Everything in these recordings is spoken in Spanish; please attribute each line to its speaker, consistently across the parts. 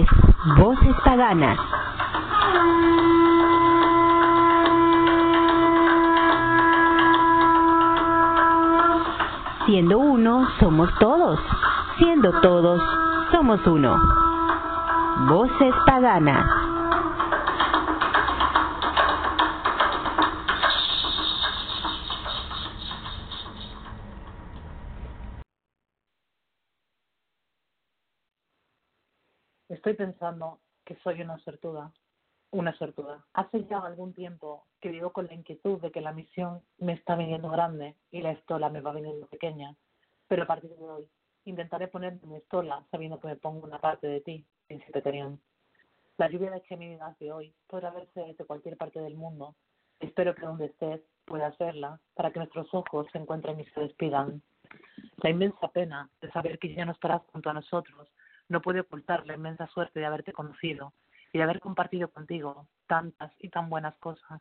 Speaker 1: Es Voces Paganas. Siendo uno, somos todos. Siendo todos, somos uno. Voces Paganas.
Speaker 2: Pensando que soy una sortuda, una sortuda. Hace ya algún tiempo que vivo con la inquietud de que la misión me está viniendo grande y la estola me va viniendo pequeña. Pero a partir de hoy intentaré ponerme mi estola sabiendo que me pongo una parte de ti, príncipe Terión. La lluvia de Géminis de hoy podrá verse desde cualquier parte del mundo. Espero que donde estés puedas verla para que nuestros ojos se encuentren y se despidan. La inmensa pena de saber que ya no estarás junto a nosotros no puede ocultar la inmensa suerte de haberte conocido y de haber compartido contigo tantas y tan buenas cosas.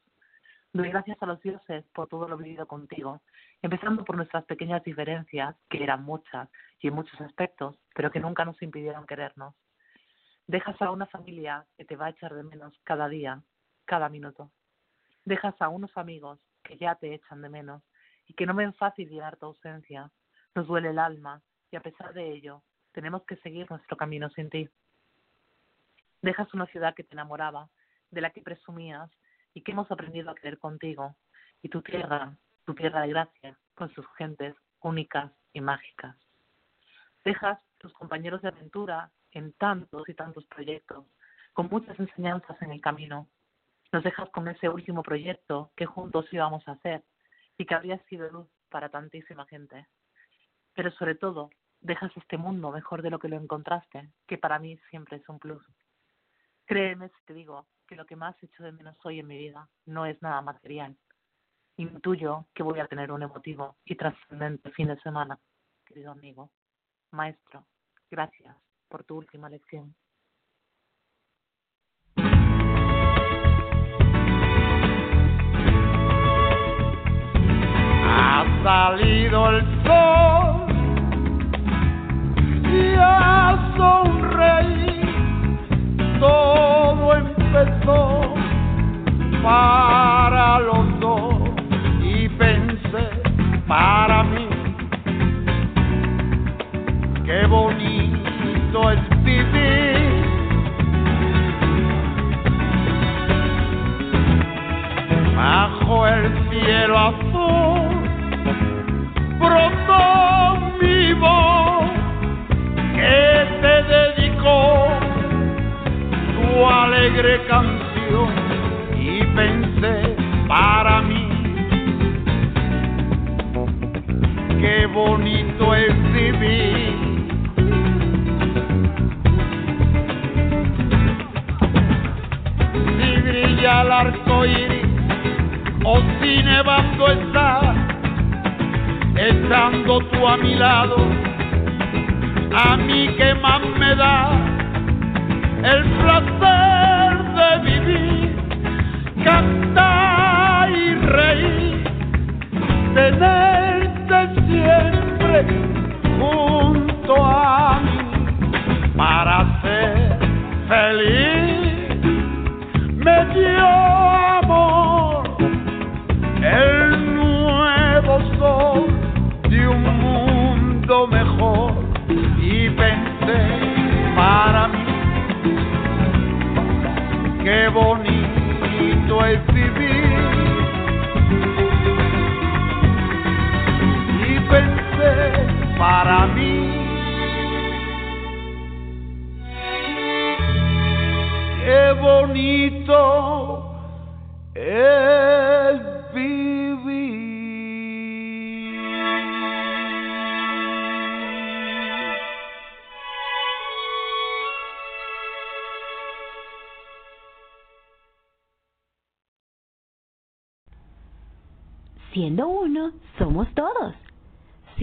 Speaker 2: Doy gracias a los dioses por todo lo vivido contigo, empezando por nuestras pequeñas diferencias, que eran muchas y en muchos aspectos, pero que nunca nos impidieron querernos. Dejas a una familia que te va a echar de menos cada día, cada minuto. Dejas a unos amigos que ya te echan de menos y que no ven fácil llenar tu ausencia. Nos duele el alma y a pesar de ello tenemos que seguir nuestro camino sin ti. Dejas una ciudad que te enamoraba, de la que presumías y que hemos aprendido a querer contigo, y tu tierra, tu tierra de gracia, con sus gentes únicas y mágicas. Dejas tus compañeros de aventura en tantos y tantos proyectos, con muchas enseñanzas en el camino. Nos dejas con ese último proyecto que juntos íbamos a hacer y que habría sido luz para tantísima gente. Pero sobre todo, dejas este mundo mejor de lo que lo encontraste, que para mí siempre es un plus. Créeme si te digo que lo que más echo de menos hoy en mi vida no es nada material. Intuyo que voy a tener un emotivo y trascendente fin de semana, querido amigo. Maestro, gracias por tu última lección.
Speaker 3: Ha salido el sol para los dos y pensé para mí. Qué bonito es vivir. Bajo el cielo azul brotó mi voz que te dedicó tu alegre canción para mí qué bonito es vivir. Si brilla el arco iris o si nevando está, estando tú a mi lado, a mí que más me da el placer de vivir, cantar y reír, tenerte siempre junto a mí para ser feliz. Me dio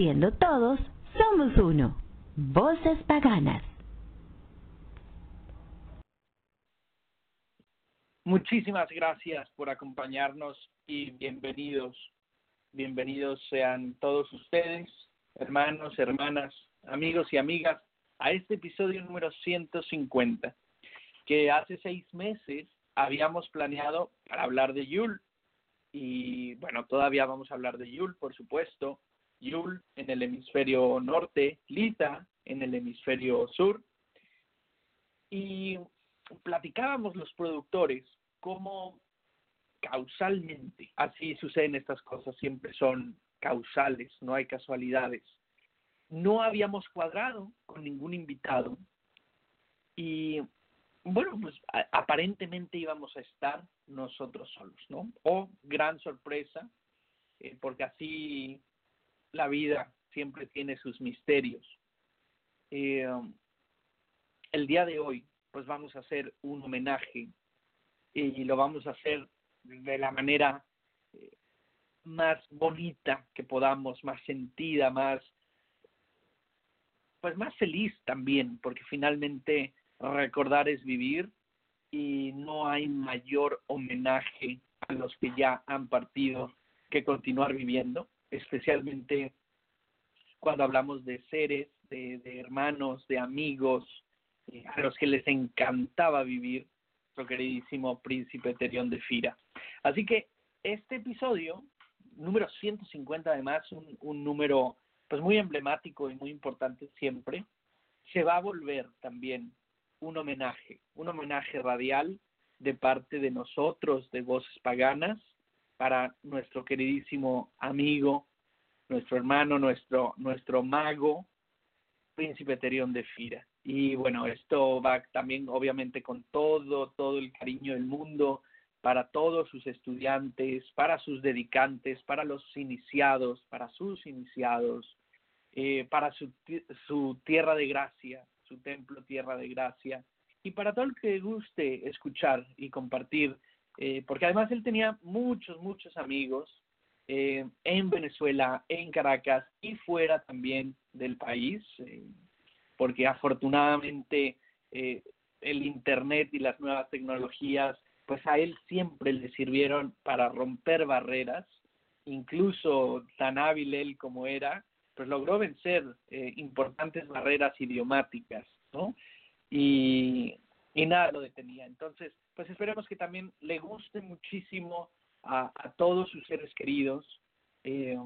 Speaker 1: Siendo todos, somos uno. Voces paganas.
Speaker 4: Muchísimas gracias por acompañarnos y bienvenidos. Bienvenidos sean todos ustedes, hermanos, hermanas, amigos y amigas, a este episodio número 150, que hace seis meses habíamos planeado para hablar de Yul. Y bueno, todavía vamos a hablar de Yul, por supuesto. Yul en el hemisferio norte, Lita en el hemisferio sur. Y platicábamos los productores cómo causalmente, así suceden estas cosas, siempre son causales, no hay casualidades. No habíamos cuadrado con ningún invitado y bueno, pues aparentemente íbamos a estar nosotros solos, ¿no? O gran sorpresa, eh, porque así la vida siempre tiene sus misterios. Eh, el día de hoy, pues vamos a hacer un homenaje y lo vamos a hacer de la manera eh, más bonita que podamos, más sentida, más pues más feliz también, porque finalmente recordar es vivir y no hay mayor homenaje a los que ya han partido que continuar viviendo, especialmente cuando hablamos de seres, de, hermanos, de amigos, eh, a los que les encantaba vivir, nuestro queridísimo príncipe Terión de Fira. Así que este episodio, número 150 además, un, un número pues muy emblemático y muy importante siempre, se va a volver también un homenaje, un homenaje radial de parte de nosotros, de Voces Paganas, para nuestro queridísimo amigo, nuestro hermano, nuestro, nuestro mago, Príncipe Terión de Fira. Y bueno, esto va también obviamente con todo, todo el cariño del mundo para todos sus estudiantes, para sus dedicantes, para los iniciados, para sus iniciados, eh, para su, su tierra de gracia, su templo tierra de gracia, y para todo el que guste escuchar y compartir, eh, porque además él tenía muchos, muchos amigos eh, en Venezuela, en Caracas y fuera también del país, eh, porque afortunadamente eh, el Internet y las nuevas tecnologías, pues a él siempre le sirvieron para romper barreras, incluso tan hábil él como era, pues logró vencer importantes barreras idiomáticas, ¿no? Y, y nada lo detenía. Entonces, pues esperemos que también le guste muchísimo a, a todos sus seres queridos, eh,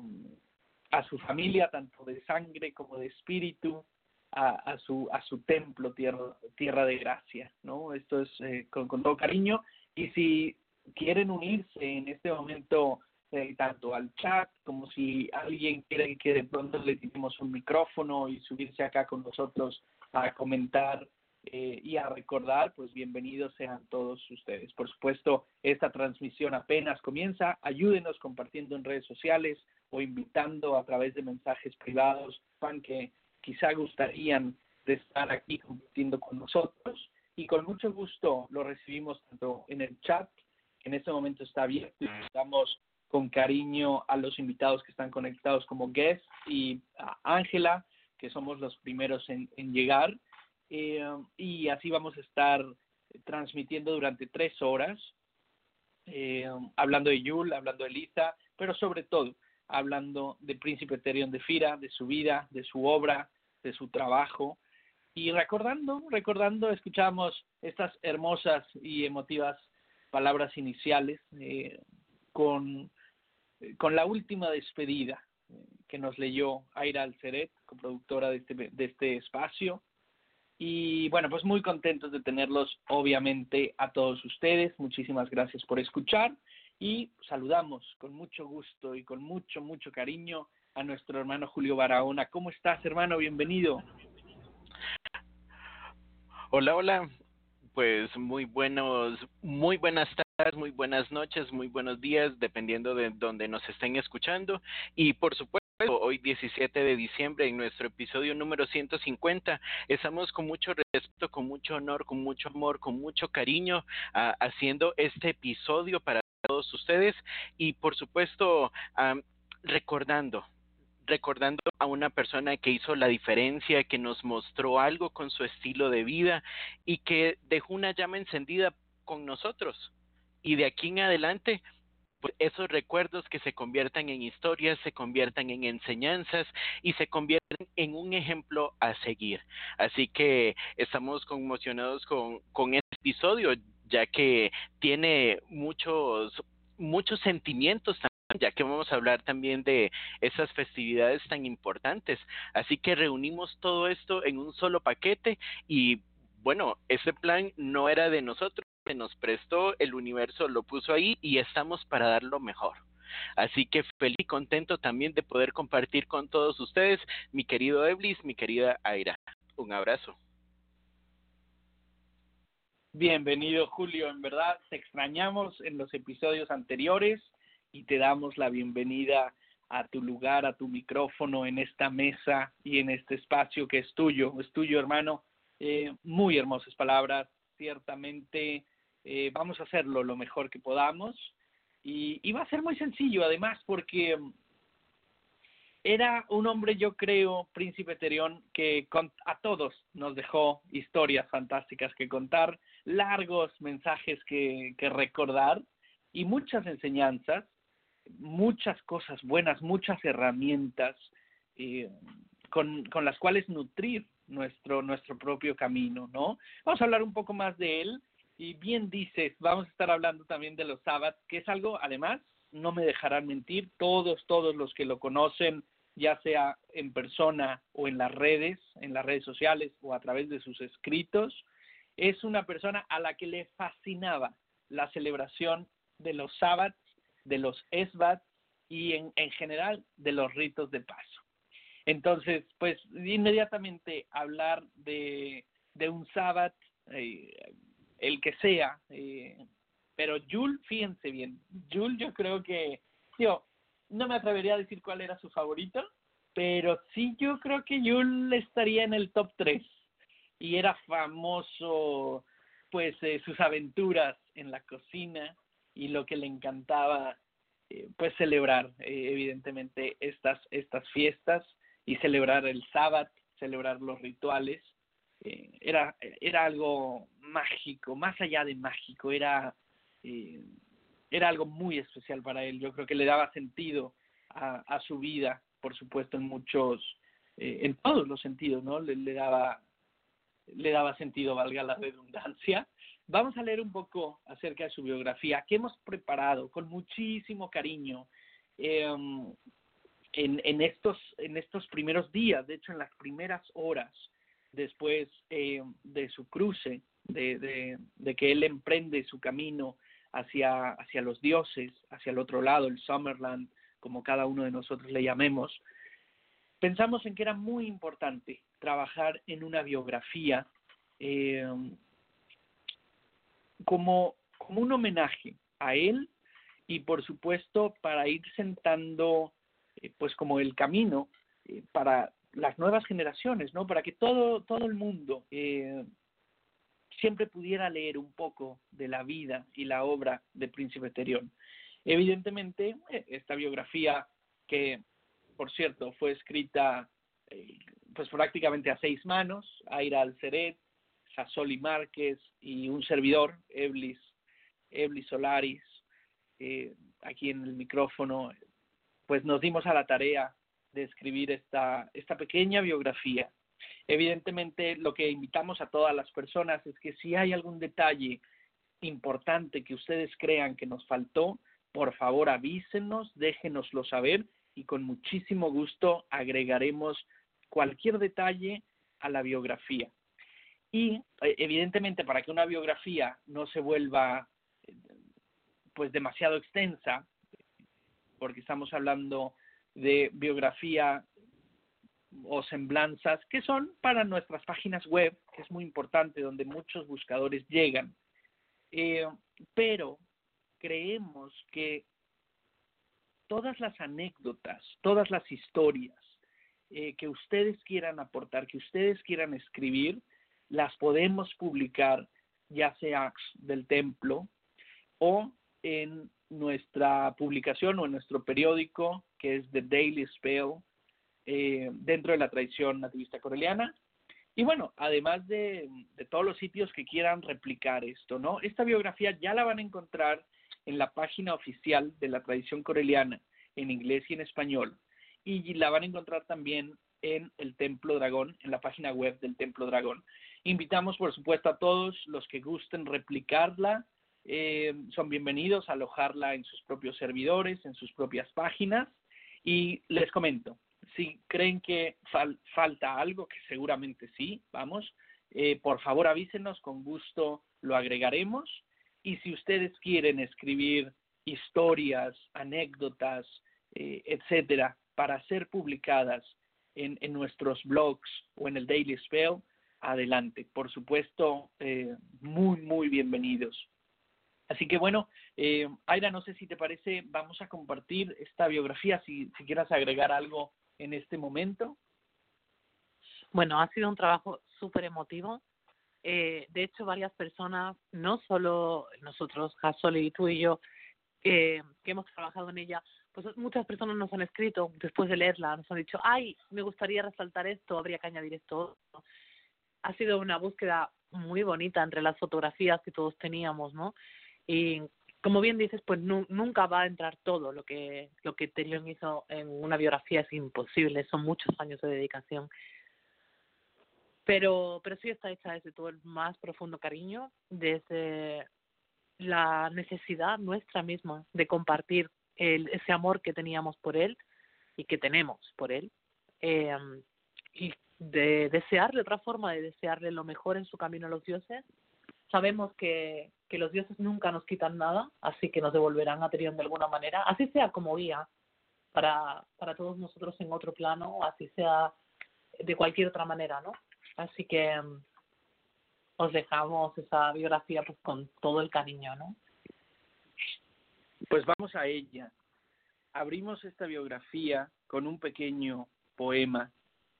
Speaker 4: a su familia, tanto de sangre como de espíritu, a, a su a su templo tierra tierra de gracia, ¿no? Esto es eh, con, todo cariño y si quieren unirse en este momento eh, tanto al chat como si alguien quiere que de pronto le tiremos un micrófono y subirse acá con nosotros a comentar eh, y a recordar, pues bienvenidos sean todos ustedes. Por supuesto, esta transmisión apenas comienza. Ayúdenos compartiendo en redes sociales o invitando a través de mensajes privados, fan que quizá gustarían de estar aquí compartiendo con nosotros. Y con mucho gusto lo recibimos tanto en el chat, que en este momento está abierto, y damos con cariño a los invitados que están conectados como guest y a Ángela, que somos los primeros en llegar. Eh, y así vamos a estar transmitiendo durante tres horas, eh, hablando de Yul, hablando de Lisa, pero sobre todo hablando de Príncipe Terion de Fira, de su vida, de su obra, de su trabajo. Y recordando, recordando, escuchamos estas hermosas y emotivas palabras iniciales eh, con, con la última despedida eh, que nos leyó Aira Alceret, coproductora de este, de este espacio. Y bueno, pues muy contentos de tenerlos, obviamente, a todos ustedes. Muchísimas gracias por escuchar y saludamos con mucho gusto y con mucho, mucho cariño a nuestro hermano Julio Barahona. ¿Cómo estás, hermano? Bienvenido.
Speaker 5: Hola, hola. Pues muy buenos, muy buenas muy buenas noches, muy buenos días, dependiendo de donde nos estén escuchando. Y por supuesto, hoy 17 de diciembre, en nuestro episodio número 150, estamos con mucho respeto, con mucho honor, con mucho amor, con mucho cariño, ah, haciendo este episodio para todos ustedes y por supuesto recordando recordando a una persona que hizo la diferencia, que nos mostró algo con su estilo de vida y que dejó una llama encendida con nosotros. Y de aquí en adelante, pues esos recuerdos que se conviertan en historias, se conviertan en enseñanzas y se conviertan en un ejemplo a seguir. Así que estamos conmocionados con, con este episodio, ya que tiene muchos muchos sentimientos también ya que vamos a hablar también de esas festividades tan importantes. Así que reunimos todo esto en un solo paquete y bueno, ese plan no era de nosotros, se nos prestó, el universo lo puso ahí y estamos para dar lo mejor. Así que feliz y contento también de poder compartir con todos ustedes, mi querido Eblis, mi querida Aira. Un abrazo.
Speaker 4: Bienvenido Julio, en verdad te extrañamos en los episodios anteriores y te damos la bienvenida a tu lugar, a tu micrófono en esta mesa y en este espacio que es tuyo, es tuyo hermano. Eh, muy hermosas palabras, ciertamente eh, vamos a hacerlo lo mejor que podamos y, y va a ser muy sencillo además porque era un hombre, yo creo, Príncipe Terión, que a todos nos dejó historias fantásticas que contar, largos mensajes que, que recordar y muchas enseñanzas muchas cosas buenas, muchas herramientas eh, con, con, las cuales nutrir nuestro, nuestro propio camino, ¿no? Vamos a hablar un poco más de él y bien dices, vamos a estar hablando también de los sábados, que es algo, además, no me dejarán mentir, todos, todos los que lo conocen, ya sea en persona o en las redes, en las redes sociales o a través de sus escritos, es una persona a la que le fascinaba la celebración de los sábados de los esbat y en, en general de los ritos de paso. Entonces, pues inmediatamente hablar de, de un sábado, eh, el que sea, eh, pero Yul, fíjense bien, Yul yo creo que, yo no me atrevería a decir cuál era su favorito, pero sí yo creo que Yul estaría en el top 3 y era famoso pues eh, sus aventuras en la cocina, y lo que le encantaba eh, pues celebrar eh, evidentemente estas estas fiestas y celebrar el sábado celebrar los rituales eh, era era algo mágico más allá de mágico era era algo muy especial para él. Yo creo que le daba sentido a, a su vida por supuesto en muchos en todos los sentidos no le, le daba le daba sentido valga la redundancia. Vamos a leer un poco acerca de su biografía que hemos preparado con muchísimo cariño em, en, en, estos, en estos primeros días, de hecho en las primeras horas después eh, de su cruce, de, de, de, que él emprende su camino hacia, los dioses, hacia el otro lado, el Summerland, como cada uno de nosotros le llamemos, pensamos en que era muy importante trabajar en una biografía eh, como, como un homenaje a él y por supuesto para ir sentando eh, pues como el camino eh, para las nuevas generaciones, ¿no? Para que todo, todo el mundo eh, siempre pudiera leer un poco de la vida y la obra de Príncipe Terión. Evidentemente, esta biografía que, por cierto, fue escrita pues prácticamente a seis manos, Aira Alceret, Soli Márquez y un servidor, Eblis, Eblis Solaris, eh, aquí en el micrófono, pues nos dimos a la tarea de escribir esta, esta pequeña biografía. Evidentemente, lo que invitamos a todas las personas es que si hay algún detalle importante que ustedes crean que nos faltó, por favor avísenos, déjenoslo saber y con muchísimo gusto agregaremos cualquier detalle a la biografía. Y eh, evidentemente para que una biografía no se vuelva pues demasiado extensa, porque estamos hablando de biografía o semblanzas que son para nuestras páginas web, que es muy importante, donde muchos buscadores llegan. Eh, pero creemos que todas las anécdotas, todas las historias eh, que ustedes quieran aportar, que ustedes quieran escribir, las podemos publicar ya sea del templo o en nuestra publicación o en nuestro periódico que es The Daily Spell eh, dentro de la tradición nativista coreliana. Y bueno, además de, de, todos los sitios que quieran replicar esto, ¿no? Esta biografía ya la van a encontrar en la página oficial de la tradición coreliana, en inglés y en español. Y la van a encontrar también en el Templo Dragón, en la página web del Templo Dragón. Invitamos, por supuesto, a todos los que gusten replicarla. Eh, son bienvenidos a alojarla en sus propios servidores, en sus propias páginas. Y les comento, si creen que falta algo, que seguramente sí, vamos, eh, por favor avísenos, con gusto lo agregaremos. Y si ustedes quieren escribir historias, anécdotas, eh, etcétera, para ser publicadas en, en, nuestros blogs o en el Daily Spell, adelante. Por supuesto, eh, muy, muy bienvenidos. Así que bueno, eh, Aira, no sé si te parece, vamos a compartir esta biografía, si, si quieras agregar algo en este momento.
Speaker 2: Bueno, ha sido un trabajo súper emotivo. Eh, de hecho, varias personas, no solo nosotros, Gasoli, tú y yo, eh, que hemos trabajado en ella, pues muchas personas nos han escrito después de leerla, nos han dicho, ay, me gustaría resaltar esto, habría que añadir esto. Ha sido una búsqueda muy bonita entre las fotografías que todos teníamos, ¿no? Y como bien dices, pues nunca va a entrar todo lo que lo que Terion hizo en una biografía es imposible, son muchos años de dedicación. Pero pero sí está hecha desde todo el más profundo cariño, desde la necesidad nuestra misma de compartir el, ese amor que teníamos por él y que tenemos por él eh, y de desearle otra forma de desearle lo mejor en su camino a los dioses sabemos que, que los dioses nunca nos quitan nada así que nos devolverán a Terion de alguna manera así sea como guía para para todos nosotros en otro plano así sea de cualquier otra manera no así que os dejamos esa biografía pues con todo el cariño, ¿no?
Speaker 4: Pues vamos a ella. Abrimos esta biografía con un pequeño poema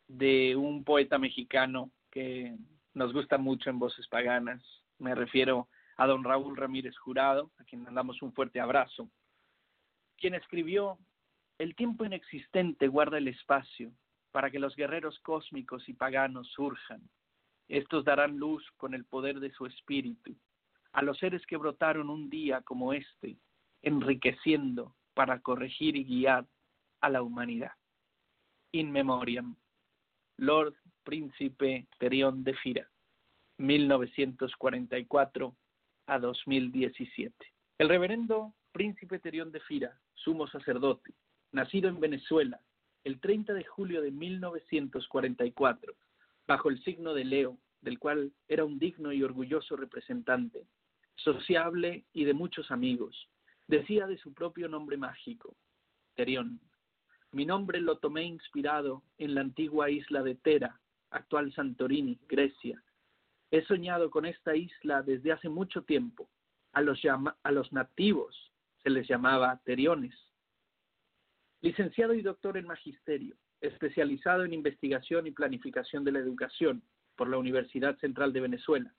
Speaker 4: de un poeta mexicano que nos gusta mucho en Voces Paganas. Me refiero a don Raúl Ramírez Jurado, a quien mandamos un fuerte abrazo, quien escribió, El tiempo inexistente guarda el espacio para que los guerreros cósmicos y paganos surjan estos darán luz con el poder de su espíritu a los seres que brotaron un día como este, enriqueciendo para corregir y guiar a la humanidad. In Memoriam, Lord Príncipe Terión de Fira, 1944 a 2017. El reverendo Príncipe Terión de Fira, sumo sacerdote, nacido en Venezuela el 30 de julio de 1944, bajo el signo de Leo, del cual era un digno y orgulloso representante, sociable y de muchos amigos. Decía de su propio nombre mágico, Terión. Mi nombre lo tomé inspirado en la antigua isla de Tera, actual Santorini, Grecia. He soñado con esta isla desde hace mucho tiempo. A los, a los nativos se les llamaba Teriones. Licenciado y doctor en magisterio, especializado en investigación y planificación de la educación por la Universidad Central de Venezuela,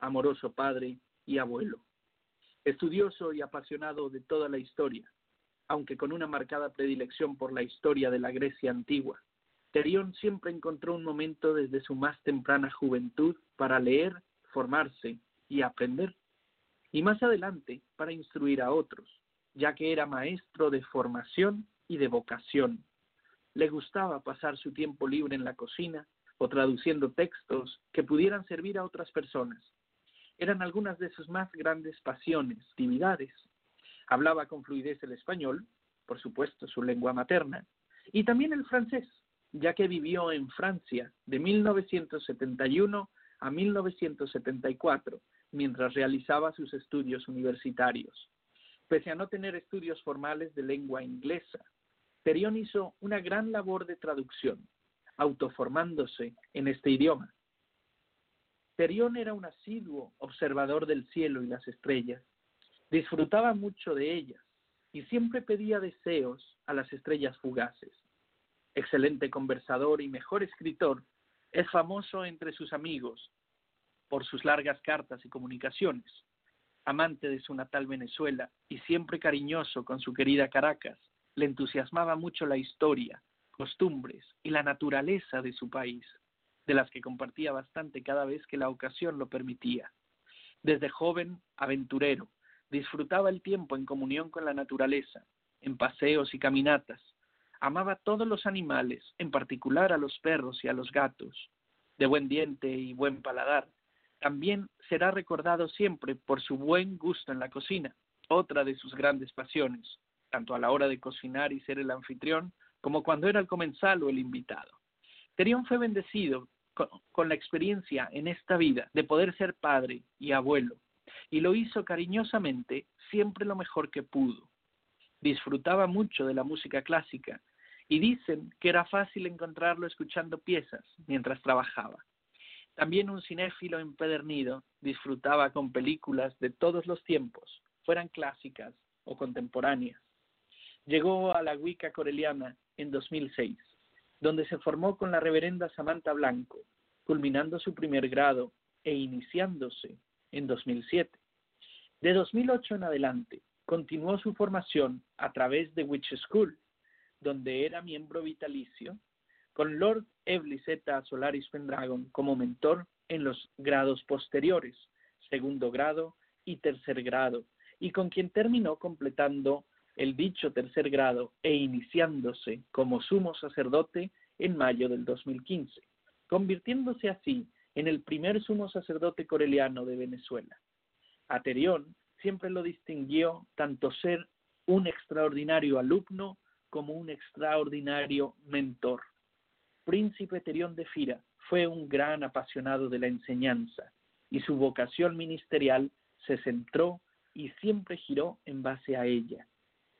Speaker 4: amoroso padre y abuelo. Estudioso y apasionado de toda la historia, aunque con una marcada predilección por la historia de la Grecia antigua, Terión siempre encontró un momento desde su más temprana juventud para leer, formarse y aprender, y más adelante para instruir a otros, ya que era maestro de formación y de vocación le gustaba pasar su tiempo libre en la cocina o traduciendo textos que pudieran servir a otras personas. Eran algunas de sus más grandes pasiones, actividades. Hablaba con fluidez el español, por supuesto su lengua materna, y también el francés, ya que vivió en Francia de 1971 a 1974, mientras realizaba sus estudios universitarios. Pese a no tener estudios formales de lengua inglesa, Terión hizo una gran labor de traducción, autoformándose en este idioma. Terión era un asiduo observador del cielo y las estrellas. Disfrutaba mucho de ellas y siempre pedía deseos a las estrellas fugaces. Excelente conversador y mejor escritor, es famoso entre sus amigos por sus largas cartas y comunicaciones. Amante de su natal Venezuela y siempre cariñoso con su querida Caracas, le entusiasmaba mucho la historia, costumbres y la naturaleza de su país, de las que compartía bastante cada vez que la ocasión lo permitía. Desde joven, aventurero, disfrutaba el tiempo en comunión con la naturaleza, en paseos y caminatas. Amaba todos los animales, en particular a los perros y a los gatos. De buen diente y buen paladar, también será recordado siempre por su buen gusto en la cocina, otra de sus grandes pasiones, tanto a la hora de cocinar y ser el anfitrión, como cuando era el comensal o el invitado. Terión fue bendecido con, la experiencia en esta vida de poder ser padre y abuelo, y lo hizo cariñosamente siempre lo mejor que pudo. Disfrutaba mucho de la música clásica, y dicen que era fácil encontrarlo escuchando piezas mientras trabajaba. También un cinéfilo empedernido disfrutaba con películas de todos los tiempos, fueran clásicas o contemporáneas. Llegó a la Wicca Coreliana en 2006, donde se formó con la reverenda Samantha Blanco, culminando su primer grado e iniciándose en 2007. De 2008 en adelante, continuó su formación a través de Witch School, donde era miembro vitalicio con Lord Evliseta Solaris Pendragon como mentor en los grados posteriores, segundo grado y tercer grado, y con quien terminó completando el dicho tercer grado e iniciándose como sumo sacerdote en mayo del 2015, convirtiéndose así en el primer sumo sacerdote coreliano de Venezuela. Aterión siempre lo distinguió tanto ser un extraordinario alumno como un extraordinario mentor. Príncipe Terión de Fira fue un gran apasionado de la enseñanza y su vocación ministerial se centró y siempre giró en base a ella.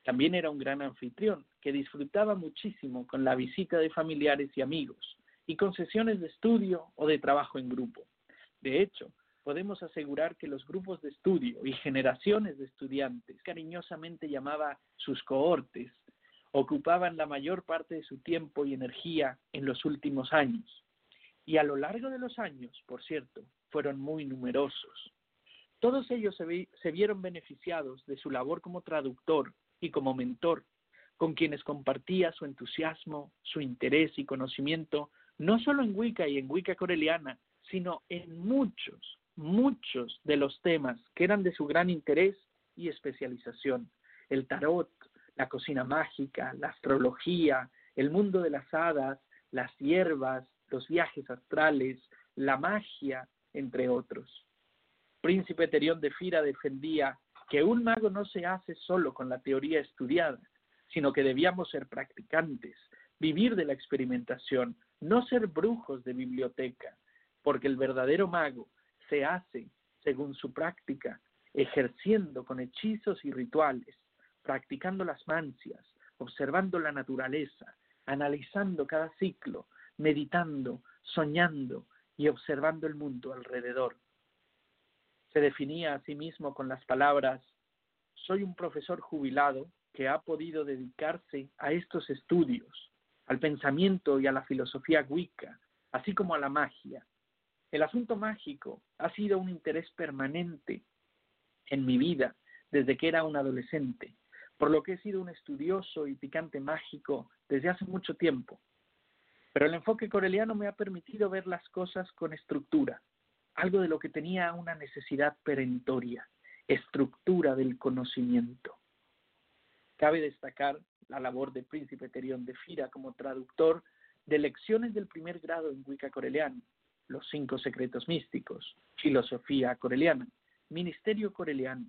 Speaker 4: También era un gran anfitrión que disfrutaba muchísimo con la visita de familiares y amigos y con sesiones de estudio o de trabajo en grupo. De hecho, podemos asegurar que los grupos de estudio y generaciones de estudiantes, cariñosamente llamaba sus cohortes, ocupaban la mayor parte de su tiempo y energía en los últimos años. Y a lo largo de los años, por cierto, fueron muy numerosos. Todos ellos se, vieron beneficiados de su labor como traductor y como mentor, con quienes compartía su entusiasmo, su interés y conocimiento, no solo en Wicca y en Wicca coreliana, sino en muchos, muchos de los temas que eran de su gran interés y especialización. El tarot, la cocina mágica, la astrología, el mundo de las hadas, las hierbas, los viajes astrales, la magia, entre otros. Príncipe Terión de Fira defendía que un mago no se hace solo con la teoría estudiada, sino que debíamos ser practicantes, vivir de la experimentación, no ser brujos de biblioteca, porque el verdadero mago se hace según su práctica, ejerciendo con hechizos y rituales, practicando las mancias, observando la naturaleza, analizando cada ciclo, meditando, soñando y observando el mundo alrededor. Se definía a sí mismo con las palabras, soy un profesor jubilado que ha podido dedicarse a estos estudios, al pensamiento y a la filosofía wicca, así como a la magia. El asunto mágico ha sido un interés permanente en mi vida desde que era un adolescente por lo que he sido un estudioso y picante mágico desde hace mucho tiempo. Pero el enfoque coreliano me ha permitido ver las cosas con estructura, algo de lo que tenía una necesidad perentoria, estructura del conocimiento. Cabe destacar la labor de Príncipe Terión de Fira como traductor de lecciones del primer grado en Wicca coreliano, los cinco secretos místicos, filosofía coreliana, ministerio coreliano,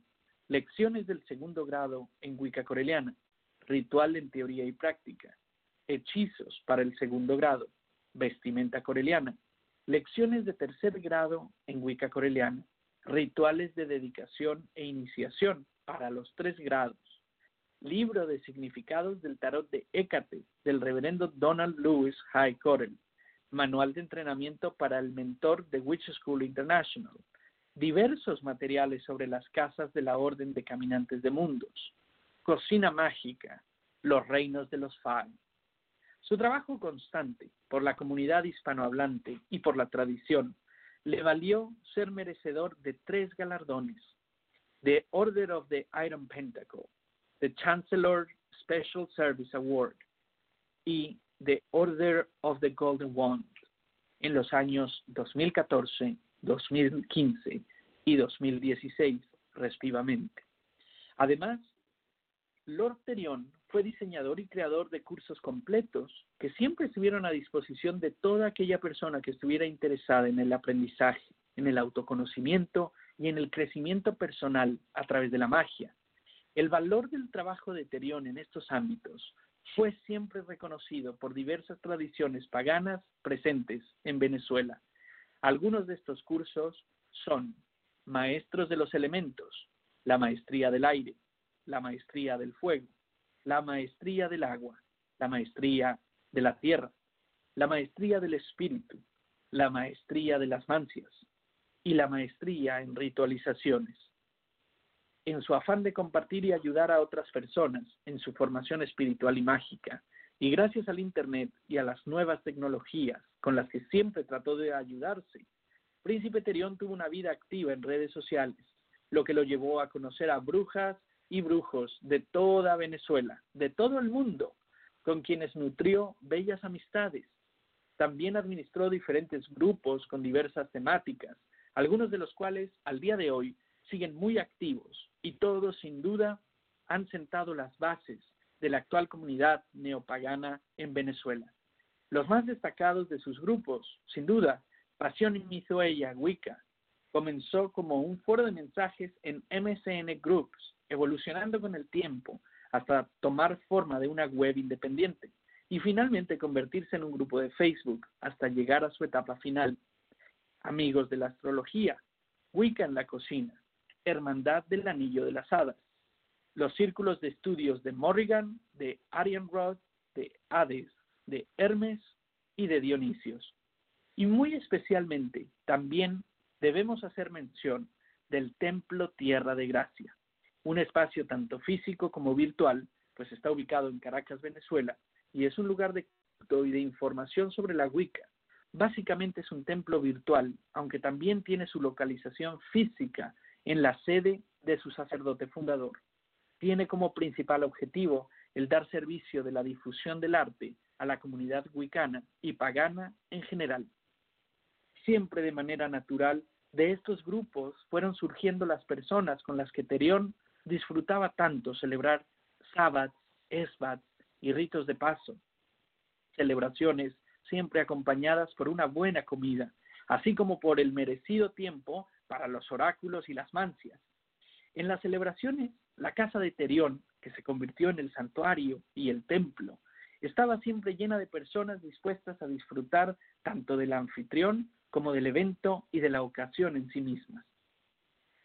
Speaker 4: Lecciones del segundo grado en Wicca Coreliana, Ritual en teoría y práctica, Hechizos para el segundo grado, Vestimenta Coreliana, Lecciones de tercer grado en Wicca Coreliana, Rituales de dedicación e iniciación para los tres grados, Libro de significados del tarot de Hécate del reverendo Donald Lewis High Corel, Manual de entrenamiento para el mentor de Witch School International, diversos materiales sobre las casas de la Orden de Caminantes de Mundos, Cocina Mágica, Los Reinos de los Fae. Su trabajo constante por la comunidad hispanohablante y por la tradición le valió ser merecedor de tres galardones, The Order of the Iron Pentacle, the Chancellor Special Service Award y The Order of the Golden Wand en los años 2014, 2015 y 2016, respectivamente. Además, Lord Terion fue diseñador y creador de cursos completos que siempre estuvieron a disposición de toda aquella persona que estuviera interesada en el aprendizaje, en el autoconocimiento y en el crecimiento personal a través de la magia. El valor del trabajo de Terion en estos ámbitos fue siempre reconocido por diversas tradiciones paganas presentes en Venezuela. Algunos de estos cursos son Maestros de los Elementos, la Maestría del Aire, la Maestría del Fuego, la Maestría del Agua, la Maestría de la Tierra, la Maestría del Espíritu, la Maestría de las Mancias y la Maestría en Ritualizaciones en su afán de compartir y ayudar a otras personas en su formación espiritual y mágica, y gracias al Internet y a las nuevas tecnologías con las que siempre trató de ayudarse, Príncipe Terión tuvo una vida activa en redes sociales, lo que lo llevó a conocer a brujas y brujos de toda Venezuela, de todo el mundo, con quienes nutrió bellas amistades. También administró diferentes grupos con diversas temáticas, algunos de los cuales al día de hoy siguen muy activos y todos sin duda han sentado las bases de la actual comunidad neopagana en Venezuela. Los más destacados de sus grupos, sin duda, Pasión y Mizoella Wicca, comenzó como un foro de mensajes en MSN Groups, evolucionando con el tiempo hasta tomar forma de una web independiente y finalmente convertirse en un grupo de Facebook hasta llegar a su etapa final. Amigos de la astrología, Wicca en la cocina, Hermandad del Anillo de las Hadas, los círculos de estudios de Morrigan, de Arian Rod, de Hades, de Hermes y de Dionisios. Y muy especialmente también debemos hacer mención del Templo Tierra de Gracia, un espacio tanto físico como virtual, pues está ubicado en Caracas, Venezuela, y es un lugar de culto y de información sobre la Wicca. Básicamente es un templo virtual, aunque también tiene su localización física en la sede de su sacerdote fundador. Tiene como principal objetivo el dar servicio de la difusión del arte a la comunidad wicana y pagana en general. Siempre de manera natural, de estos grupos fueron surgiendo las personas con las que Terión disfrutaba tanto celebrar sábados, esbats y ritos de paso, celebraciones siempre acompañadas por una buena comida, así como por el merecido tiempo para los oráculos y las mancias. En las celebraciones, la casa de Terión, que se convirtió en el santuario y el templo, estaba siempre llena de personas dispuestas a disfrutar tanto del anfitrión como del evento y de la ocasión en sí mismas.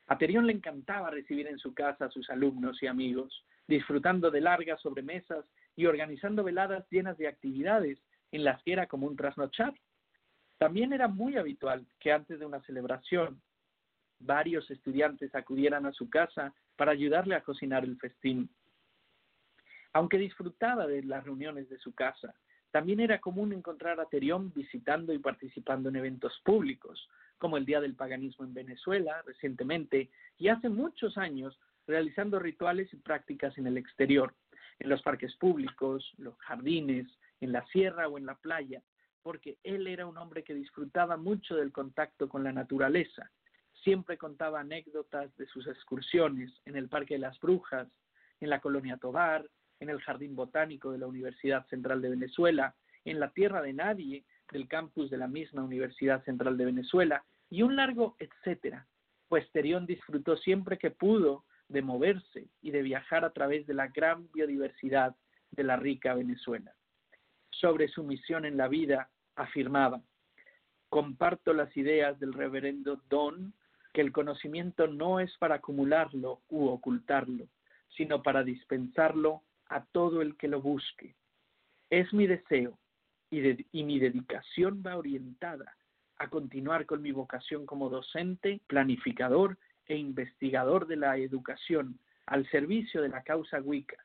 Speaker 4: A Terión le encantaba recibir en su casa a sus alumnos y amigos, disfrutando de largas sobremesas y organizando veladas llenas de actividades en las que era común trasnochar. También era muy habitual que antes de una celebración varios estudiantes acudieran a su casa para ayudarle a cocinar el festín. Aunque disfrutaba de las reuniones de su casa, también era común encontrar a Terión visitando y participando en eventos públicos, como el Día del Paganismo en Venezuela recientemente y hace muchos años realizando rituales y prácticas en el exterior, en los parques públicos, los jardines, en la sierra o en la playa, porque él era un hombre que disfrutaba mucho del contacto con la naturaleza Siempre contaba anécdotas de sus excursiones en el Parque de las Brujas, en la Colonia Tobar, en el Jardín Botánico de la Universidad Central de Venezuela, en la Tierra de Nadie del campus de la misma Universidad Central de Venezuela y un largo etcétera, pues Terión disfrutó siempre que pudo de moverse y de viajar a través de la gran biodiversidad de la rica Venezuela. Sobre su misión en la vida afirmaba, comparto las ideas del reverendo Don que el conocimiento no es para acumularlo u ocultarlo, sino para dispensarlo a todo el que lo busque. Es mi deseo y, mi dedicación va orientada a continuar con mi vocación como docente, planificador e investigador de la educación al servicio de la causa Wicca,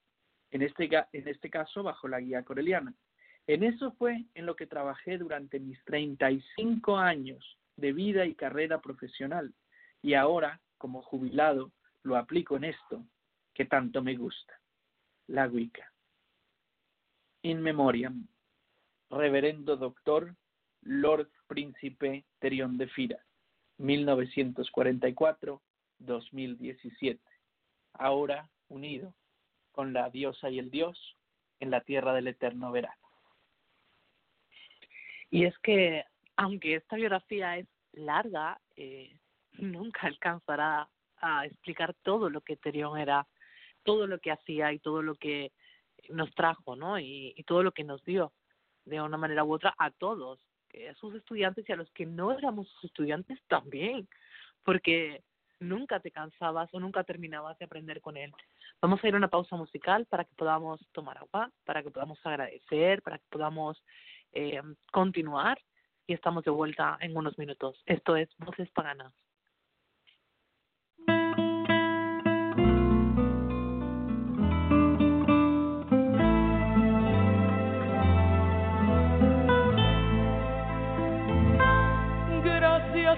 Speaker 4: en este, en este caso bajo la guía coreliana. En eso fue en lo que trabajé durante mis 35 años de vida y carrera profesional y ahora, como jubilado, lo aplico en esto que tanto me gusta, la Wicca. In memoriam, reverendo doctor Lord Príncipe Terión de Fira, 1944-2017. Ahora unido con la diosa y el dios en la tierra del eterno verano.
Speaker 2: Y es que, aunque esta biografía es larga, eh, nunca alcanzará a explicar todo lo que Terión era, todo lo que hacía y todo lo que nos trajo, ¿no? Y, todo lo que nos dio de una manera u otra a todos a sus estudiantes y a los que no éramos sus estudiantes también, porque nunca te cansabas o nunca terminabas de aprender con él. Vamos a ir a una pausa musical para que podamos tomar agua, para que podamos agradecer, para que podamos eh, continuar y estamos de vuelta en unos minutos. Esto es Voces Paganas.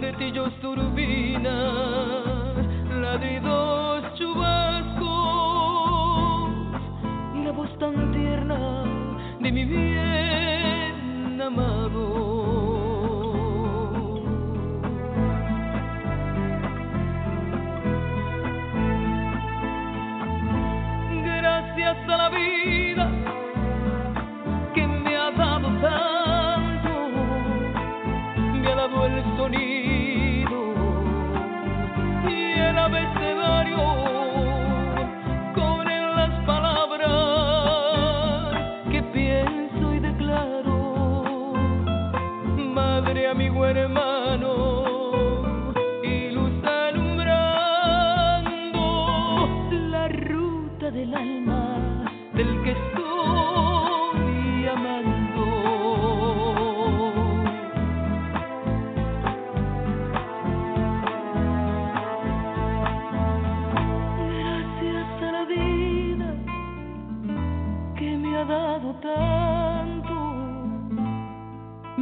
Speaker 6: martillos, turbinas, ladridos, chubascos y la voz tan tierna de mi bien amado. Gracias a la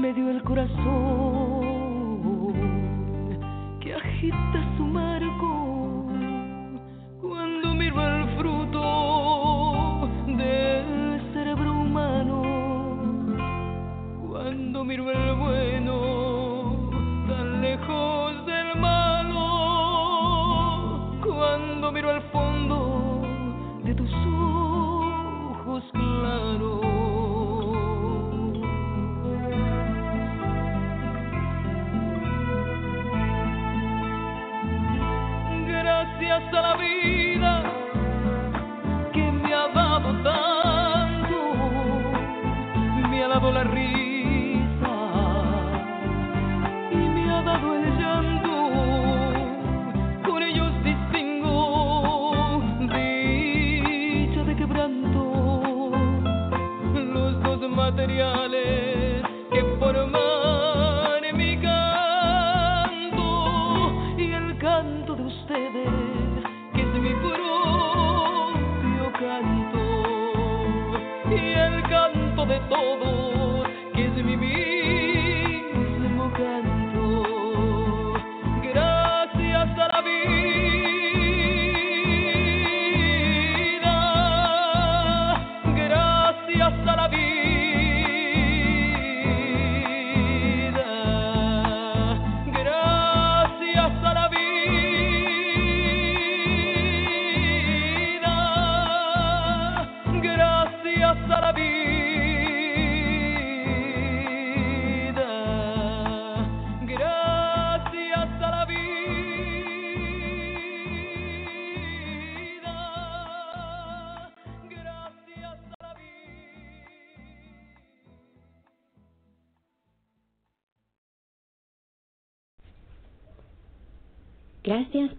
Speaker 6: me dio el corazón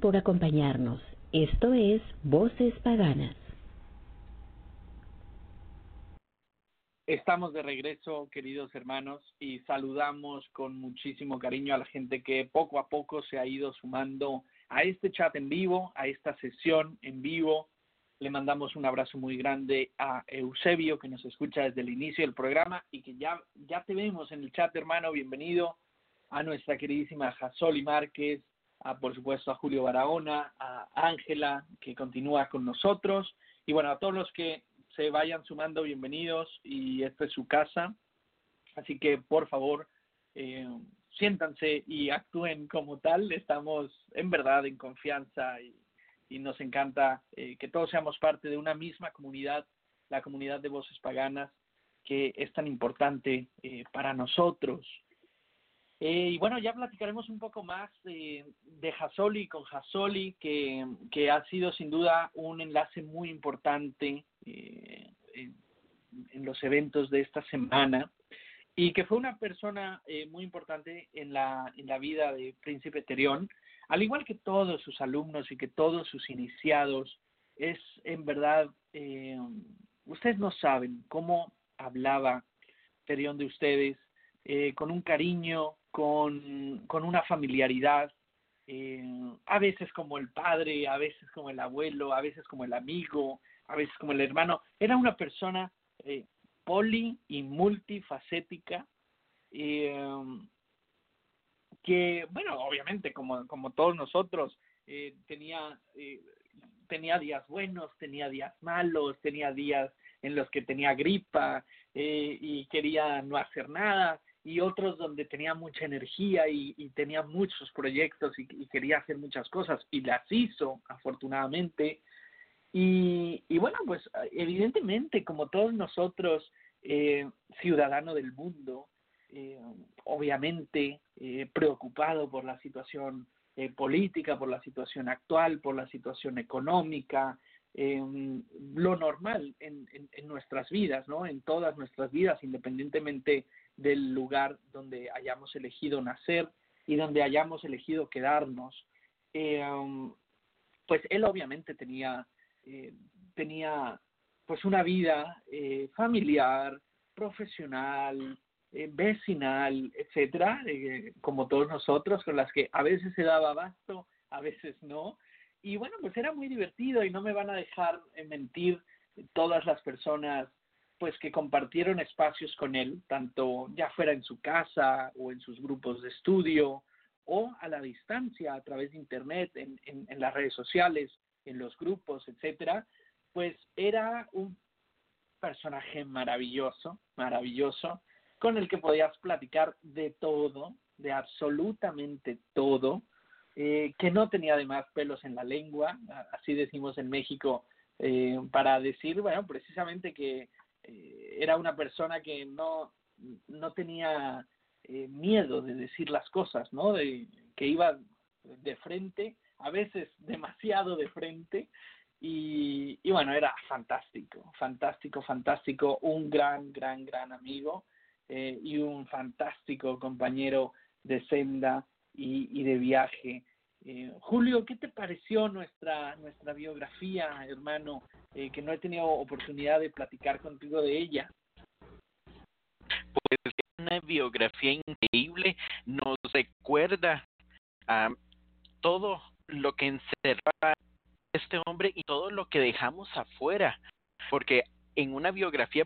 Speaker 1: por acompañarnos. Esto es Voces Paganas.
Speaker 4: Estamos de regreso, queridos hermanos, y saludamos con muchísimo cariño a la gente que poco a poco se ha ido sumando a este chat en vivo, a esta sesión en vivo. Le mandamos un abrazo muy grande a Eusebio, que nos escucha desde el inicio del programa y que ya, ya te vemos en el chat, hermano. Bienvenido a nuestra queridísima Jasoli Márquez, a, por supuesto a Julio Barahona, a Ángela, que continúa con nosotros, y bueno, a todos los que se vayan sumando, bienvenidos, y esta es su casa, así que por favor, eh, siéntanse y actúen como tal, estamos en verdad en confianza y, nos encanta eh, que todos seamos parte de una misma comunidad, la comunidad de voces paganas, que es tan importante eh, para nosotros. Eh, y bueno, ya platicaremos un poco más de Jasoli con Jasoli, que, que ha sido sin duda un enlace muy importante eh, en, en los eventos de esta semana y que fue una persona eh, muy importante en la, en la vida de Príncipe Terión, al igual que todos sus alumnos y que todos sus iniciados, es en verdad, eh, ustedes no saben cómo hablaba Terión de ustedes, eh, con un cariño, con, con una familiaridad, eh, a veces como el padre, a veces como el abuelo, a veces como el amigo, a veces como el hermano. Era una persona eh, poli y multifacética, eh, que, bueno, obviamente, como, como todos nosotros, eh, tenía, eh, tenía días buenos, tenía días malos, tenía días en los que tenía gripa y quería no hacer nada, y otros donde tenía mucha energía y, tenía muchos proyectos y, quería hacer muchas cosas, y las hizo, afortunadamente. Y, y bueno, pues evidentemente, como todos nosotros, eh, ciudadano del mundo, eh, obviamente eh, preocupado por la situación eh, política, por la situación actual, por la situación económica, lo normal en, en nuestras vidas, ¿no? En todas nuestras vidas, independientemente del lugar donde hayamos elegido nacer y donde hayamos elegido quedarnos. Eh, um, pues él obviamente tenía, eh, tenía pues una vida eh, familiar, profesional, eh, vecinal, etcétera, como todos nosotros, con las que a veces se daba abasto, a veces no. Y bueno, pues era muy divertido y no me van a dejar mentir todas las personas pues que compartieron espacios con él, tanto ya fuera en su casa o en sus grupos de estudio o a la distancia a través de internet, en, en, en las redes sociales, en los grupos, etcétera, pues era un personaje maravilloso, maravilloso, con el que podías platicar de todo, de absolutamente todo, eh, que no tenía además pelos en la lengua, así decimos en México, eh, para decir, bueno, precisamente que eh, era una persona que no, no tenía eh, miedo de decir las cosas, ¿no? De, que iba de frente, a veces demasiado de frente, y, y bueno, era fantástico, fantástico, fantástico, un gran, gran, gran amigo eh, y un fantástico compañero de senda y, y de viaje. Eh, Julio, ¿qué te pareció nuestra, nuestra biografía, hermano? Eh, que no he tenido oportunidad de platicar contigo de ella.
Speaker 5: Pues es una biografía increíble, nos recuerda a todo lo que encerraba este hombre y todo lo que dejamos afuera, porque en una biografía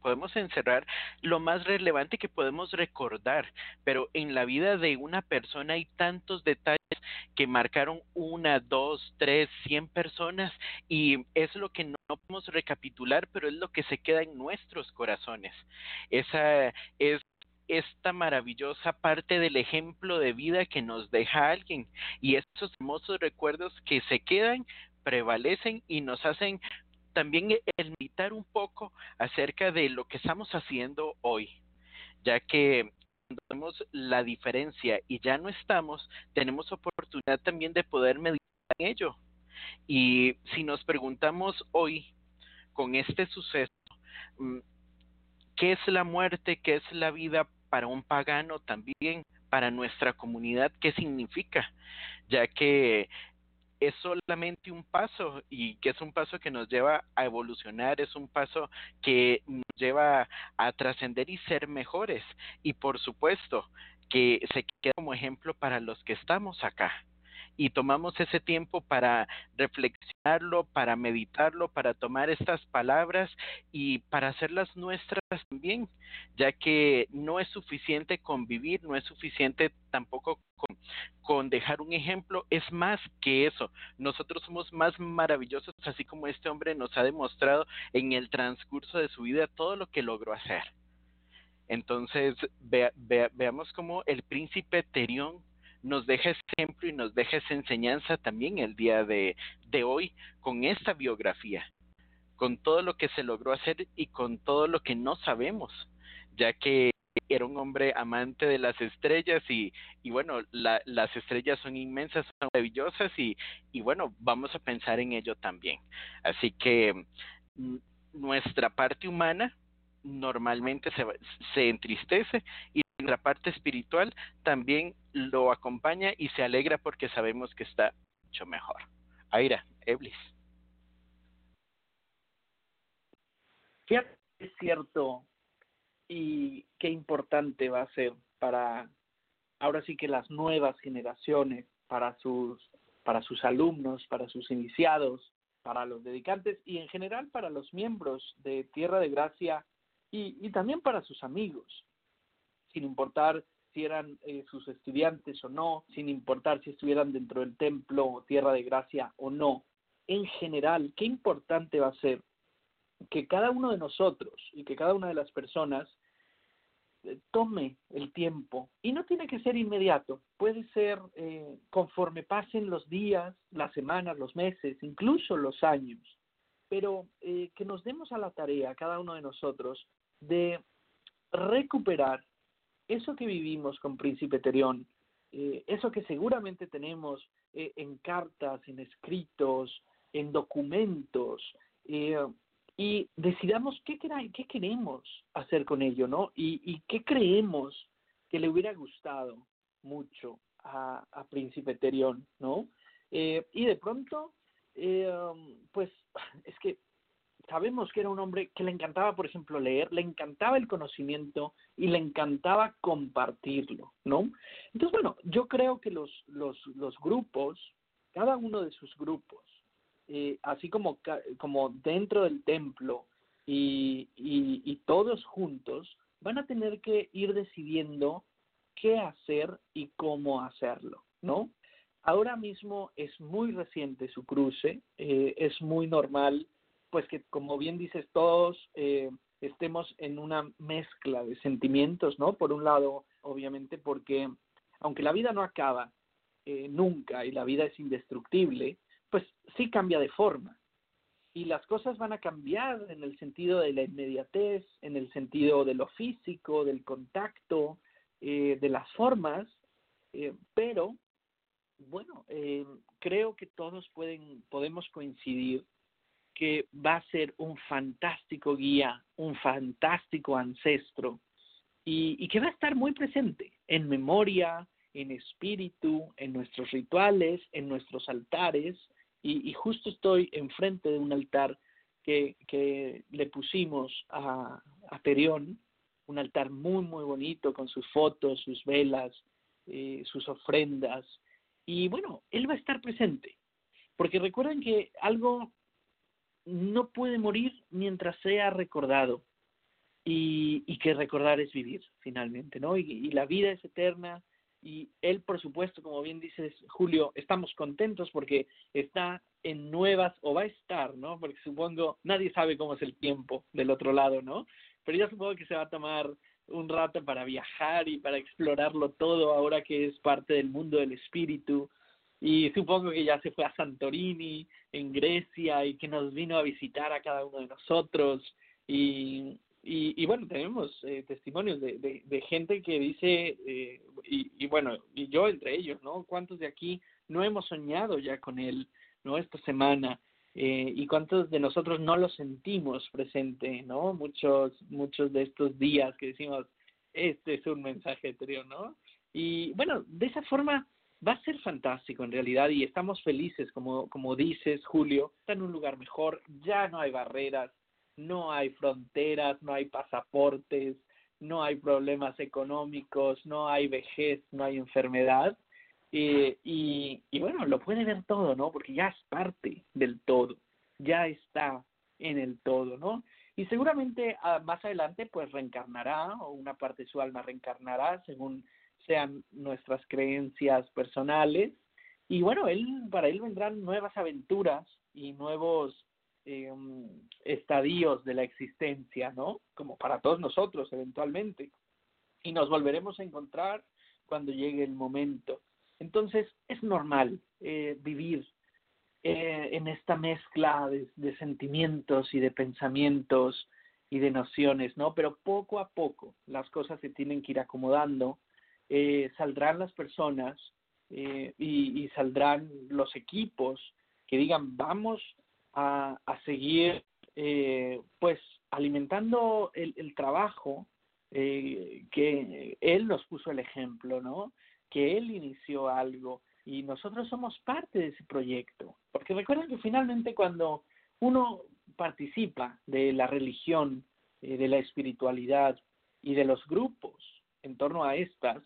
Speaker 5: podemos encerrar lo más relevante que podemos recordar, pero en la vida de una persona hay tantos detalles que marcaron una, dos, tres, cien personas y es lo que no podemos recapitular, pero es lo que se queda en nuestros corazones. Esa es esta maravillosa parte del ejemplo de vida que nos deja alguien y esos hermosos recuerdos que se quedan prevalecen y nos hacen también el meditar un poco acerca de lo que estamos haciendo hoy, ya que cuando vemos la diferencia y ya no estamos, tenemos oportunidad también de poder meditar en ello. Y si nos preguntamos hoy, con este suceso, mm, ¿qué es la muerte? ¿Qué es la vida para un pagano también? Para nuestra comunidad, ¿qué significa? Ya que es solamente un paso y que es un paso que nos lleva a evolucionar, es un paso que nos lleva a trascender y ser mejores. Y por supuesto que se queda como ejemplo para los que estamos acá y tomamos ese tiempo para reflexionarlo, para meditarlo, para tomar estas palabras y para hacerlas nuestras también, ya que no es suficiente convivir, no es suficiente tampoco con, con, dejar un ejemplo, es más que eso. Nosotros somos más maravillosos, así como este hombre nos ha demostrado en el transcurso de su vida todo lo que logró hacer. Entonces, veamos cómo el príncipe Terión nos deja ese ejemplo y nos deja esa enseñanza también el día de, hoy con esta biografía, con todo lo que se logró hacer y con todo lo que no sabemos, ya que era un hombre amante de las estrellas y, y bueno, la, las estrellas son inmensas, son maravillosas y, y bueno, vamos a pensar en ello también. Así que mm, nuestra parte humana normalmente se, se entristece y la parte espiritual también lo acompaña y se alegra porque sabemos que está mucho mejor. Aira, Eblis.
Speaker 4: es cierto y qué importante va a ser para ahora sí que las nuevas generaciones, para sus para sus alumnos, para sus iniciados, para los dedicantes y en general para los miembros de Tierra de Gracia y también para sus amigos sin importar si eran eh, sus estudiantes o no, sin importar si estuvieran dentro del templo o tierra de gracia o no. En general, qué importante va a ser que cada uno de nosotros y que cada una de las personas eh, tome el tiempo y no tiene que ser inmediato, puede ser eh, conforme pasen los días, las semanas, los meses, incluso los años, pero que nos demos a la tarea, cada uno de nosotros, de recuperar eso que vivimos con Príncipe Terión, eh, eso que seguramente tenemos eh, en cartas, en escritos, en documentos, eh, y decidamos qué, qué queremos hacer con ello, ¿no? Y, y, qué creemos que le hubiera gustado mucho a, Príncipe Terión, ¿no? y de pronto, pues es que sabemos que era un hombre que le encantaba, por ejemplo, leer, le encantaba el conocimiento y le encantaba compartirlo, ¿no? Entonces, bueno, yo creo que los, los, los grupos, cada uno de sus grupos, eh, así como, como dentro del templo y, y, y todos juntos, van a tener que ir decidiendo qué hacer y cómo hacerlo, ¿no? Ahora mismo es muy reciente su cruce, eh, es muy normal pues que como bien dices todos eh, estemos en una mezcla de sentimientos, ¿no? Por un lado, obviamente, porque aunque la vida no acaba eh, nunca y la vida es indestructible, pues sí cambia de forma. Y las cosas van a cambiar en el sentido de la inmediatez, en el sentido de lo físico, del contacto, eh, de las formas, pero bueno, creo que todos pueden, podemos coincidir que va a ser un fantástico guía, un fantástico ancestro y, que va a estar muy presente en memoria, en espíritu, en nuestros rituales, en nuestros altares y, justo estoy enfrente de un altar que, le pusimos a, a Perión, un altar muy, muy bonito con sus fotos, sus velas, eh, sus ofrendas. Y bueno, él va a estar presente. Porque recuerden que algo no puede morir mientras sea recordado y, y que recordar es vivir finalmente, ¿no? Y, y, la vida es eterna y él, por supuesto, como bien dices, Julio, estamos contentos porque está en nuevas, o va a estar, ¿no? Porque supongo, nadie sabe cómo es el tiempo del otro lado, ¿no? Pero yo supongo que se va a tomar un rato para viajar y para explorarlo todo ahora que es parte del mundo del espíritu. Y supongo que ya se fue a Santorini, en Grecia, y que nos vino a visitar a cada uno de nosotros. Y, y, bueno, tenemos eh, testimonios de, de, gente que dice, eh, y, y bueno, y yo entre ellos, ¿no? ¿Cuántos de aquí no hemos soñado ya con él, ¿no? Esta semana. Eh, y cuántos de nosotros no lo sentimos presente, ¿no? Muchos, muchos de estos días que decimos, este es un mensaje anterior, ¿no? Y bueno, de esa forma va a ser fantástico en realidad y estamos felices, como, como dices, Julio, está en un lugar mejor, ya no hay barreras, no hay fronteras, no hay pasaportes, no hay problemas económicos, no hay vejez, no hay enfermedad. Eh, y, y bueno, lo puede ver todo, ¿no? Porque ya es parte del todo, ya está en el todo, ¿no? Y seguramente uh, más adelante pues reencarnará o una parte de su alma reencarnará según sean nuestras creencias personales. Y bueno, él para él vendrán nuevas aventuras y nuevos eh, estadios de la existencia, ¿no? Como para todos nosotros eventualmente. Y nos volveremos a encontrar cuando llegue el momento. Entonces es normal eh, vivir eh, en esta mezcla de, de, sentimientos y de pensamientos y de nociones, ¿no? Pero poco a poco las cosas se tienen que ir acomodando, eh, saldrán las personas eh, y, y, saldrán los equipos que digan vamos a, a seguir eh, pues alimentando el, el trabajo que él nos puso el ejemplo, ¿no? Que él inició algo y nosotros somos parte de ese proyecto. Porque recuerden que finalmente cuando uno participa de la religión, eh, de la espiritualidad y de los grupos en torno a estas,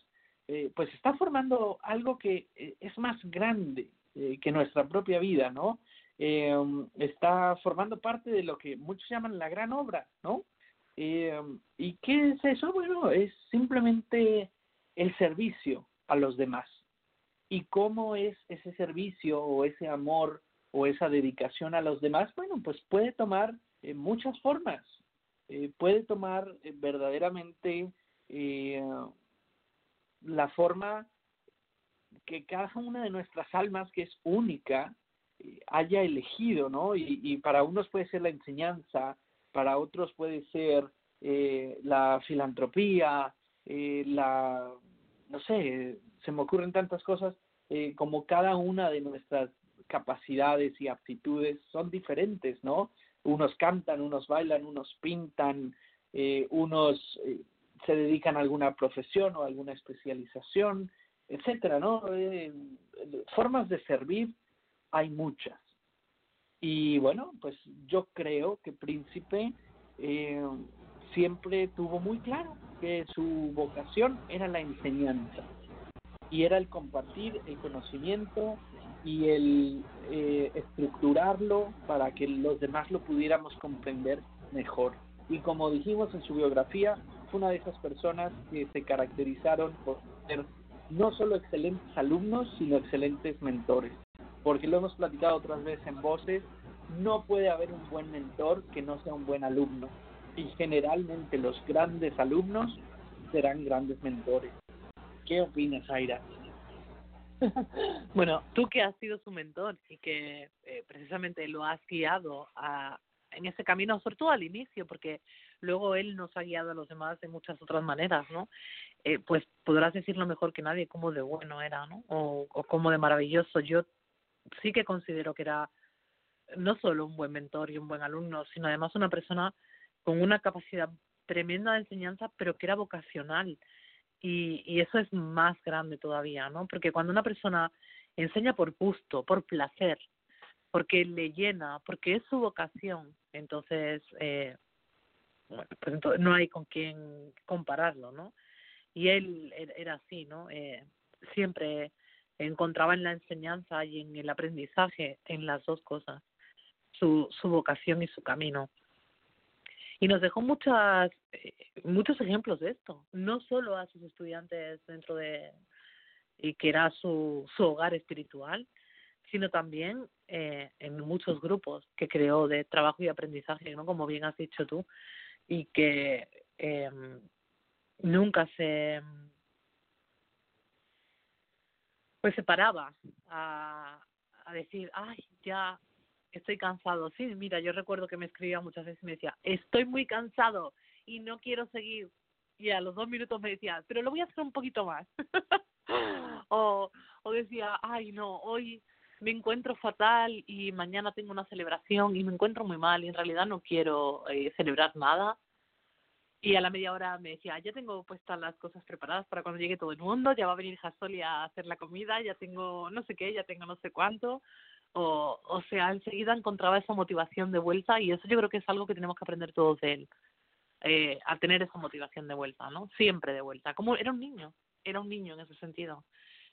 Speaker 4: eh, pues está formando algo que eh, es más grande eh, que nuestra propia vida, ¿no? está formando parte de lo que muchos llaman la gran obra, ¿no? ¿Y qué es eso? Bueno, es simplemente el servicio a los demás y cómo es ese servicio o ese amor o esa dedicación a los demás, bueno, pues puede tomar eh, muchas formas, eh, puede tomar eh, verdaderamente eh, la forma que cada una de nuestras almas, que es única, eh, haya elegido, ¿no? Y, para unos puede ser la enseñanza, para otros puede ser eh, la filantropía, la, no sé, se me ocurren tantas cosas, eh, como cada una de nuestras capacidades y aptitudes son diferentes, ¿no? Unos cantan, unos bailan, unos pintan, eh, unos eh, se dedican a alguna profesión o alguna especialización, etcétera, ¿no? Eh, formas de servir hay muchas. Y bueno, pues yo creo que Príncipe eh, siempre tuvo muy claro que su vocación era la enseñanza y era el compartir el conocimiento y el eh, estructurarlo para que los demás lo pudiéramos comprender mejor. Y como dijimos en su biografía, una de esas personas que se caracterizaron por ser no solo excelentes alumnos, sino excelentes mentores. Porque lo hemos platicado otras veces en voces, no puede haber un buen mentor que no sea un buen alumno. Y generalmente los grandes alumnos serán grandes mentores. ¿Qué opinas, Aira?
Speaker 2: bueno, tú que has sido su mentor y que eh, precisamente lo has guiado a, en ese camino, sobre todo al inicio, porque luego él nos ha guiado a los demás de muchas otras maneras, ¿no? Eh, pues podrás decirlo mejor que nadie cómo de bueno era, ¿no? O, o cómo de maravilloso. Yo sí que considero que era no solo un buen mentor y un buen alumno, sino además una persona con una capacidad tremenda de enseñanza, pero que era vocacional y, y eso es más grande todavía, ¿no? Porque cuando una persona enseña por gusto, por placer, porque le llena, porque es su vocación, entonces, eh, bueno, pues entonces no hay con quién compararlo, ¿no? Y él era así, ¿no? Eh, siempre encontraba en la enseñanza y en el aprendizaje, en las dos cosas, su, su vocación y su camino. Y nos dejó muchas, eh, muchos ejemplos de esto, no solo a sus estudiantes dentro de, y que era su, su hogar espiritual, sino también eh, en muchos grupos que creó de trabajo y aprendizaje, ¿no? Como bien has dicho tú, y que eh, nunca se pues se paraba a, a decir, ay, ya estoy cansado. Sí, mira, yo recuerdo que me escribía muchas veces y me decía, estoy muy cansado y no quiero seguir. Y a los dos minutos me decía, pero lo voy a hacer un poquito más. o, o decía, ay, no, hoy me encuentro fatal y mañana tengo una celebración y me encuentro muy mal y en realidad no quiero eh, celebrar nada. Y a la media hora me decía, ya tengo puestas las cosas preparadas para cuando llegue todo el mundo, ya va a venir Jasoli a hacer la comida, ya tengo no sé qué, ya tengo no sé cuánto. O, o sea, enseguida encontraba esa motivación de vuelta y eso yo creo que es algo que tenemos que aprender todos de él, eh, a tener esa motivación de vuelta, ¿no? Siempre de vuelta. Como era un niño, era un niño en ese sentido.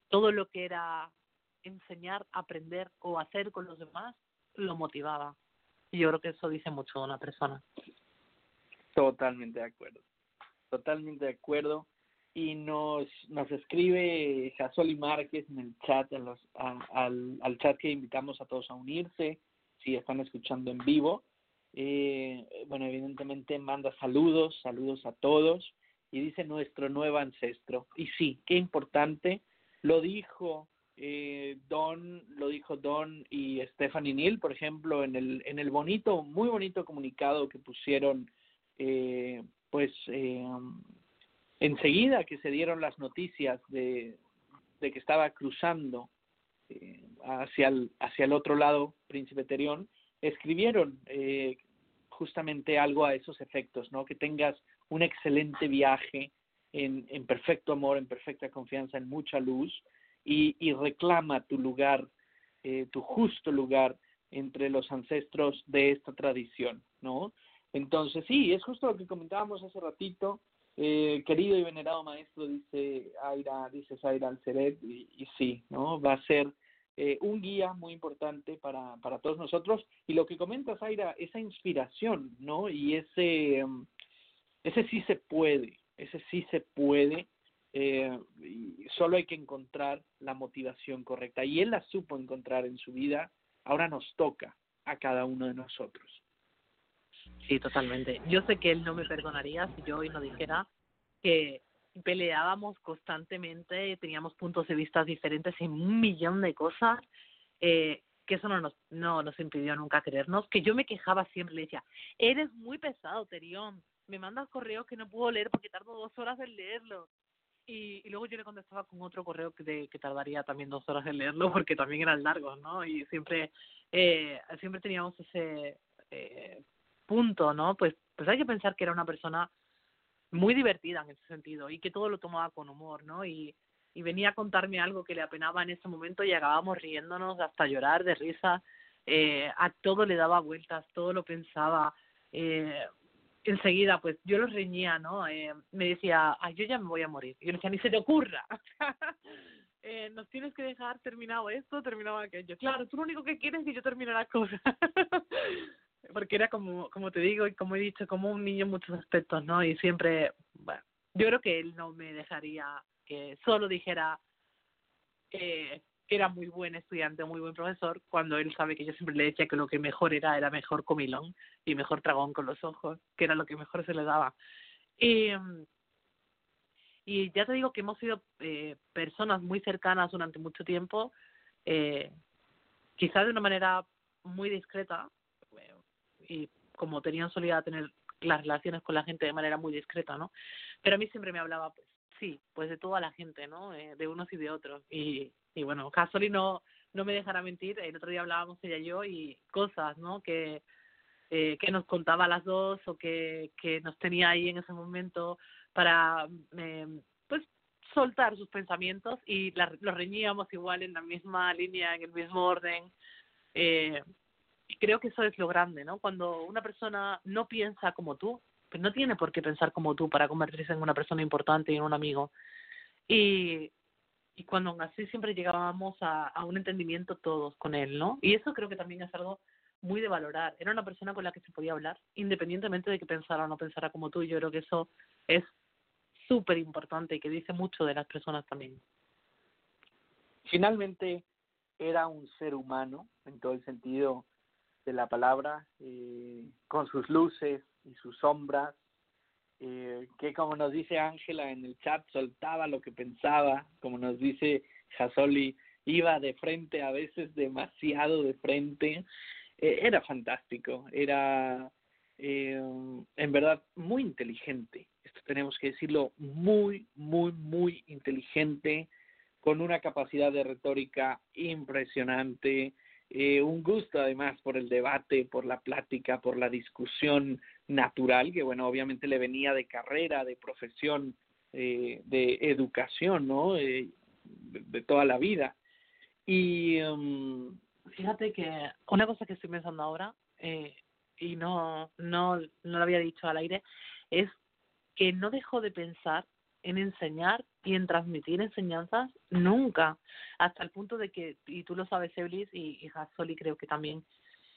Speaker 2: Todo lo que era enseñar, aprender o hacer con los demás lo motivaba. Y yo creo que eso dice mucho de una persona.
Speaker 4: Totalmente de acuerdo. Totalmente de acuerdo. Y nos, nos escribe Jasoli Márquez en el chat, a los, al, al chat que invitamos a todos a unirse, si están escuchando en vivo. Eh, bueno, evidentemente manda saludos, saludos a todos, y dice nuestro nuevo ancestro. Y sí, qué importante, lo dijo eh, Don, lo dijo Don y Stephanie Neal, por ejemplo, en el, en el bonito, muy bonito comunicado que pusieron, eh, pues, eh, enseguida que se dieron las noticias de, que estaba cruzando eh, hacia, el, hacia el otro lado, Príncipe Terión, escribieron eh, justamente algo a esos efectos, ¿no? Que tengas un excelente viaje en, en perfecto amor, en perfecta confianza, en mucha luz, y, y reclama tu lugar, eh, tu justo lugar entre los ancestros de esta tradición, ¿no? Entonces, sí, es justo lo que comentábamos hace ratito, eh, querido y venerado maestro, dice Aira, dice Zaira Alceret, y, sí, ¿no? Va a ser eh, un guía muy importante para, para todos nosotros. Y lo que comentas, Aira, esa inspiración, ¿no? Y ese, um, ese sí se puede, ese sí se puede, eh, solo hay que encontrar la motivación correcta. Y él la supo encontrar en su vida, ahora nos toca a cada uno de nosotros.
Speaker 2: Sí, totalmente. Yo sé que él no me perdonaría si yo hoy no dijera que peleábamos constantemente, teníamos puntos de vista diferentes en un millón de cosas, eh, que eso no nos, no nos impidió nunca querernos, que yo me quejaba siempre, le decía, eres muy pesado, Terión, me mandas correos que no puedo leer porque tardo dos horas en leerlo. Y, y luego yo le contestaba con otro correo que, de, que tardaría también dos horas en leerlo porque también eran largos, ¿no? Y siempre, eh, siempre teníamos ese eh, punto, ¿no? Pues, pues hay que pensar que era una persona muy divertida en ese sentido y que todo lo tomaba con humor, ¿no? Y, y venía a contarme algo que le apenaba en ese momento y acabábamos riéndonos hasta llorar de risa. Eh, a todo le daba vueltas, todo lo pensaba. Eh, enseguida, pues yo lo reñía, ¿no? Eh, me decía, Ay, yo ya me voy a morir. Y yo decía, ni se te ocurra. eh, nos tienes que dejar terminado esto, terminado aquello. Claro, tú lo único que quieres es que yo termine la cosa. porque era como como te digo y como he dicho como un niño en muchos aspectos no y siempre bueno yo creo que él no me dejaría que solo dijera eh, era muy buen estudiante muy buen profesor cuando él sabe que yo siempre le decía que lo que mejor era era mejor comilón y mejor tragón con los ojos que era lo que mejor se le daba y y ya te digo que hemos sido eh, personas muy cercanas durante mucho tiempo eh, quizás de una manera muy discreta y como tenían solía tener las relaciones con la gente de manera muy discreta, ¿no? Pero a mí siempre me hablaba, pues, sí, pues de toda la gente, ¿no? Eh, de unos y de otros. Y, y bueno, Casoli no, no me dejará mentir, el otro día hablábamos ella y yo y cosas, ¿no? Que, eh, que nos contaba las dos o que, que nos tenía ahí en ese momento para, eh, pues, soltar sus pensamientos y la, los reñíamos igual en la misma línea, en el mismo orden. Eh, y creo que eso es lo grande, ¿no? Cuando una persona no piensa como tú, pues no tiene por qué pensar como tú para convertirse en una persona importante y en un amigo. Y, y cuando así siempre llegábamos a, a un entendimiento todos con él, ¿no? Y eso creo que también es algo muy de valorar. Era una persona con la que se podía hablar, independientemente de que pensara o no pensara como tú. Yo creo que eso es súper importante y que dice mucho de las personas también.
Speaker 4: Finalmente, era un ser humano en todo el sentido de la palabra, eh, con sus luces y sus sombras, eh, que como nos dice Ángela en el chat, soltaba lo que pensaba, como nos dice Jasoli, iba de frente, a veces demasiado de frente, eh, era fantástico, era eh, en verdad muy inteligente, esto tenemos que decirlo, muy, muy, muy inteligente, con una capacidad de retórica impresionante, eh, un gusto además por el debate, por la plática, por la discusión natural, que bueno, obviamente le venía de carrera, de profesión, eh, de educación, ¿no? Eh, de, toda la vida. Y um,
Speaker 2: fíjate que una cosa que estoy pensando ahora, eh, y no, no, no lo había dicho al aire, es que no dejo de pensar en enseñar y en transmitir enseñanzas nunca, hasta el punto de que, y tú lo sabes, Eblis, y, y creo que también,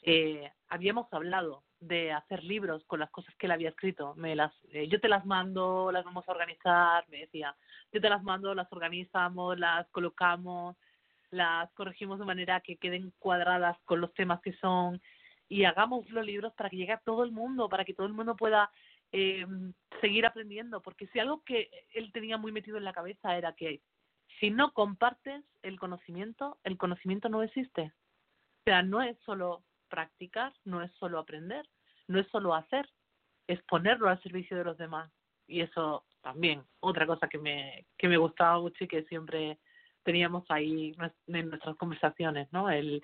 Speaker 2: eh, habíamos hablado de hacer libros con las cosas que él había escrito. Me las, eh, yo te las mando, las vamos a organizar, me decía, yo te las mando, las organizamos, las colocamos, las corregimos de manera que queden cuadradas con los temas que son. Y hagamos los libros para que llegue a todo el mundo, para que todo el mundo pueda eh, seguir aprendiendo, porque si algo que él tenía muy metido en la cabeza era que si no compartes el conocimiento, el conocimiento no existe. O sea, no es solo practicar, no es solo aprender, no es solo hacer, es ponerlo al servicio de los demás. Y eso también, otra cosa que me, que me gustaba mucho y que siempre teníamos ahí en nuestras conversaciones, ¿no? El,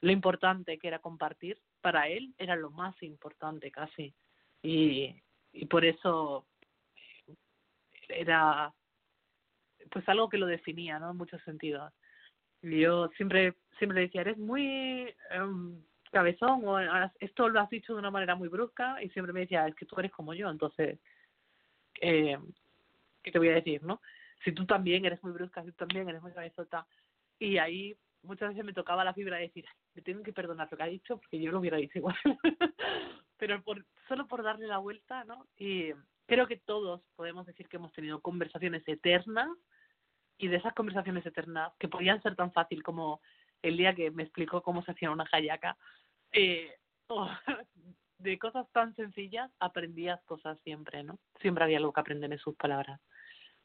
Speaker 2: lo importante que era compartir, para él era lo más importante casi. Y, y por eso era pues algo que lo definía, ¿no? En muchos sentidos. Y yo siempre siempre decía, eres muy um, cabezón o esto lo has dicho de una manera muy brusca y siempre me decía, es que tú eres como yo, entonces, eh, ¿qué te voy a decir, no? Si tú también eres muy brusca, si tú también eres muy cabezota, y ahí muchas veces me tocaba la fibra de decir, me tienen que perdonar lo que ha dicho porque yo lo hubiera dicho igual. Pero por, solo por darle la vuelta, ¿no? Y creo que todos podemos decir que hemos tenido conversaciones eternas y de esas conversaciones eternas que podían ser tan fácil como el día que me explicó cómo se hacía una hayaca, eh, oh, de cosas tan sencillas aprendías cosas siempre, ¿no? Siempre había algo que aprender en sus palabras.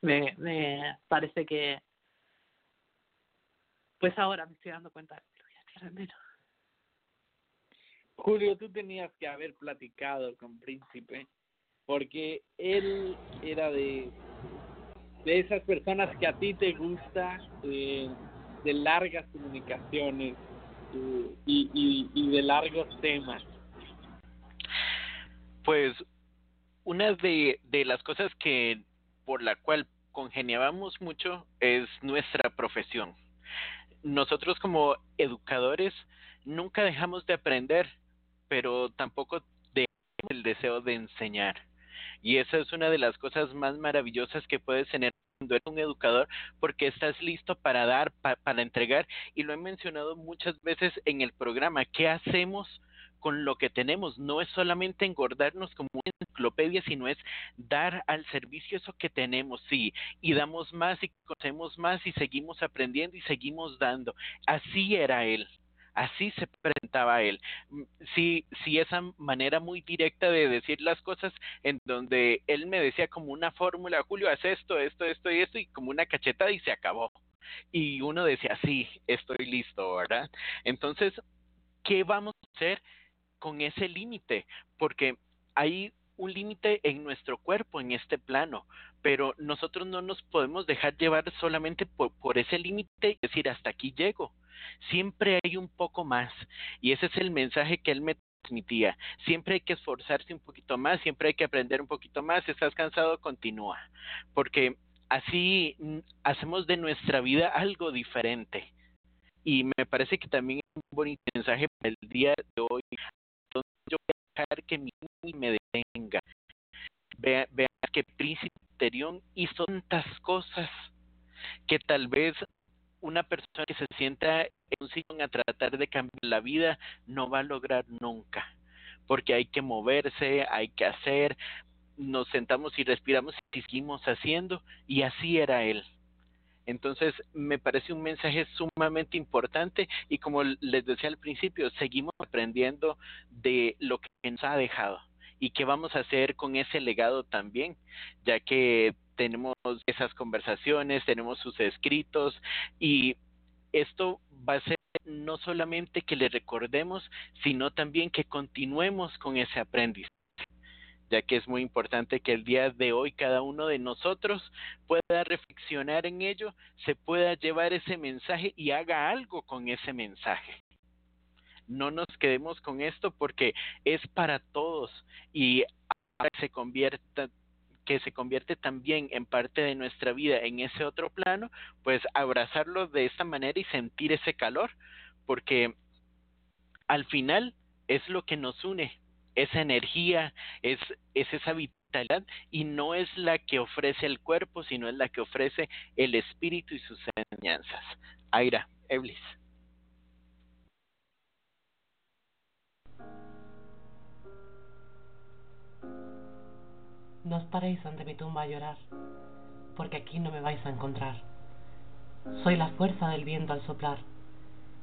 Speaker 2: Me, me parece que, pues ahora me estoy dando cuenta de que lo voy a menos.
Speaker 4: Julio, tú tenías que haber platicado con Príncipe, porque él era de, de esas personas que a ti te gusta, eh, de largas comunicaciones, y, y, y de largos temas?
Speaker 5: Pues una de, de las cosas que por la cual congeniábamos mucho es nuestra profesión. Nosotros como educadores nunca dejamos de aprender, pero tampoco de el deseo de enseñar. Y esa es una de las cosas más maravillosas que puedes tener cuando eres un educador porque estás listo para dar, para entregar y lo he mencionado muchas veces en el programa, ¿qué hacemos? con lo que tenemos. No es solamente engordarnos como una enciclopedia, sino es dar al servicio eso que tenemos, sí, y damos más y conocemos más y seguimos aprendiendo y seguimos dando. Así era él. Así se presentaba él. Mm, sí, sí, esa manera muy directa de decir las cosas en donde él me decía como una fórmula, Julio, haz esto, esto, esto y esto, y como una cachetada y se acabó. Y uno decía, sí, estoy listo, ¿verdad? Entonces, ¿qué vamos a hacer con ese límite? Porque hay un límite en nuestro cuerpo, en este plano, pero nosotros no nos podemos dejar llevar solamente por, ese límite y decir, hasta aquí llego Siempre hay un poco más. Y ese es el mensaje que él me transmitía. Siempre hay que esforzarse un poquito más, siempre hay que aprender un poquito más. Si estás cansado, continúa. Porque así mm, hacemos de nuestra vida algo diferente. Y me parece que también es un bonito mensaje para el día de hoy. Entonces yo voy a que mi me detenga. Vean vea que Príncipe Terión hizo tantas cosas que tal vez una persona que se sienta en un sitio a tratar de cambiar la vida no va a lograr nunca, porque hay que moverse, hay que hacer, nos sentamos y respiramos y seguimos haciendo, y así era él. Entonces, me parece un mensaje sumamente importante y como les decía al principio, seguimos aprendiendo de lo que nos ha dejado y qué vamos a hacer con ese legado también, ya que tenemos esas conversaciones, tenemos sus escritos y esto va a ser no solamente que le recordemos, sino también que continuemos con ese aprendizaje ya que es muy importante que el día de hoy cada uno de nosotros pueda reflexionar en ello, se pueda llevar ese mensaje y haga algo con ese mensaje. No nos quedemos con esto porque es para todos y se convierta que se convierte también en parte de nuestra vida en ese otro plano, pues abrazarlo de esta manera y sentir ese calor, porque al final es lo que nos une, esa energía, es, es esa vitalidad y no es la que ofrece el cuerpo, sino es la que ofrece el espíritu y sus enseñanzas. Aira, Eblis.
Speaker 7: No os paréis ante mi tumba a llorar, porque aquí no me vais a encontrar. Soy la fuerza del viento al soplar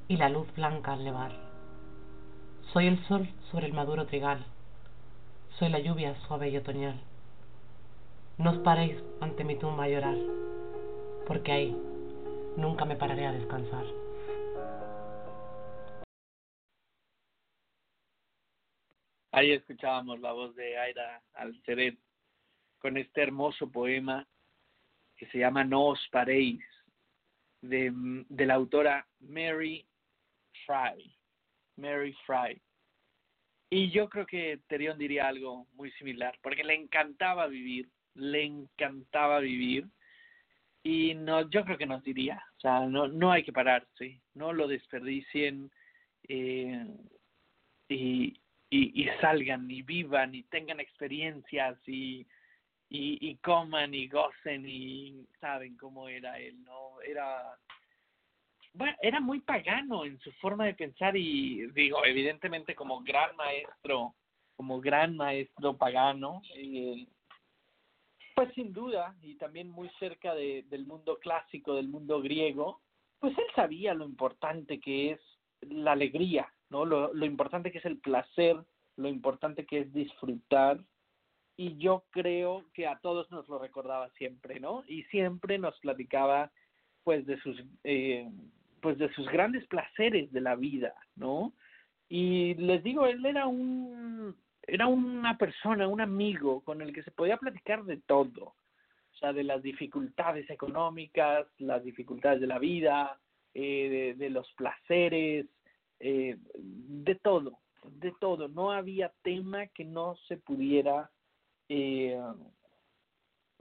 Speaker 7: y la luz blanca al levar. Soy el sol sobre el maduro trigal, soy la lluvia suave y otoñal. No os paréis ante mi tumba a llorar, porque ahí nunca me pararé a descansar.
Speaker 4: Ahí escuchábamos la voz de Aira Alceret con este hermoso poema que se llama No os paréis, de, de la autora Mary Fry. Mary Fry. Y yo creo que Terion diría algo muy similar, porque le encantaba vivir, le encantaba vivir. Y no, yo creo que nos diría, o sea, no, no hay que pararse, no lo desperdicien eh, y, salgan y vivan y tengan experiencias y, y coman y gocen y saben cómo era él, ¿no? Era, bueno, era muy pagano en su forma de pensar y digo, evidentemente como gran maestro, como gran maestro pagano, eh, pues sin duda, y también muy cerca de, del mundo clásico, del mundo griego, pues él sabía lo importante que es la alegría, ¿no? Lo, lo importante que es el placer, lo importante que es disfrutar, y yo creo que a todos nos lo recordaba siempre, ¿no? Y siempre nos platicaba pues de sus eh, pues de sus grandes placeres de la vida, ¿no? Y les digo, él era un era una persona, un amigo con el que se podía platicar de todo, o sea, de las dificultades económicas, las dificultades de la vida, eh, de, los placeres, eh, de todo, de todo. No había tema que no se pudiera eh,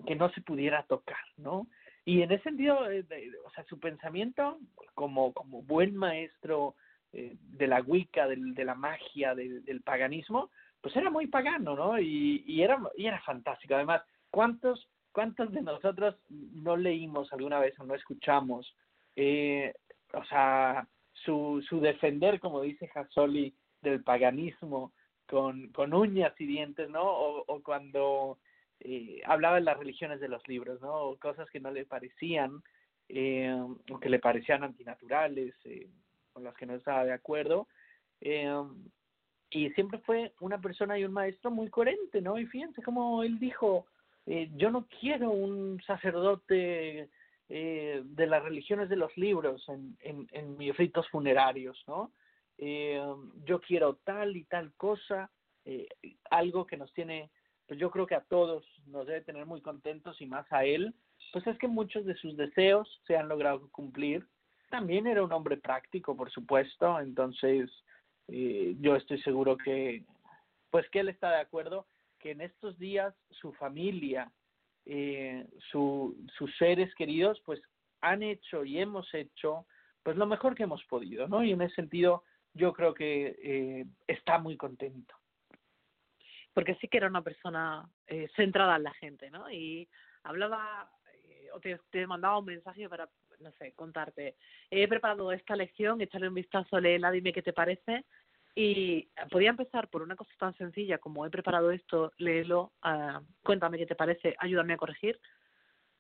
Speaker 4: que no se pudiera tocar, ¿no? Y en ese sentido, eh, o sea, su pensamiento como, como buen maestro eh, de la Wicca, del, de la magia, de, del paganismo, pues era muy pagano, ¿no? Y, y, era, y era fantástico. Además, ¿cuántos, ¿cuántos de nosotros no leímos alguna vez o no escuchamos? Eh, o sea, su, su defender, como dice Hasoli, del paganismo con, con uñas y dientes, ¿no? O, o cuando eh, hablaba de las religiones de los libros, ¿no? Cosas que no le parecían, eh, o que le parecían antinaturales, eh, con las que no estaba de acuerdo. Eh, y siempre fue una persona y un maestro muy coherente, ¿no? Y fíjense cómo él dijo, eh, yo no quiero un sacerdote eh, de las religiones de los libros en, en, en mis ritos funerarios, ¿no? Yo quiero tal y tal cosa, algo que nos tiene pues yo creo que a todos nos debe tener muy contentos y más a él, pues es que muchos de sus deseos se han logrado cumplir. También era un hombre práctico, por supuesto, entonces eh, yo estoy seguro que, pues que él está de acuerdo que en estos días su familia, eh, su, sus seres queridos, pues han hecho y hemos hecho pues lo mejor que hemos podido, ¿no? Y en ese sentido yo creo que eh, está muy contento
Speaker 2: porque sí que era una persona eh, centrada en la gente, ¿no? Y hablaba eh, o te, mandaba un mensaje para no sé, contarte. He preparado esta lección, échale un vistazo, léela, dime qué te parece. Y podía empezar por una cosa tan sencilla como he preparado esto, léelo, ah, cuéntame qué te parece, ayúdame a corregir.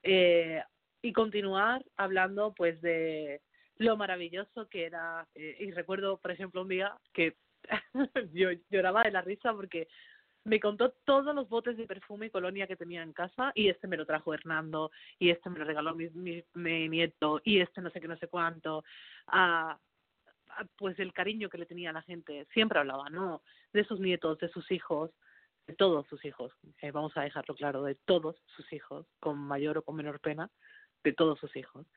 Speaker 2: Eh, y continuar hablando pues de lo maravilloso que era. Eh, y recuerdo, por ejemplo, un día que yo lloraba de la risa porque me contó todos los botes de perfume y colonia que tenía en casa y este me lo trajo Hernando y este me lo regaló mi, mi, mi nieto y este no sé qué no sé cuánto. Ah, ah, pues el cariño que le tenía la gente siempre hablaba no de sus nietos de sus hijos de todos sus hijos eh, vamos a dejarlo claro de todos sus hijos con mayor o con menor pena de todos sus hijos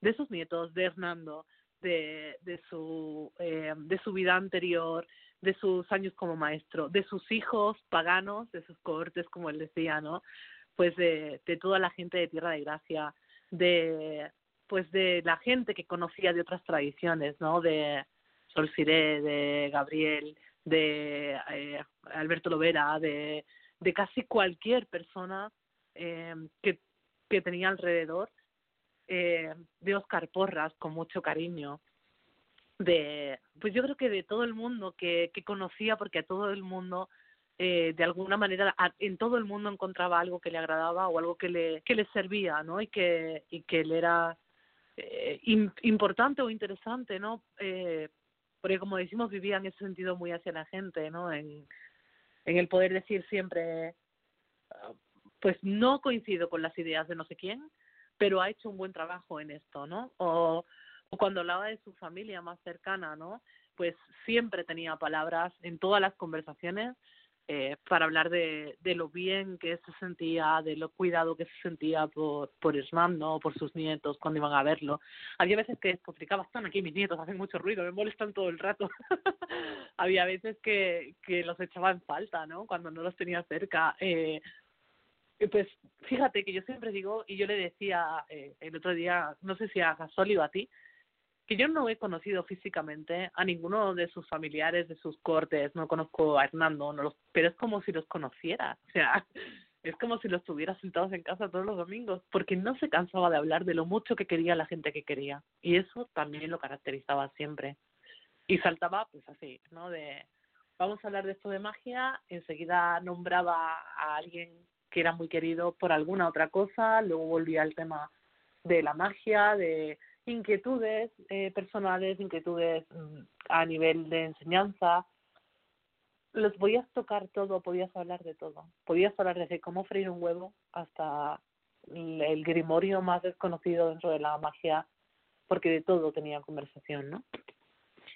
Speaker 2: de sus nietos de Hernando de de su eh, de su vida anterior de sus años como maestro, de sus hijos paganos, de sus cohortes, como él decía, ¿no? Pues de, de toda la gente de Tierra de Gracia, de pues de la gente que conocía de otras tradiciones, ¿no? De Sol de Gabriel, de eh, Alberto Lovera, de, de casi cualquier persona eh, que, que tenía alrededor, eh, de Oscar Porras con mucho cariño, de pues yo creo que de todo el mundo que, que conocía porque a todo el mundo eh, de alguna manera en todo el mundo encontraba algo que le agradaba o algo que le que le servía no y que y que le era eh, importante o interesante no eh, porque como decimos vivía en ese sentido muy hacia la gente no en en el poder decir siempre pues no coincido con las ideas de no sé quién pero ha hecho un buen trabajo en esto no o o cuando hablaba de su familia más cercana, ¿no? Pues siempre tenía palabras en todas las conversaciones eh, para hablar de, de lo bien que se sentía, de lo cuidado que se sentía por, por Hernando, por sus nietos cuando iban a verlo. Había veces que despotricaba, están aquí mis nietos, hacen mucho ruido, me molestan todo el rato. Había veces que, que los echaba en falta, ¿no? Cuando no los tenía cerca. Eh, pues fíjate que yo siempre digo, y yo le decía eh, el otro día, no sé si a Gasol o a ti, que yo no he conocido físicamente a ninguno de sus familiares, de sus cortes, no conozco a Hernando, no los, pero es como si los conociera, o sea, es como si los tuviera sentados en casa todos los domingos, porque no se cansaba de hablar de lo mucho que quería la gente que quería, y eso también lo caracterizaba siempre. Y saltaba, pues así, ¿no? De, vamos a hablar de esto de magia, enseguida nombraba a alguien que era muy querido por alguna otra cosa, luego volvía al tema de la magia, de inquietudes eh, personales, inquietudes mm, a nivel de enseñanza. Los podías tocar todo, podías hablar de todo. Podías hablar desde cómo freír un huevo hasta el grimorio más desconocido dentro de la magia, porque de todo tenía conversación, ¿no?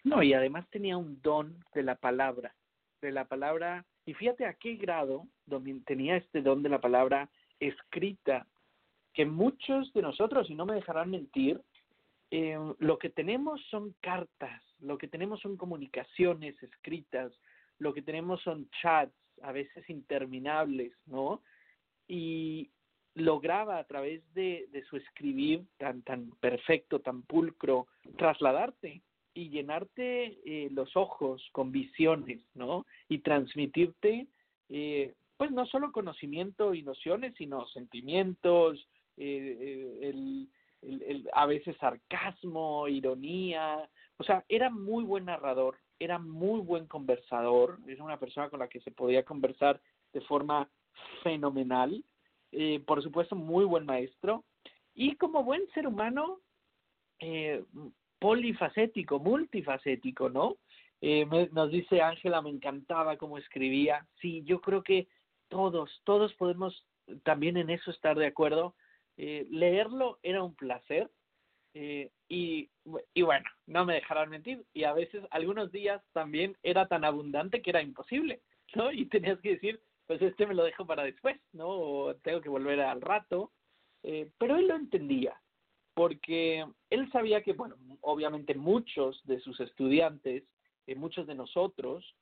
Speaker 4: No, y además tenía un don de la palabra, de la palabra, y fíjate a qué grado tenía este don de la palabra escrita, que muchos de nosotros, y no me dejarán mentir, eh, lo que tenemos son cartas, lo que tenemos son comunicaciones escritas, lo que tenemos son chats, a veces interminables, ¿no? Y lograba a través de, de su escribir tan, tan perfecto, tan pulcro, trasladarte y llenarte eh, los ojos con visiones, ¿no? Y transmitirte, eh, pues no solo conocimiento y nociones, sino sentimientos, eh, eh el, el, a veces sarcasmo, ironía, o sea, era muy buen narrador, era muy buen conversador, es una persona con la que se podía conversar de forma fenomenal, eh, por supuesto muy buen maestro, y como buen ser humano, eh, polifacético, multifacético, ¿no? Eh, nos dice Ángela, me encantaba cómo escribía. Sí, yo creo que todos, todos podemos también en eso estar de acuerdo. Eh, leerlo era un placer eh, y, y bueno, no me dejarán mentir, y a veces algunos días también era tan abundante que era imposible, ¿no? Y tenías que decir, pues este me lo dejo para después, ¿no? O tengo que volver al rato, eh, pero él lo entendía, porque él sabía que, bueno, obviamente muchos de sus estudiantes, eh, muchos de nosotros,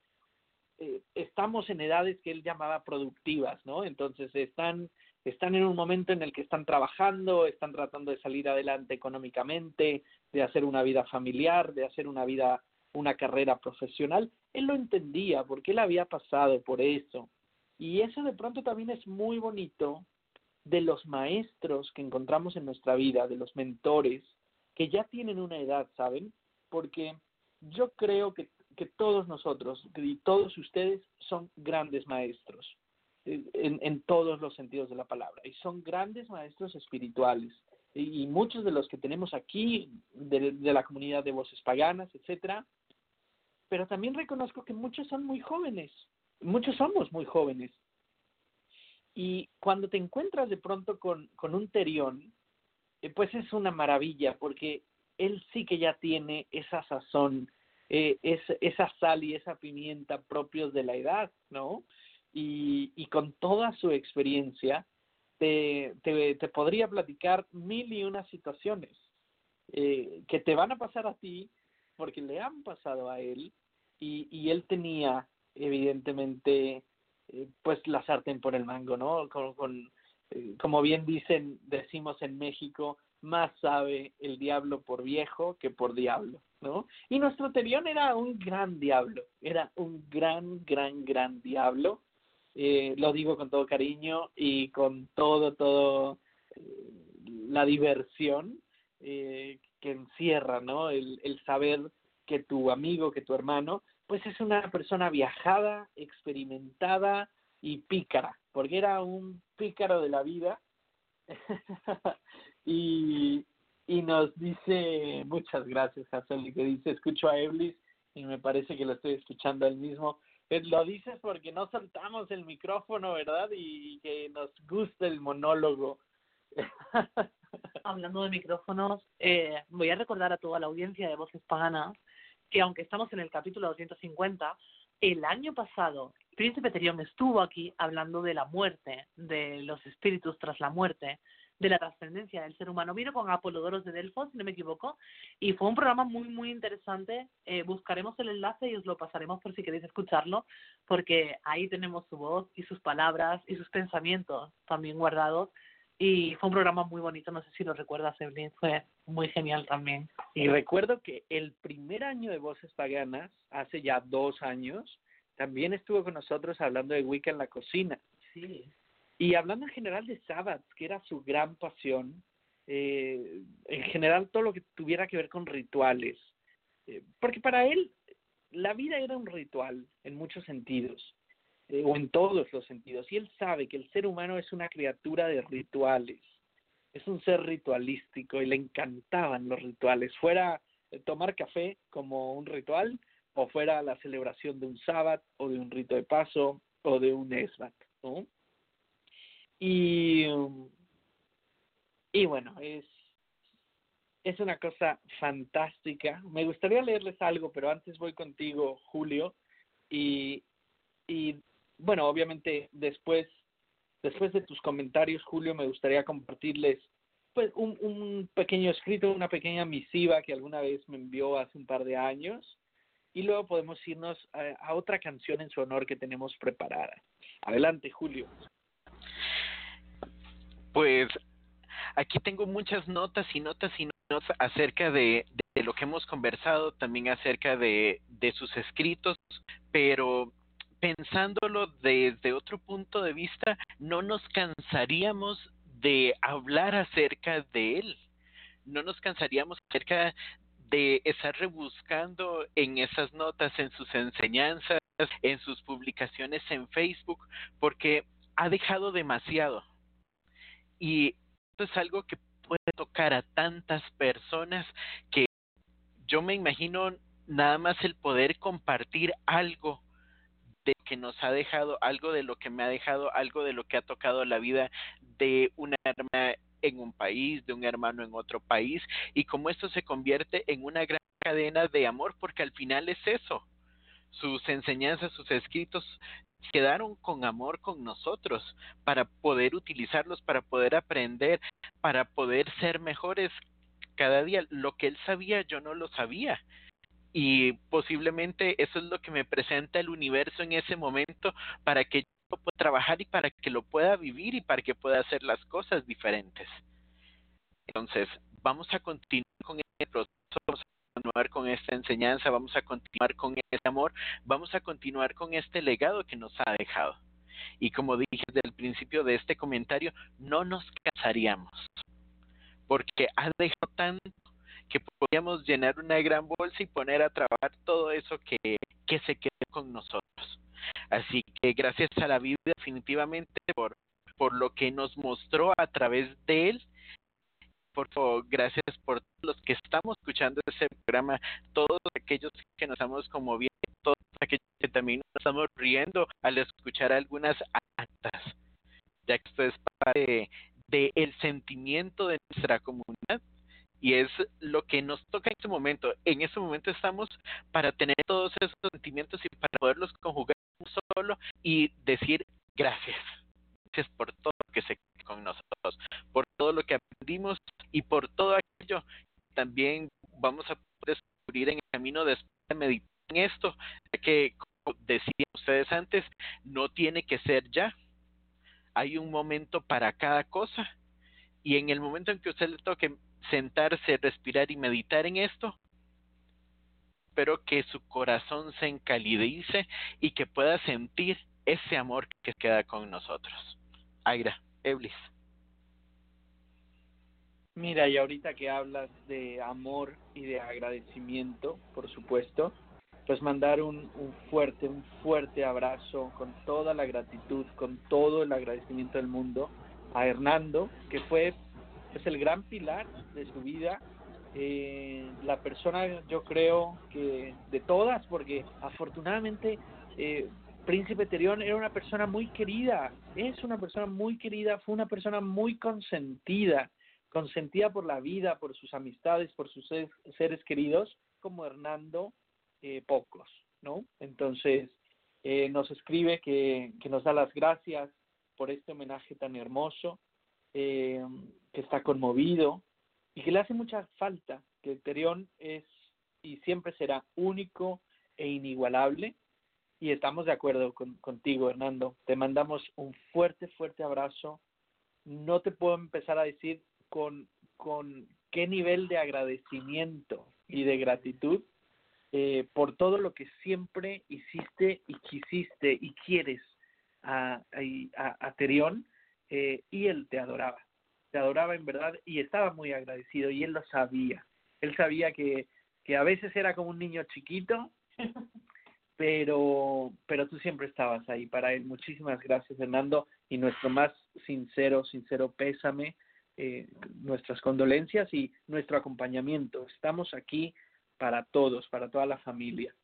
Speaker 4: eh, estamos en edades que él llamaba productivas, ¿no? Entonces están están en un momento en el que están trabajando, están tratando de salir adelante económicamente, de hacer una vida familiar, de hacer una vida, una carrera profesional. Él lo entendía porque él había pasado por eso. Y eso de pronto también es muy bonito de los maestros que encontramos en nuestra vida, de los mentores, que ya tienen una edad, ¿saben? Porque yo creo que, que todos nosotros y todos ustedes son grandes maestros en, en todos los sentidos de la palabra y son grandes maestros espirituales y, y muchos de los que tenemos aquí de, de la comunidad de voces paganas, etcétera, pero también reconozco que muchos son muy jóvenes, muchos somos muy jóvenes. Y cuando te encuentras de pronto con, con un terión, eh, pues es una maravilla, porque él sí que ya tiene esa sazón, eh, es, esa sal y esa pimienta propios de la edad, ¿no? Y, y con toda su experiencia, te, te, te podría platicar mil y unas situaciones eh, que te van a pasar a ti porque le han pasado a él y, y él tenía evidentemente eh, pues la sartén por el mango, ¿no? Con, con eh, como bien dicen, decimos en México, más sabe el diablo por viejo que por diablo, ¿no? Y nuestro Terión era un gran diablo, era un gran, gran, gran diablo. Eh, lo digo con todo cariño y con todo, todo eh, la diversión eh, que encierra, ¿no? El, el saber que tu amigo, que tu hermano, pues es una persona viajada, experimentada y pícara, porque era un pícaro de la vida. y, y nos dice, muchas gracias, Hazel, que dice, escucho a Eblis y me parece que lo estoy escuchando al mismo. Pues lo dices porque no soltamos el micrófono, ¿verdad? Y que nos gusta el monólogo.
Speaker 2: Hablando de micrófonos, eh, voy a recordar a toda la audiencia de Voces Paganas que aunque estamos en el capítulo 250, el año pasado Príncipe Terión estuvo aquí hablando de la muerte, de los espíritus tras la muerte, de la trascendencia del ser humano. Vino con Apolodoros de Delfos, si no me equivoco, y fue un programa muy, muy interesante. Eh, buscaremos el enlace y os lo pasaremos por si queréis escucharlo, porque ahí tenemos su voz y sus palabras y sus pensamientos también guardados. Y fue un programa muy bonito, no sé si lo recuerdas, Evelyn, fue muy genial también.
Speaker 4: Y recuerdo que el primer año de Voces Paganas, hace ya dos años, también estuvo con nosotros hablando de Wicca en la cocina.
Speaker 2: Sí.
Speaker 4: Y hablando en general de Sabbath, que era su gran pasión, eh, en general todo lo que tuviera que ver con rituales, eh, porque para él la vida era un ritual en muchos sentidos, eh, o en todos los sentidos, y él sabe que el ser humano es una criatura de rituales, es un ser ritualístico y le encantaban los rituales, fuera tomar café como un ritual, o fuera la celebración de un sábado, o de un rito de paso, o de un esbat, ¿no? Y, y bueno, es, es una cosa fantástica. Me gustaría leerles algo, pero antes voy contigo, Julio. Y, y bueno, obviamente después, después de tus comentarios, Julio, me gustaría compartirles pues un, un pequeño escrito, una pequeña misiva que alguna vez me envió hace un par de años. Y luego podemos irnos a, a otra canción en su honor que tenemos preparada. Adelante, Julio.
Speaker 5: Pues aquí tengo muchas notas y notas y notas acerca de, lo que hemos conversado, también acerca de, de sus escritos, pero pensándolo desde otro punto de vista, no nos cansaríamos de hablar acerca de él, no nos cansaríamos acerca de estar rebuscando en esas notas, en sus enseñanzas, en sus publicaciones en Facebook, porque ha dejado demasiado. Y esto es algo que puede tocar a tantas personas que yo me imagino nada más el poder compartir algo de que nos ha dejado, algo de lo que me ha dejado, algo de lo que ha tocado la vida de una hermana en un país, de un hermano en otro país, y cómo esto se convierte en una gran cadena de amor, porque al final es eso. Sus enseñanzas, sus escritos quedaron con amor con nosotros para poder utilizarlos, para poder aprender, para poder ser mejores cada día. Lo que él sabía yo no lo sabía. Y posiblemente eso es lo que me presenta el universo en ese momento para que yo pueda trabajar y para que lo pueda vivir y para que pueda hacer las cosas diferentes. Entonces, vamos a continuar con el proceso, continuar con esta enseñanza, vamos a continuar con este amor, vamos a continuar con este legado que nos ha dejado. Y como dije desde el principio de este comentario, no nos cansaríamos, porque ha dejado tanto que podíamos llenar una gran bolsa y poner a trabajar todo eso que, que se quedó con nosotros. Así que gracias a la vida definitivamente por, por lo que nos mostró a través de él. Por favor, gracias por todos los que estamos escuchando ese programa, todos aquellos que nos estamos conmoviendo, todos aquellos que también nos estamos riendo al escuchar algunas actas, ya que esto es parte del el sentimiento de nuestra comunidad y es lo que nos toca en este momento. En este momento estamos para tener todos esos sentimientos y para poderlos conjugar solo y decir gracias. Gracias por todo lo que se con nosotros, por todo lo que aprendimos y por todo aquello que también vamos a descubrir en el camino después de meditar en esto, ya que, como decían ustedes antes, no tiene que ser ya. Hay un momento para cada cosa y en el momento en que usted le toque sentarse, respirar y meditar en esto, espero que su corazón se encalidice y que pueda sentir ese amor que queda con nosotros. Aira, Eblis.
Speaker 4: Mira, y ahorita que hablas de amor y de agradecimiento, por supuesto, pues mandar un, un, fuerte, un fuerte abrazo con toda la gratitud, con todo el agradecimiento del mundo a Hernando, que fue pues el gran pilar de su vida eh, la persona yo creo que de todas, porque afortunadamente eh, Príncipe Terión era una persona muy querida, es una persona muy querida, fue una persona muy consentida, consentida por la vida, por sus amistades, por sus seres, queridos, como Hernando, eh, pocos, ¿no? Entonces, eh, nos escribe que, que nos da las gracias por este homenaje tan hermoso, eh, que está conmovido, y que le hace mucha falta, que Terión es y siempre será único e inigualable. Y estamos de acuerdo con, contigo, Hernando. Te mandamos un fuerte, fuerte abrazo. No te puedo empezar a decir con, con qué nivel de agradecimiento y de gratitud eh, por todo lo que siempre hiciste y quisiste y quieres a, a, a Terión eh, y él te adoraba te adoraba en verdad y estaba muy agradecido y él lo sabía. Él sabía que, que a veces era como un niño chiquito, pero, pero tú siempre estabas ahí para él. Muchísimas gracias, Fernando, y nuestro más sincero, sincero pésame, eh, nuestras condolencias y nuestro acompañamiento. Estamos aquí para todos, para toda la familia.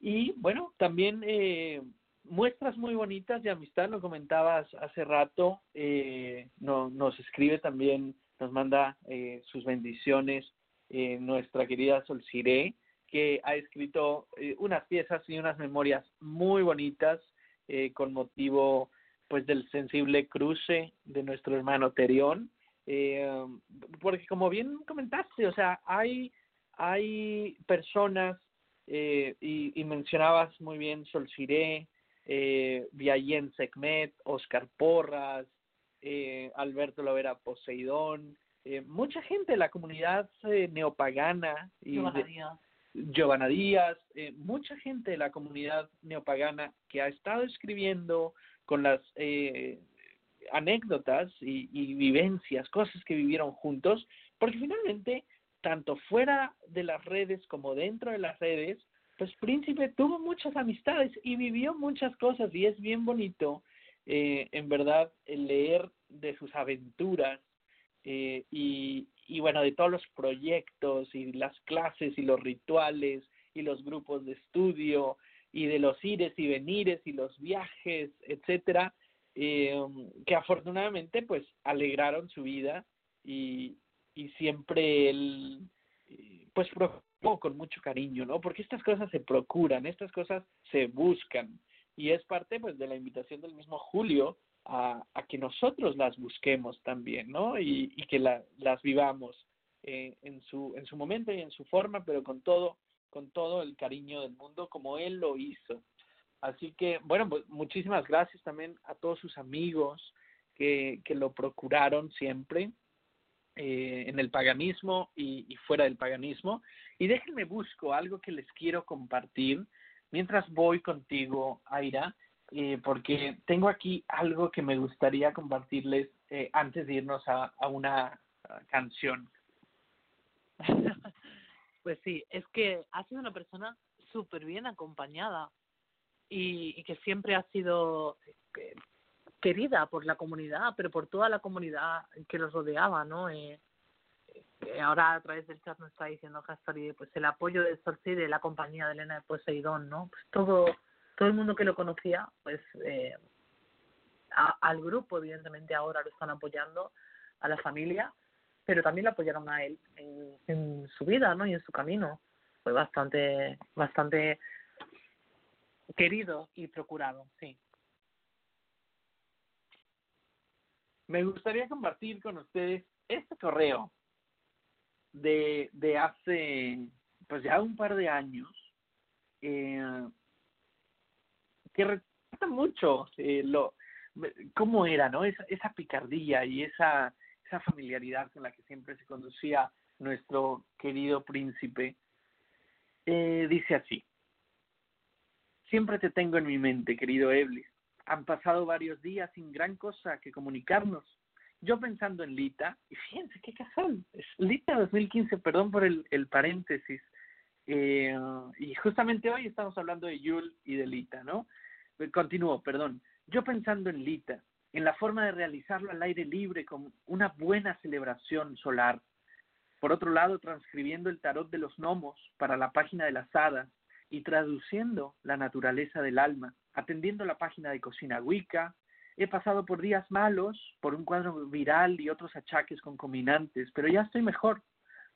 Speaker 4: Y bueno, también eh, muestras muy bonitas de amistad, lo comentabas hace rato, eh, no, nos escribe también, nos manda eh, sus bendiciones eh, nuestra querida Sol Siré, que ha escrito eh, unas piezas y unas memorias muy bonitas eh, con motivo pues del sensible cruce de nuestro hermano Terión, eh, porque como bien comentaste, o sea, hay, hay personas eh, y, y mencionabas muy bien Sol Siré, eh, Oscar Porras, Alberto Lovera Poseidón, mucha gente de la comunidad neopagana y
Speaker 2: Díaz.
Speaker 4: Giovanna Díaz, eh, mucha gente de la comunidad neopagana que ha estado escribiendo con las eh, anécdotas y, vivencias, cosas que vivieron juntos, porque finalmente, tanto fuera de las redes como dentro de las redes, pues Príncipe tuvo muchas amistades y vivió muchas cosas y es bien bonito, eh, en verdad, leer de sus aventuras eh, y, y bueno, de todos los proyectos y las clases y los rituales y los grupos de estudio y de los ires y venires y los viajes, etcétera, eh, que afortunadamente pues alegraron su vida y, y siempre él pues con mucho cariño, ¿no? Porque estas cosas se procuran, estas cosas se buscan y es parte pues de la invitación del mismo Julio a, a que nosotros las busquemos también, ¿no? Y, y que la, las vivamos en su en su momento y en su forma, pero con todo con todo el cariño del mundo como él lo hizo. Así que bueno, pues muchísimas gracias también a todos sus amigos que, que lo procuraron siempre eh, en el paganismo y, y, fuera del paganismo. Y déjenme busco algo que les quiero compartir mientras voy contigo, Aira, eh, porque tengo aquí algo que me gustaría compartirles eh, antes de irnos a, a una canción.
Speaker 2: pues sí, es que ha sido una persona súper bien acompañada y, y que siempre ha sido eh, querida por la comunidad, pero por toda la comunidad que los rodeaba, ¿no? Eh, ahora a través del chat nos está diciendo Gaspari, pues el apoyo de Sorci de la compañía de Elena de Poseidón, ¿no? Pues todo, todo el mundo que lo conocía, pues eh, al grupo, evidentemente ahora lo están apoyando, a la familia, pero también lo apoyaron a él en, en su vida, ¿no? Y en su camino. Fue bastante, bastante querido y procurado, sí.
Speaker 4: Me gustaría compartir con ustedes este correo de, de hace, pues ya un par de años, eh, que retrata mucho eh, lo, cómo era, ¿no? Esa, esa picardía y esa, esa familiaridad con la que siempre se conducía nuestro querido príncipe. Eh, dice así, siempre te tengo en mi mente, querido Eblis. Han pasado varios días sin gran cosa que comunicarnos. Yo pensando en Lita, y fíjense qué casual, es Lita 2015, perdón por el, el paréntesis. Eh, y justamente hoy estamos hablando de Yul y de Lita, ¿no? Eh, Continúo, perdón. Yo pensando en Lita, en la forma de realizarlo al aire libre con una buena celebración solar. Por otro lado, transcribiendo el tarot de los gnomos para la página de las hadas y traduciendo la naturaleza del alma, atendiendo la página de cocina Wicca. He pasado por días malos, por un cuadro viral y otros achaques concominantes, pero ya estoy mejor.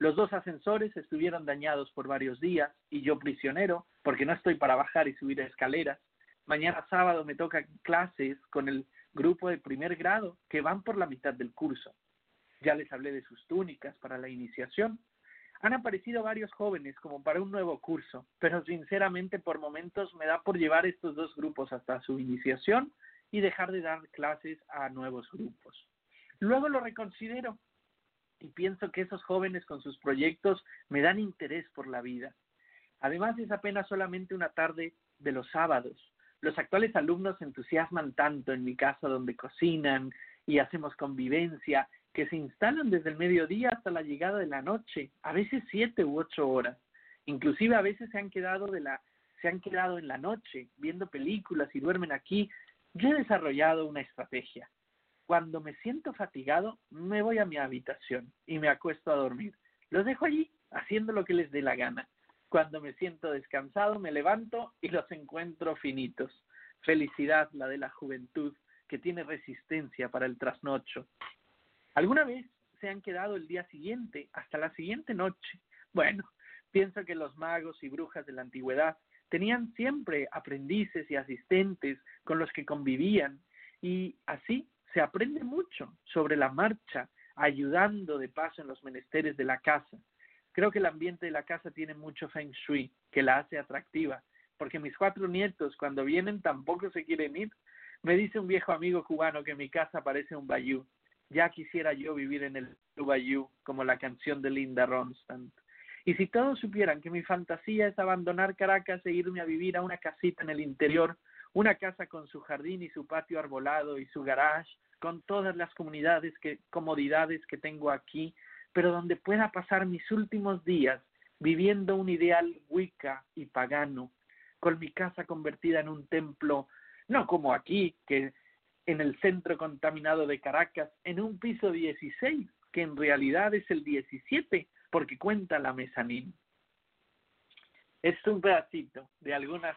Speaker 4: Los dos ascensores estuvieron dañados por varios días y yo prisionero, porque no estoy para bajar y subir escaleras. Mañana sábado me toca clases con el grupo de primer grado que van por la mitad del curso. Ya les hablé de sus túnicas para la iniciación. Han aparecido varios jóvenes como para un nuevo curso, pero sinceramente por momentos me da por llevar estos dos grupos hasta su iniciación y dejar de dar clases a nuevos grupos. Luego lo reconsidero y pienso que esos jóvenes con sus proyectos me dan interés por la vida. Además es apenas solamente una tarde de los sábados. Los actuales alumnos se entusiasman tanto en mi casa donde cocinan y hacemos convivencia que se instalan desde el mediodía hasta la llegada de la noche, a veces siete u ocho horas. Inclusive a veces se han quedado de la se han quedado en la noche viendo películas y duermen aquí. Yo he desarrollado una estrategia. Cuando me siento fatigado, me voy a mi habitación y me acuesto a dormir. Los dejo allí haciendo lo que les dé la gana. Cuando me siento descansado, me levanto y los encuentro finitos. Felicidad la de la juventud que tiene resistencia para el trasnocho. ¿Alguna vez se han quedado el día siguiente, hasta la siguiente noche? Bueno, pienso que los magos y brujas de la antigüedad tenían siempre aprendices y asistentes con los que convivían y así se aprende mucho sobre la marcha, ayudando de paso en los menesteres de la casa. Creo que el ambiente de la casa tiene mucho feng shui, que la hace atractiva, porque mis cuatro nietos cuando vienen tampoco se quieren ir. Me dice un viejo amigo cubano que mi casa parece un bayou. Ya quisiera yo vivir en el bayou, como la canción de Linda Ronstadt. Y si todos supieran que mi fantasía es abandonar Caracas e irme a vivir a una casita en el interior, una casa con su jardín y su patio arbolado y su garage, con todas las comunidades que, comodidades que tengo aquí, pero donde pueda pasar mis últimos días viviendo un ideal wicca y pagano, con mi casa convertida en un templo, no como aquí, que en el centro contaminado de Caracas, en un piso 16, que en realidad es el 17, porque cuenta la mezanín. Es un pedacito de algunas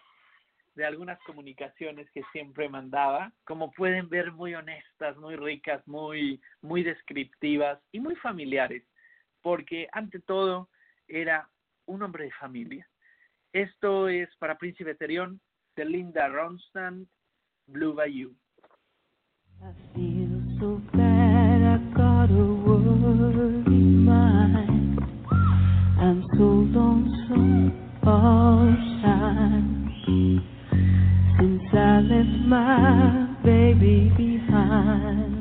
Speaker 4: de algunas comunicaciones que siempre mandaba, como pueden ver muy honestas, muy ricas, muy muy descriptivas y muy familiares, porque ante todo era un hombre de familia. Esto es para Príncipe Terión de Linda Ronstadt, Blue Bayou.
Speaker 6: Since I left my baby behind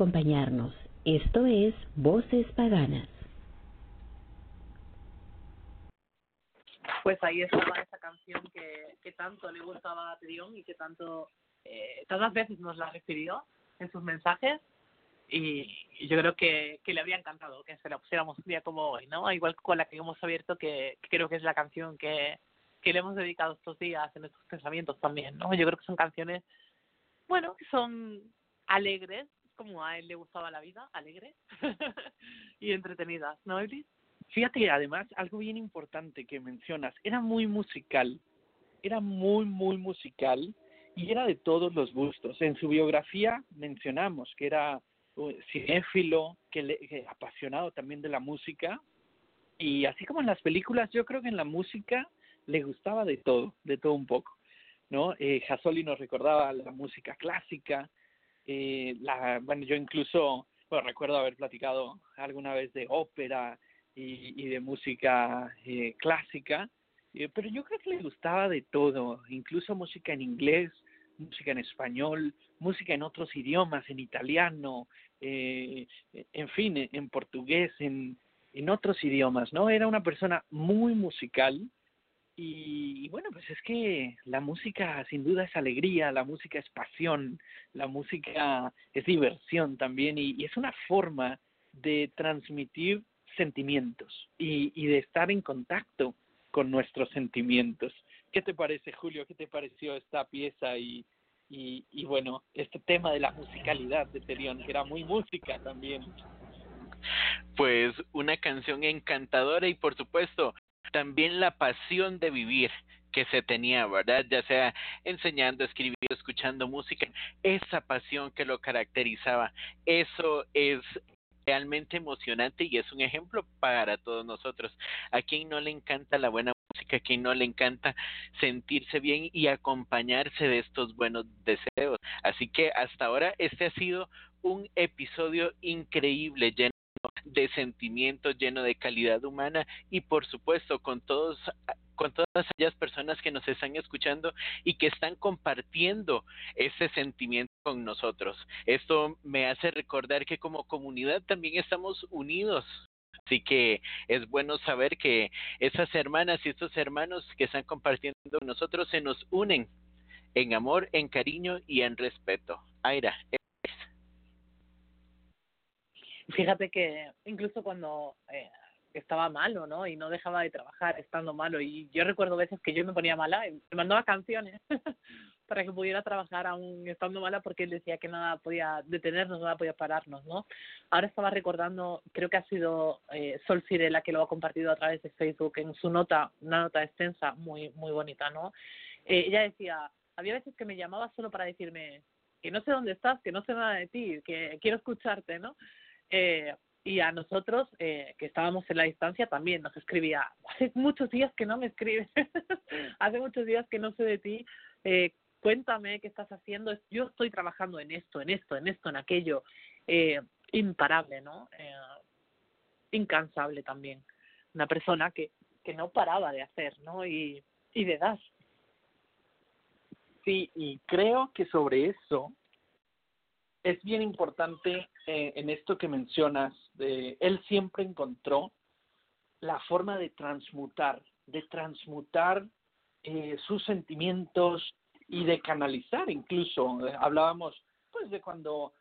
Speaker 1: acompañarnos. Esto es Voces Paganas.
Speaker 2: Pues ahí estaba esa canción que, tanto le gustaba a Trión y que tanto eh, tantas veces nos la refirió en sus mensajes y, yo creo que, le habría encantado que se la pusiéramos un día como hoy, ¿no? Igual con la que hemos abierto, que, creo que es la canción que, le hemos dedicado estos días en nuestros pensamientos también, ¿no? Yo creo que son canciones, bueno, que son alegres, como a él le gustaba la vida, alegres y entretenidas, ¿no, Elis?
Speaker 4: Fíjate además algo bien importante que mencionas, era muy musical, era muy, muy musical y era de todos los gustos. En su biografía mencionamos que era uh, cinéfilo, que, le, apasionado también de la música y así como en las películas, yo creo que en la música le gustaba de todo, de todo un poco, ¿no? Eh, nos recordaba la música clásica, eh, la, bueno, yo incluso, bueno, recuerdo haber platicado alguna vez de ópera, y, y de música eh, clásica, eh, pero yo creo que le gustaba de todo, incluso música en inglés, música en español, música en otros idiomas, en italiano, eh, en fin, en portugués, en, en otros idiomas, ¿no? Era una persona muy musical y, bueno, pues es que la música sin duda es alegría, la música es pasión, la música es diversión también y, es una forma de transmitir sentimientos y, de estar en contacto con nuestros sentimientos. ¿Qué te parece, Julio? ¿Qué te pareció esta pieza y, y, bueno, este tema de la musicalidad de Terión, que era muy música también?
Speaker 5: Pues una canción encantadora y por supuesto también la pasión de vivir que se tenía, ¿verdad? Ya sea enseñando, escribiendo, escuchando música, esa pasión que lo caracterizaba, eso es realmente emocionante y es un ejemplo para todos nosotros. A quien no le encanta la buena música, a quien no le encanta sentirse bien y acompañarse de estos buenos deseos. Así que hasta ahora este ha sido un episodio increíble, lleno de sentimientos, lleno de calidad humana y por supuesto con todos con todas aquellas personas que nos están escuchando y que están compartiendo ese sentimiento con nosotros. Esto me hace recordar que como comunidad también estamos unidos. Así que es bueno saber que esas hermanas y estos hermanos que están compartiendo con nosotros se nos unen en amor, en cariño y en respeto. Aira.
Speaker 2: Fíjate que incluso cuando eh, estaba malo, ¿no? Y no dejaba de trabajar estando malo. Y yo recuerdo veces que yo me ponía mala y me mandaba canciones para que pudiera trabajar aún estando mala porque él decía que nada podía detenernos, nada podía pararnos, ¿no? Ahora estaba recordando, creo que ha sido eh, Sol Cirela que lo ha compartido a través de Facebook en su nota, una nota extensa, muy, muy bonita, ¿no? Eh, ella decía, había veces que me llamaba solo para decirme que no sé dónde estás, que no sé nada de ti, que quiero escucharte, ¿no? Eh, y a nosotros eh, que estábamos en la distancia también nos escribía hace muchos días que no me escribes hace muchos días que no sé de ti eh, cuéntame qué estás haciendo yo estoy trabajando en esto en esto en esto en aquello eh, imparable no eh, incansable también. Una persona que que no paraba de hacer no y y de dar.
Speaker 4: Sí y creo que sobre eso es bien importante eh, en esto que mencionas, de, él siempre encontró la forma de transmutar, de transmutar eh, sus sentimientos y de canalizar incluso. Eh, hablábamos pues de cuando,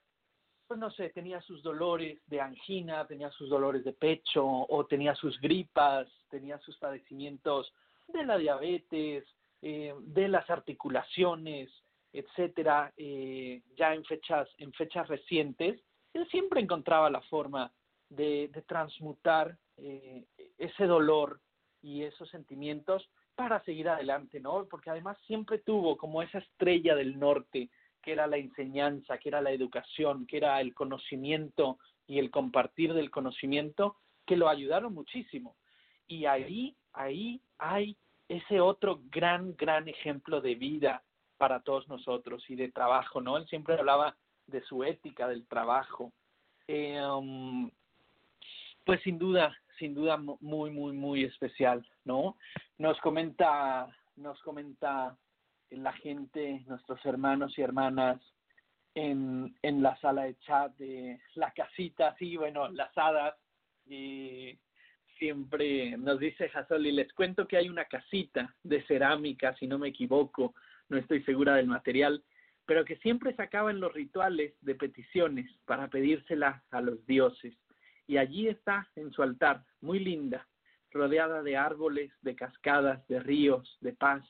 Speaker 4: pues no sé, tenía sus dolores de angina, tenía sus dolores de pecho o tenía sus gripas, tenía sus padecimientos de la diabetes, eh, de las articulaciones, etcétera, eh, ya en fechas, en fechas recientes, él siempre encontraba la forma de, transmutar eh, ese dolor y esos sentimientos para seguir adelante, ¿no? Porque además siempre tuvo como esa estrella del norte, que era la enseñanza, que era la educación, que era el conocimiento y el compartir del conocimiento, que lo ayudaron muchísimo. Y ahí, ahí hay ese otro gran, gran ejemplo de vida para todos nosotros y de trabajo, ¿no? Él siempre hablaba de su ética del trabajo. Eh, um, pues sin duda, sin duda muy, muy, muy especial, ¿no? Nos comenta, nos comenta la gente, nuestros hermanos y hermanas, en, en la sala de chat de la casita, sí, bueno, las hadas, y siempre nos dice y les cuento que hay una casita de cerámica, si no me equivoco, no estoy segura del material, pero que siempre sacaba en los rituales de peticiones para pedírsela a los dioses. Y allí está en su altar, muy linda, rodeada de árboles, de cascadas, de ríos, de paz.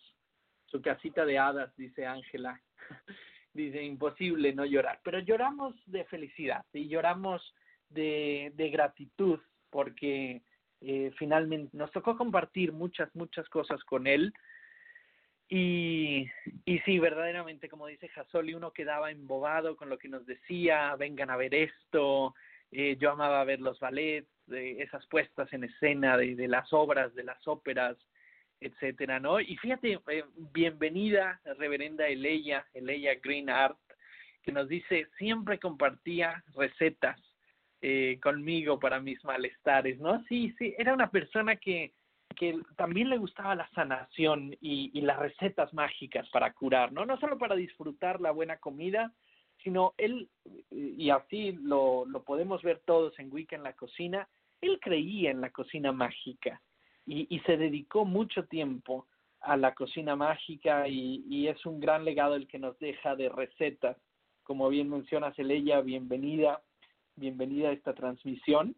Speaker 4: Su casita de hadas, dice Ángela. dice, imposible no llorar. Pero lloramos de felicidad y lloramos de, de gratitud porque eh, finalmente nos tocó compartir muchas, muchas cosas con él. Y, y sí, verdaderamente, como dice Jasoli, uno quedaba embobado con lo que nos decía, vengan a ver esto, eh, yo amaba ver los ballets, de esas puestas en escena de, de las obras, de las óperas, etcétera, ¿no? Y fíjate, eh, bienvenida, reverenda Eleya, Eleya Green Art, que nos dice, siempre compartía recetas eh, conmigo para mis malestares, ¿no? Sí, sí, era una persona que, que también le gustaba la sanación y, las recetas mágicas para curar, ¿no? No solo para disfrutar la buena comida, sino él, y así lo, lo podemos ver todos en Wicca en la cocina, él creía en la cocina mágica y, y se dedicó mucho tiempo a la cocina mágica y, y, es un gran legado el que nos deja de recetas. Como bien menciona Celeya, bienvenida, bienvenida a esta transmisión.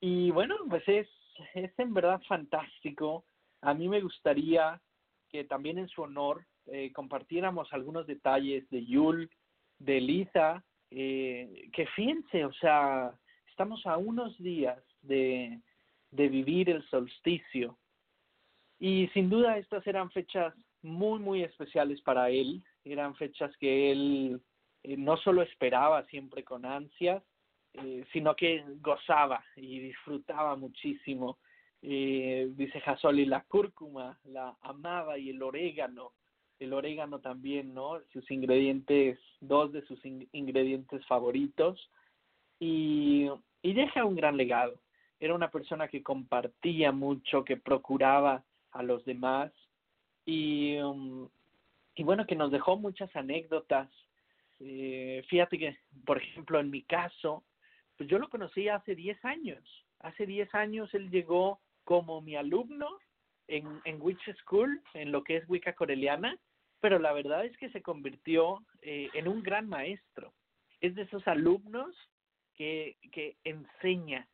Speaker 4: Y bueno, pues es, es en verdad fantástico. A mí me gustaría que también en su honor eh, compartiéramos algunos detalles de Yul, de Liza, eh, que fíjense, o sea, estamos a unos días de, de vivir el solsticio y sin duda estas eran fechas muy, muy especiales para él, eran fechas que él eh, no solo esperaba siempre con ansias, eh, sino que gozaba y disfrutaba muchísimo. Eh, dice Jasoli, la cúrcuma la amaba y el orégano el orégano también, ¿no? Sus ingredientes, dos de sus in ingredientes favoritos y, y deja un gran legado. Era una persona que compartía mucho, que procuraba a los demás y, um, y bueno, que nos dejó muchas anécdotas. Eh, fíjate que, por ejemplo, en mi caso, pues yo lo conocí hace 10 años. Hace 10 años él llegó como mi alumno en, en Witch School, en lo que es Wicca Coreliana, pero la verdad es que se convirtió eh, en un gran maestro. Es de esos alumnos que, que enseña,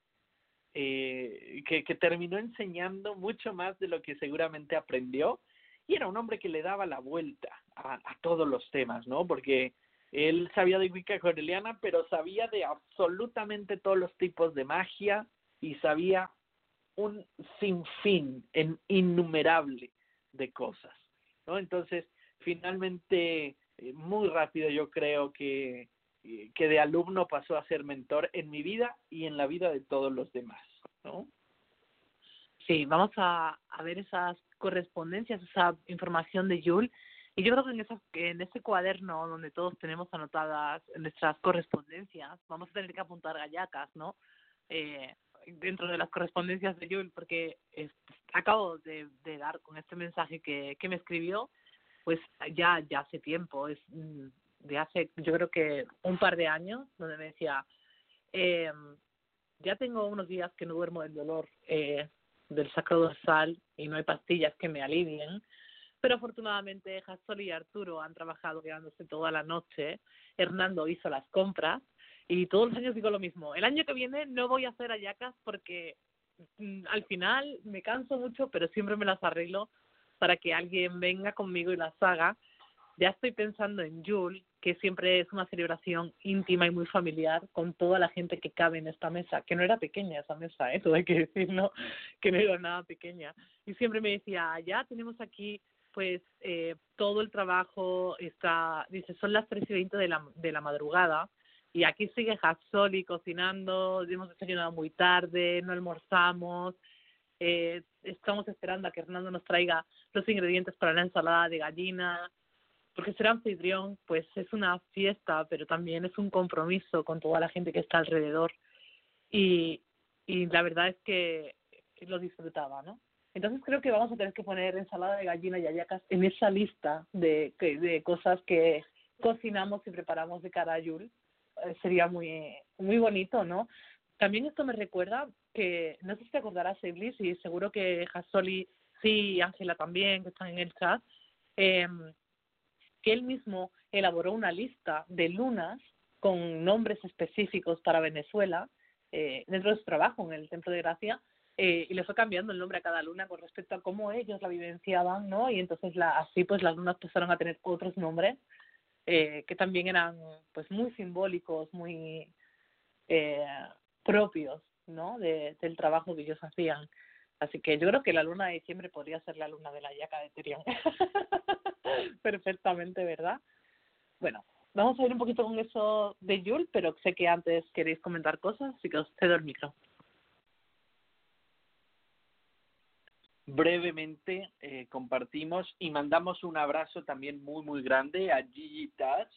Speaker 4: eh, que, que terminó enseñando mucho más de lo que seguramente aprendió, y era un hombre que le daba la vuelta a, a todos los temas, ¿no? Porque él sabía de Wicca Coreliana, pero sabía de absolutamente todos los tipos de magia y sabía un sinfín, en innumerable de cosas, ¿no? Entonces, finalmente, eh, muy rápido yo creo que, eh, que de alumno pasó a ser mentor en mi vida y en la vida de todos los demás, ¿no?
Speaker 2: Sí, vamos a, a ver esas correspondencias, esa información de Yul. Y yo creo que en, esa, en ese cuaderno donde todos tenemos anotadas nuestras correspondencias, vamos a tener que apuntar gallacas, ¿no? Eh, dentro de las correspondencias de Yul, porque acabo de, de, dar con este mensaje que, que me escribió, pues ya, ya hace tiempo, es mm, de hace yo creo que un par de años, donde me decía, eh, ya tengo unos días que no duermo del dolor eh, del sacro dorsal y no hay pastillas que me alivien, pero afortunadamente Jasol y Arturo han trabajado quedándose toda la noche, Hernando hizo las compras y todos los años digo lo mismo. El año que viene no voy a hacer ayacas porque mm, al final me canso mucho, pero siempre me las arreglo para que alguien venga conmigo y las haga. Ya estoy pensando en Yul, que siempre es una celebración íntima y muy familiar con toda la gente que cabe en esta mesa, que no era pequeña esa mesa, ¿eh? todo hay que decirlo, que no era nada pequeña. Y siempre me decía, ya tenemos aquí pues eh, todo el trabajo está, dice, son las tres y veinte de la, de la madrugada, y aquí sigue Hassoli cocinando, hemos desayunado muy tarde, no almorzamos, eh, estamos esperando a que Hernando nos traiga los ingredientes para la ensalada de gallina, porque ser anfitrión pues es una fiesta, pero también es un compromiso con toda la gente que está alrededor y, y la verdad es que lo disfrutaba, ¿no? Entonces creo que vamos a tener que poner ensalada de gallina y ayacas en esa lista de, de cosas que cocinamos y preparamos de cara a Yul. Eh, sería muy, muy bonito, ¿no? También esto me recuerda que, no sé si te acordarás, Iblis, y seguro que Jasoli sí Ángela también, que están en el chat, eh, que él mismo elaboró una lista de lunas con nombres específicos para Venezuela eh, dentro de su trabajo en el Templo de Gracia eh, y le fue cambiando el nombre a cada luna con respecto a cómo ellos la vivenciaban, ¿no? Y entonces la, así pues las lunas pasaron a tener otros nombres eh, que también eran pues muy simbólicos, muy eh, propios, ¿no? De, del trabajo que ellos hacían. Así que yo creo que la luna de diciembre podría ser la luna de la yaca de Tirión. Perfectamente, ¿verdad? Bueno, vamos a ir un poquito con eso de Yul, pero sé que antes queréis comentar cosas, así que os cedo el micro.
Speaker 4: Brevemente eh, compartimos y mandamos un abrazo también muy, muy grande a Gigi Touch.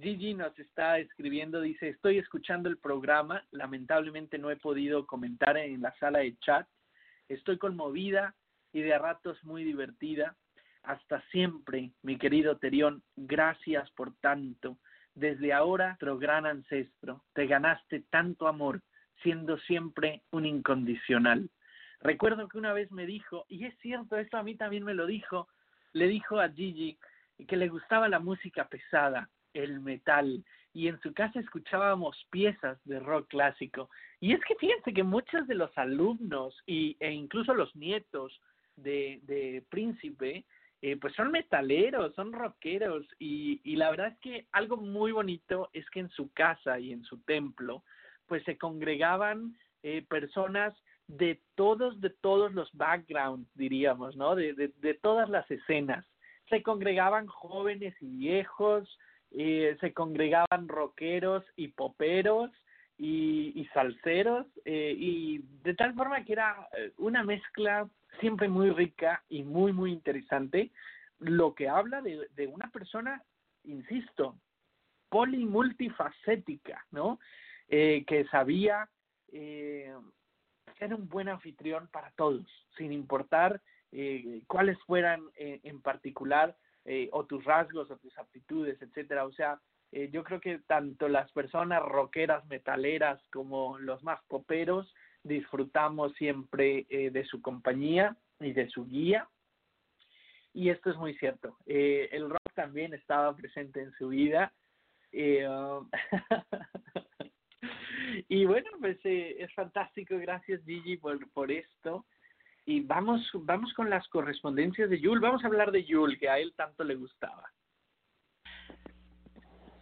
Speaker 4: Gigi nos está escribiendo, dice, estoy escuchando el programa, lamentablemente no he podido comentar en la sala de chat, estoy conmovida y de a ratos muy divertida. Hasta siempre, mi querido Terión, gracias por tanto. Desde ahora, nuestro gran ancestro, te ganaste tanto amor, siendo siempre un incondicional. Recuerdo que una vez me dijo, y es cierto, esto a mí también me lo dijo, le dijo a Gigi que le gustaba la música pesada, el metal, y en su casa escuchábamos piezas de rock clásico. Y es que fíjense que muchos de los alumnos y, e incluso los nietos de, de Príncipe, eh, pues son metaleros, son rockeros, y, y la verdad es que algo muy bonito es que en su casa y en su templo, pues se congregaban eh, personas de todos, de todos los backgrounds, diríamos, ¿no? De, de, de todas las escenas. Se congregaban jóvenes y viejos, eh, se congregaban rockeros y poperos y, y salseros, eh, y de tal forma que era eh, una mezcla siempre muy rica y muy, muy interesante, lo que habla de, de una persona, insisto, polimultifacética, ¿no? Eh, que sabía eh, ser un buen anfitrión para todos, sin importar eh, cuáles fueran eh, en particular eh, o tus rasgos o tus aptitudes, etcétera. O sea, eh, yo creo que tanto las personas rockeras, metaleras, como los más poperos, disfrutamos siempre de su compañía y de su guía. Y esto es muy cierto. El rock también estaba presente en su vida. Eh, um, y bueno, pues eh, es fantástico. Gracias, Gigi, por, por esto. Y vamos, vamos con las correspondencias de Yul. Vamos a hablar de Yul, que a él tanto le gustaba.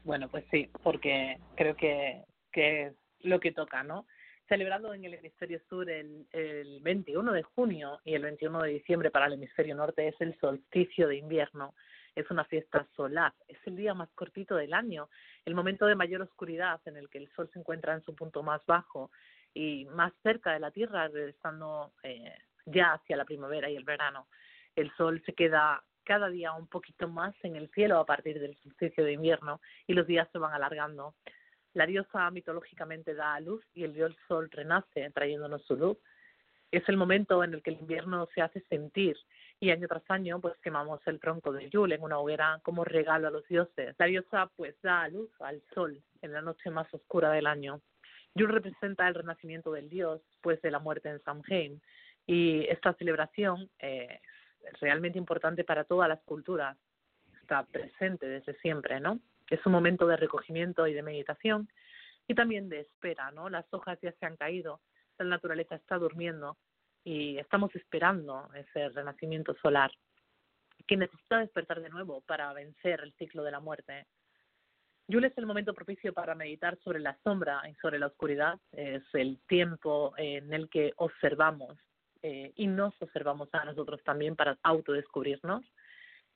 Speaker 2: Bueno, pues sí, porque creo que, que es lo que toca, ¿no? Celebrado en el hemisferio sur el, el 21 de junio y el 21 de diciembre para el hemisferio norte es el solsticio de invierno. Es una fiesta solar, es el día más cortito del año, el momento de mayor oscuridad en el que el sol se encuentra en su punto más bajo y más cerca de la Tierra, regresando eh, ya hacia la primavera y el verano. El sol se queda cada día un poquito más en el cielo a partir del solsticio de invierno y los días se van alargando. La diosa mitológicamente da a luz y el dios sol renace trayéndonos su luz. Es el momento en el que el invierno se hace sentir y año tras año pues quemamos el tronco de Yule en una hoguera como regalo a los dioses. La diosa pues da luz al sol en la noche más oscura del año. Yule representa el renacimiento del dios pues de la muerte en Samhain y esta celebración eh, es realmente importante para todas las culturas. Está presente desde siempre, ¿no? Es un momento de recogimiento y de meditación y también de espera, ¿no? Las hojas ya se han caído, la naturaleza está durmiendo y estamos esperando ese renacimiento solar que necesita despertar de nuevo para vencer el ciclo de la muerte. Yule es el momento propicio para meditar sobre la sombra y sobre la oscuridad. Es el tiempo en el que observamos eh, y nos observamos a nosotros también para autodescubrirnos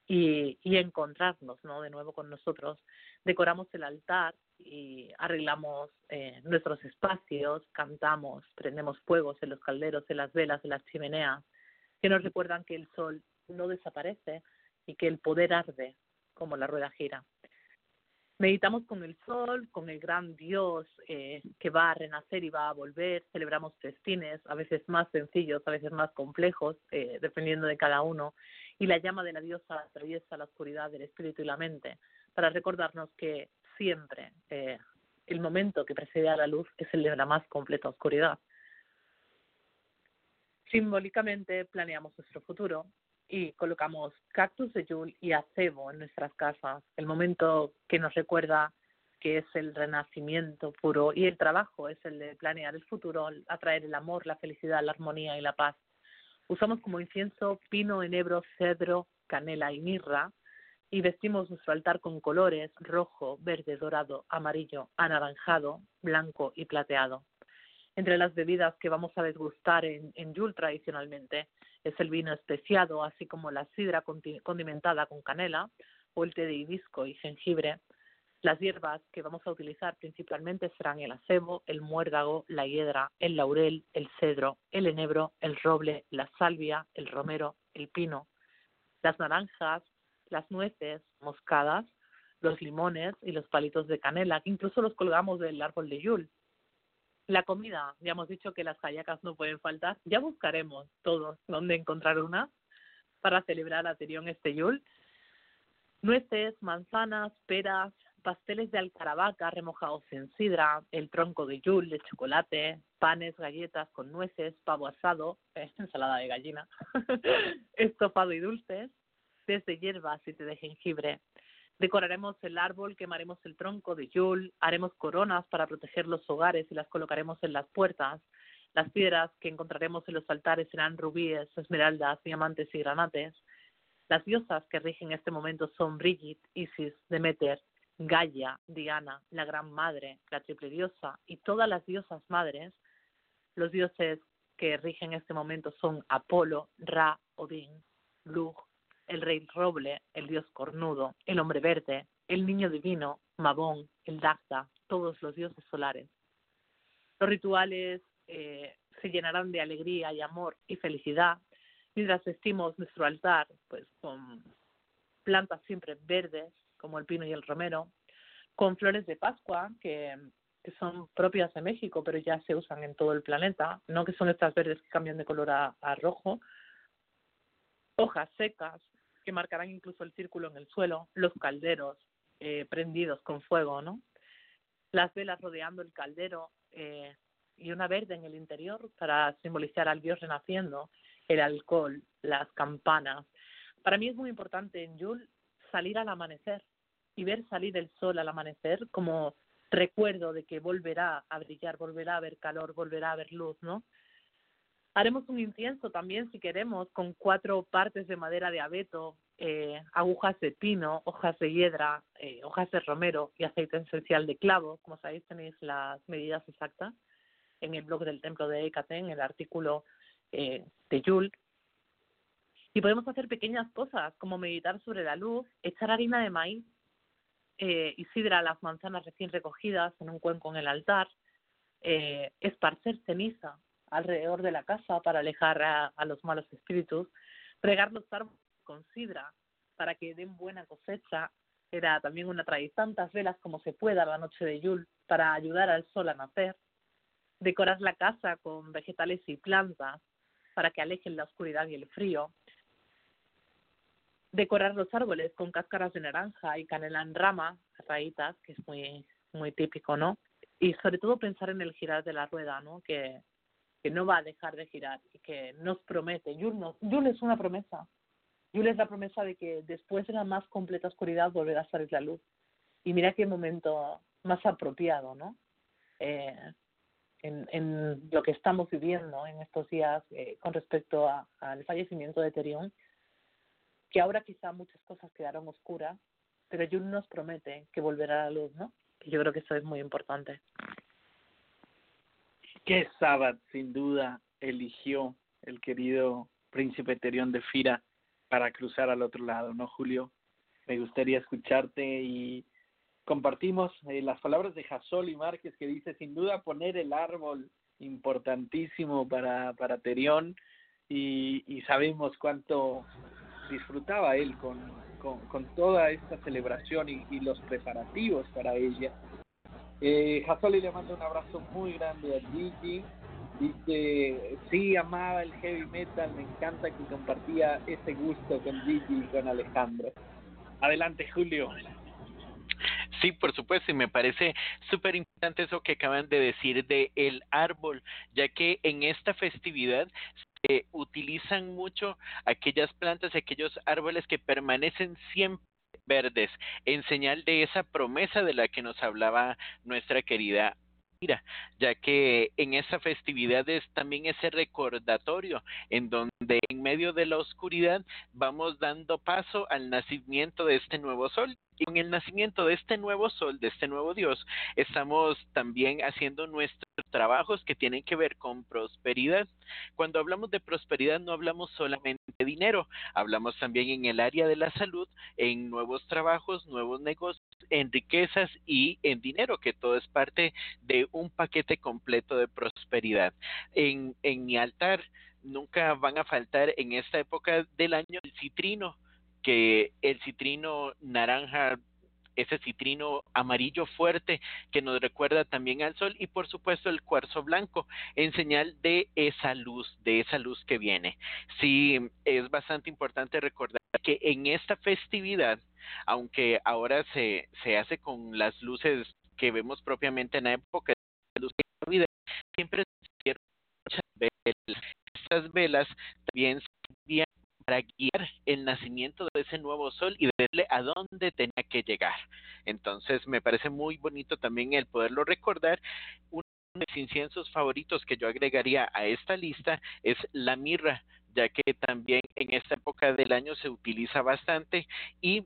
Speaker 2: y, y encontrarnos ¿no? de nuevo con nosotros. Decoramos el altar y arreglamos eh, nuestros espacios, cantamos, prendemos fuegos en los calderos, en las velas, en las chimeneas, que nos recuerdan que el sol no desaparece y que el poder arde como la rueda gira. Meditamos con el sol, con el gran Dios eh, que va a renacer y va a volver. Celebramos festines, a veces más sencillos, a veces más complejos, eh, dependiendo de cada uno. Y la llama de la diosa atraviesa la oscuridad del espíritu y la mente para recordarnos que siempre eh, el momento que precede a la luz es el de la más completa oscuridad. Simbólicamente planeamos nuestro futuro y colocamos cactus de yul y acebo en nuestras casas, el momento que nos recuerda que es el renacimiento puro y el trabajo es el de planear el futuro, atraer el amor, la felicidad, la armonía y la paz. Usamos como incienso pino, enebro, cedro, canela y mirra y vestimos nuestro altar con colores rojo, verde, dorado, amarillo, anaranjado, blanco y plateado. Entre las bebidas que vamos a degustar en, en Yul tradicionalmente es el vino especiado, así como la sidra condimentada con canela o el té de hibisco y jengibre, las hierbas que vamos a utilizar principalmente serán el acebo, el muérdago, la hiedra, el laurel, el cedro, el enebro, el roble, la salvia, el romero, el pino, las naranjas, las nueces moscadas, los limones y los palitos de canela, que incluso los colgamos del árbol de yul. La comida, ya hemos dicho que las hallacas no pueden faltar, ya buscaremos todos dónde encontrar una para celebrar a Terión este yul. Nueces, manzanas, peras, pasteles de alcaravaca remojados en sidra, el tronco de yul de chocolate, panes, galletas con nueces, pavo asado, ensalada de gallina, estofado y dulces, desde hierbas y de jengibre. Decoraremos el árbol, quemaremos el tronco de yul, haremos coronas para proteger los hogares y las colocaremos en las puertas. Las piedras que encontraremos en los altares serán rubíes, esmeraldas, diamantes y granates. Las diosas que rigen este momento son Brigitte, Isis, Demeter, Gaia, Diana, la Gran Madre, la Triple Diosa y todas las diosas madres, los dioses que rigen este momento son Apolo, Ra, Odín, Lug, el rey roble, el dios cornudo, el hombre verde, el niño divino, Mabón, el Dagda, todos los dioses solares. Los rituales eh, se llenarán de alegría y amor y felicidad. Mientras vestimos nuestro altar pues con plantas siempre verdes como el pino y el romero, con flores de Pascua, que, que, son propias de México, pero ya se usan en todo el planeta, no que son estas verdes que cambian de color a rojo, hojas secas que marcarán incluso el círculo en el suelo, los calderos eh, prendidos con fuego, ¿no? Las velas rodeando el caldero eh, y una verde en el interior para simbolizar al Dios renaciendo, el alcohol, las campanas. Para mí es muy importante en Yul salir al amanecer y ver salir el sol al amanecer como recuerdo de que volverá a brillar, volverá a haber calor, volverá a haber luz, ¿no? Haremos un incienso también, si queremos, con cuatro partes de madera de abeto, eh, agujas de pino, hojas de hiedra, eh, hojas de romero y aceite esencial de clavo. Como sabéis, tenéis las medidas exactas en el blog del templo de Hécate, en el artículo eh, de Yul. Y podemos hacer pequeñas cosas como meditar sobre la luz, echar harina de maíz eh, y sidra las manzanas recién recogidas en un cuenco en el altar, esparcer ceniza alrededor de la casa para alejar a, los malos espíritus, regar los árboles con sidra para que den buena cosecha. Era también una tradición, tantas velas como se pueda la noche de Yul para ayudar al sol a nacer. Decorar la casa con vegetales y plantas para que alejen la oscuridad y el frío decorar los árboles con cáscaras de naranja y canela en rama, rayitas, que es muy muy típico, ¿no? Y sobre todo pensar en el girar de la rueda, ¿no? Que, que no va a dejar de girar y que nos promete. Yul, no, es una promesa. Yul es la promesa de que después de la más completa oscuridad volverá a salir la luz. Y mira qué momento más apropiado, ¿no? Eh, en, lo que estamos viviendo en estos días eh, con respecto al fallecimiento de Terión que ahora quizá muchas cosas quedaron oscuras, pero Jun nos promete que volverá a la luz, ¿no? Y yo creo que eso es muy importante.
Speaker 4: ¿Qué sábado, sin duda, eligió el querido príncipe Terión de Fira para cruzar al otro lado, ¿no, Julio? Me gustaría escucharte y compartimos eh, las palabras de Jasol y Márquez que dice, sin duda, poner el árbol importantísimo para, para Terión y, y sabemos cuánto disfrutaba él con, con, toda esta celebración y, los preparativos para ella. Eh, Hasoli le manda un abrazo muy grande a Gigi. Dice, sí, amaba el heavy metal, me encanta que compartía ese gusto con Gigi y con Alejandro. Adelante, Julio.
Speaker 5: Sí, por supuesto, y me parece súper importante eso que acaban de decir de el árbol, ya que en esta festividad se utilizan mucho aquellas plantas, aquellos árboles que permanecen siempre verdes, en señal de esa promesa de la que nos hablaba nuestra querida Mira, ya que en esa festividad es también ese recordatorio en donde en medio de la oscuridad vamos dando paso al nacimiento de este nuevo sol y con el nacimiento de este nuevo sol, de este nuevo Dios, estamos también haciendo nuestros trabajos que tienen que ver con prosperidad. Cuando hablamos de prosperidad no hablamos solamente de dinero, hablamos también en el área de la salud, en nuevos trabajos, nuevos negocios, en riquezas y en dinero, que todo es parte de un paquete completo de prosperidad. En, en mi altar nunca van a faltar en esta época del año el citrino que el citrino naranja ese citrino amarillo fuerte que nos recuerda también al sol y por supuesto el cuarzo blanco en señal de esa luz, de esa luz que viene. Sí, es bastante importante recordar que en esta festividad, aunque ahora se, se hace con las luces que vemos propiamente en la época de luz de siempre se muchas velas. Estas velas también para guiar el nacimiento de ese nuevo sol y verle a dónde tenía que llegar. Entonces me parece muy bonito también el poderlo recordar. Uno de mis inciensos favoritos que yo agregaría a esta lista es la mirra, ya que también en esta época del año se utiliza bastante y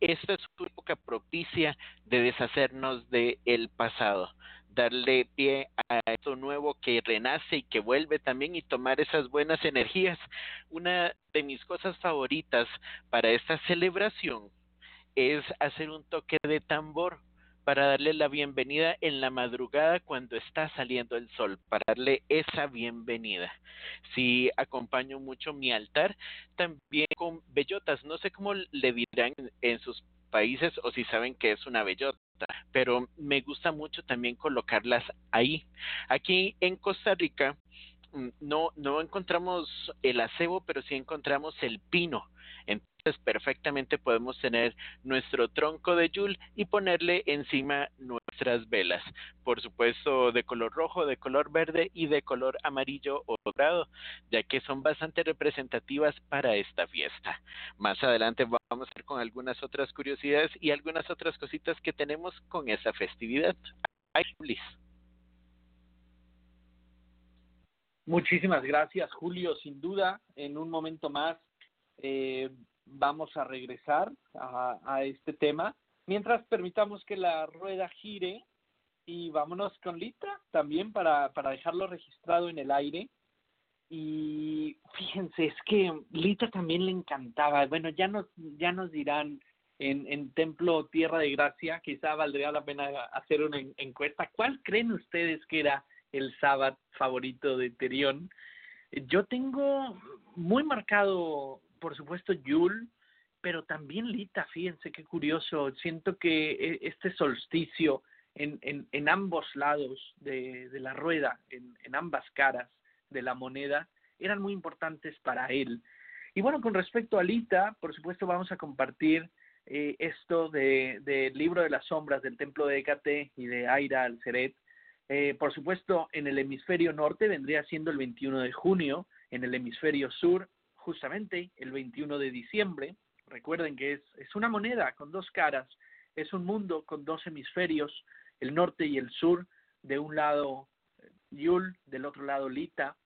Speaker 5: esta es una época propicia de deshacernos del el pasado darle pie a esto nuevo que renace y que vuelve también y tomar esas buenas energías. Una de mis cosas favoritas para esta celebración es hacer un toque de tambor para darle la bienvenida en la madrugada cuando está saliendo el sol, para darle esa bienvenida. Si acompaño mucho mi altar, también con bellotas, no sé cómo le dirán en sus países o si saben que es una bellota, pero me gusta mucho también colocarlas ahí. Aquí en Costa Rica mm, no, no encontramos el acebo, pero sí encontramos el pino. Entonces perfectamente podemos tener nuestro tronco de yul y ponerle encima nuestras velas. Por supuesto de color rojo, de color verde y de color amarillo o dorado, ya que son bastante representativas para esta fiesta. Más adelante vamos a ver con algunas otras curiosidades y algunas otras cositas que tenemos con esa festividad. Ay,
Speaker 4: Muchísimas gracias, Julio. Sin duda, en un momento más eh, vamos a regresar a, este tema. Mientras permitamos que la rueda gire y vámonos con Lita también para, para dejarlo registrado en el aire. Y fíjense, es que Lita también le encantaba. Bueno, ya nos, ya nos dirán en, en Templo Tierra de Gracia, quizá valdría la pena hacer una encuesta. ¿Cuál creen ustedes que era el sábado favorito de Terión? Yo tengo muy marcado por supuesto Yul, pero también Lita, fíjense qué curioso, siento que e, este solsticio en, en, en ambos lados de, de la rueda, en, en, ambas caras de la moneda, eran muy importantes para él. Y bueno, con respecto a Lita, por supuesto vamos a compartir eh, esto del de libro de las sombras del templo de Hécate y de Aira al Seret. Eh, por supuesto, en el hemisferio norte vendría siendo el 21 de junio, en el hemisferio sur justamente el 21 de diciembre. Recuerden que es, es una moneda con dos caras, es un mundo con dos hemisferios, el norte y el sur, de un lado eh, Yul, del otro lado Lita,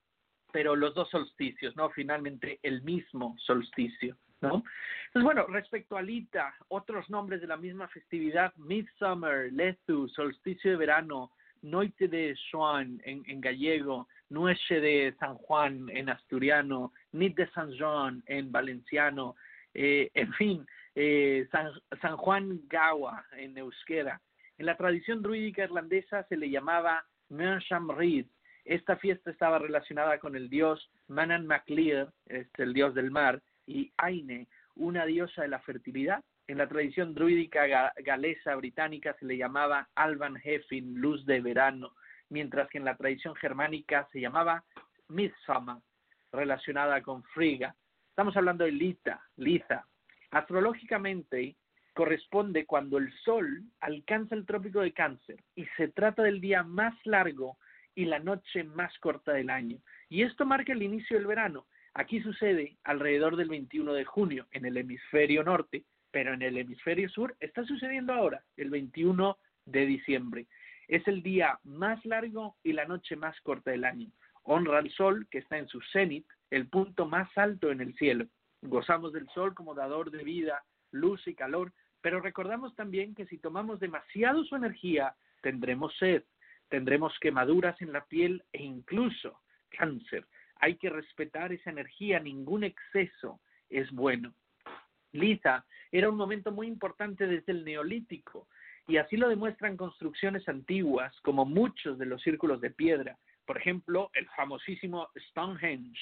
Speaker 4: pero los dos solsticios, ¿no? Finalmente el mismo solsticio, ¿no? Pues bueno, respecto a Lita, otros nombres de la misma festividad, Midsummer, Lethu, solsticio de verano, Noite de Swan en, en gallego, Nueche de San Juan en asturiano, Nit de San Juan en valenciano, eh, en fin, eh, San, San, Juan Gawa en euskera. En la tradición druídica irlandesa se le llamaba Mersham Reed. Esta fiesta estaba relacionada con el dios Manan MacLear, este, el dios del mar, y Aine, una diosa de la fertilidad. En la tradición druídica galesa británica se le llamaba Alban Hefin, luz de verano mientras que en la tradición germánica se llamaba Midsummer, relacionada con Friga. Estamos hablando de Lita, Liza. Astrológicamente, corresponde cuando el Sol alcanza el trópico de Cáncer y se trata del día más largo y la noche más corta del año. Y esto marca el inicio del verano. Aquí sucede alrededor del 21 de junio en el hemisferio norte, pero en el hemisferio sur está sucediendo ahora, el 21 de diciembre. Es el día más largo y la noche más corta del año. Honra al sol que está en su cenit, el punto más alto en el cielo. Gozamos del sol como dador de vida, luz y calor, pero recordamos también que si tomamos demasiado su energía, tendremos sed, tendremos quemaduras en la piel e incluso cáncer. Hay que respetar esa energía, ningún exceso es bueno. Liza era un momento muy importante desde el neolítico y así lo demuestran construcciones antiguas como muchos de los círculos de piedra, por ejemplo, el famosísimo Stonehenge,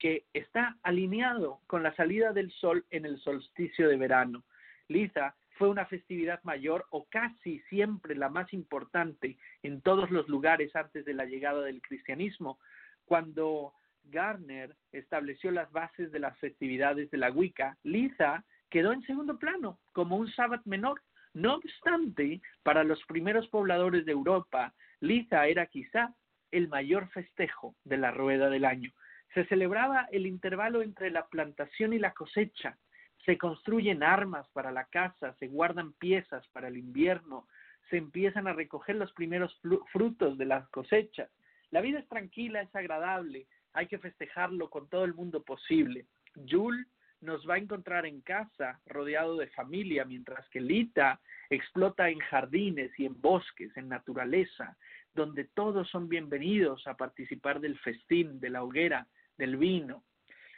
Speaker 4: que está alineado con la salida del sol en el solsticio de verano. Liza fue una festividad mayor o casi siempre la más importante en todos los lugares antes de la llegada del cristianismo, cuando Garner estableció las bases de las festividades de la Wicca, Liza quedó en segundo plano como un sábado menor. No obstante, para los primeros pobladores de Europa, Liza era quizá el mayor festejo de la rueda del año. Se celebraba el intervalo entre la plantación y la cosecha, se construyen armas para la caza, se guardan piezas para el invierno, se empiezan a recoger los primeros frutos de las cosechas. La vida es tranquila, es agradable, hay que festejarlo con todo el mundo posible. Jules nos va a encontrar en casa, rodeado de familia, mientras que Lita explota en jardines y en bosques, en naturaleza, donde todos son bienvenidos a participar del festín, de la hoguera, del vino,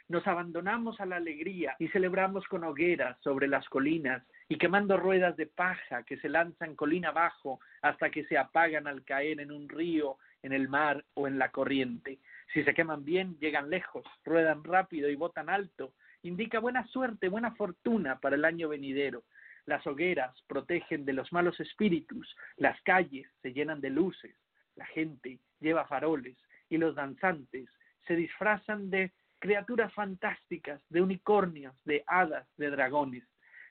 Speaker 4: nos abandonamos a la alegría y celebramos con hogueras sobre las colinas y quemando ruedas de paja que se lanzan colina abajo hasta que se apagan al caer en un río, en el mar o en la corriente. Si se queman bien, llegan lejos, ruedan rápido y botan alto. Indica buena suerte, buena fortuna para el año venidero. Las hogueras protegen de los malos espíritus, las calles se llenan de luces, la gente lleva faroles y los danzantes se disfrazan de criaturas fantásticas, de unicornios, de hadas, de dragones.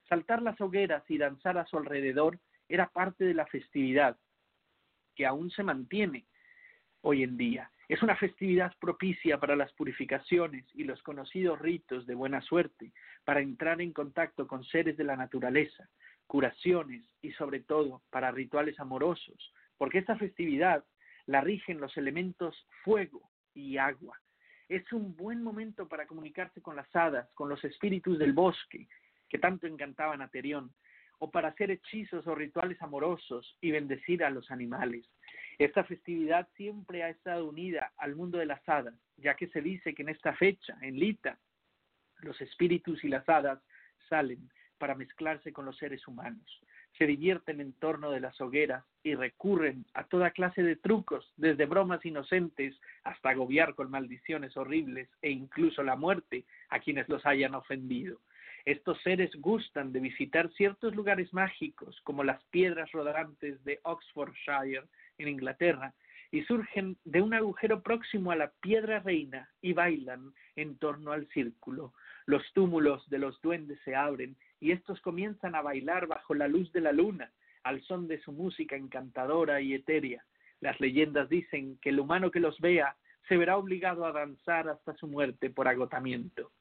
Speaker 4: Saltar las hogueras y danzar a su alrededor era parte de la festividad, que aún se mantiene hoy en día. Es una festividad propicia para las purificaciones y los conocidos ritos de buena suerte, para entrar en contacto con seres de la naturaleza, curaciones y sobre todo para rituales amorosos, porque esta festividad la rigen los elementos fuego y agua, es un buen momento para comunicarse con las hadas, con los espíritus del bosque, que tanto encantaban a Terión, o para hacer hechizos o rituales amorosos y bendecir a los animales. Esta festividad siempre ha estado unida al mundo de las hadas, ya que se dice que en esta fecha, en Lita, los espíritus y las hadas salen para mezclarse con los seres humanos se divierten en torno de las hogueras y recurren a toda clase de trucos, desde bromas inocentes hasta agobiar con maldiciones horribles e incluso la muerte a quienes los hayan ofendido. Estos seres gustan de visitar ciertos lugares mágicos, como las piedras rodantes de Oxfordshire, en Inglaterra, y surgen de un agujero próximo a la piedra reina y bailan en torno al círculo. Los túmulos de los duendes se abren y estos comienzan a bailar bajo la luz de la luna, al son de su música encantadora y etérea. Las leyendas dicen que el humano que los vea se verá obligado a danzar hasta su muerte por agotamiento.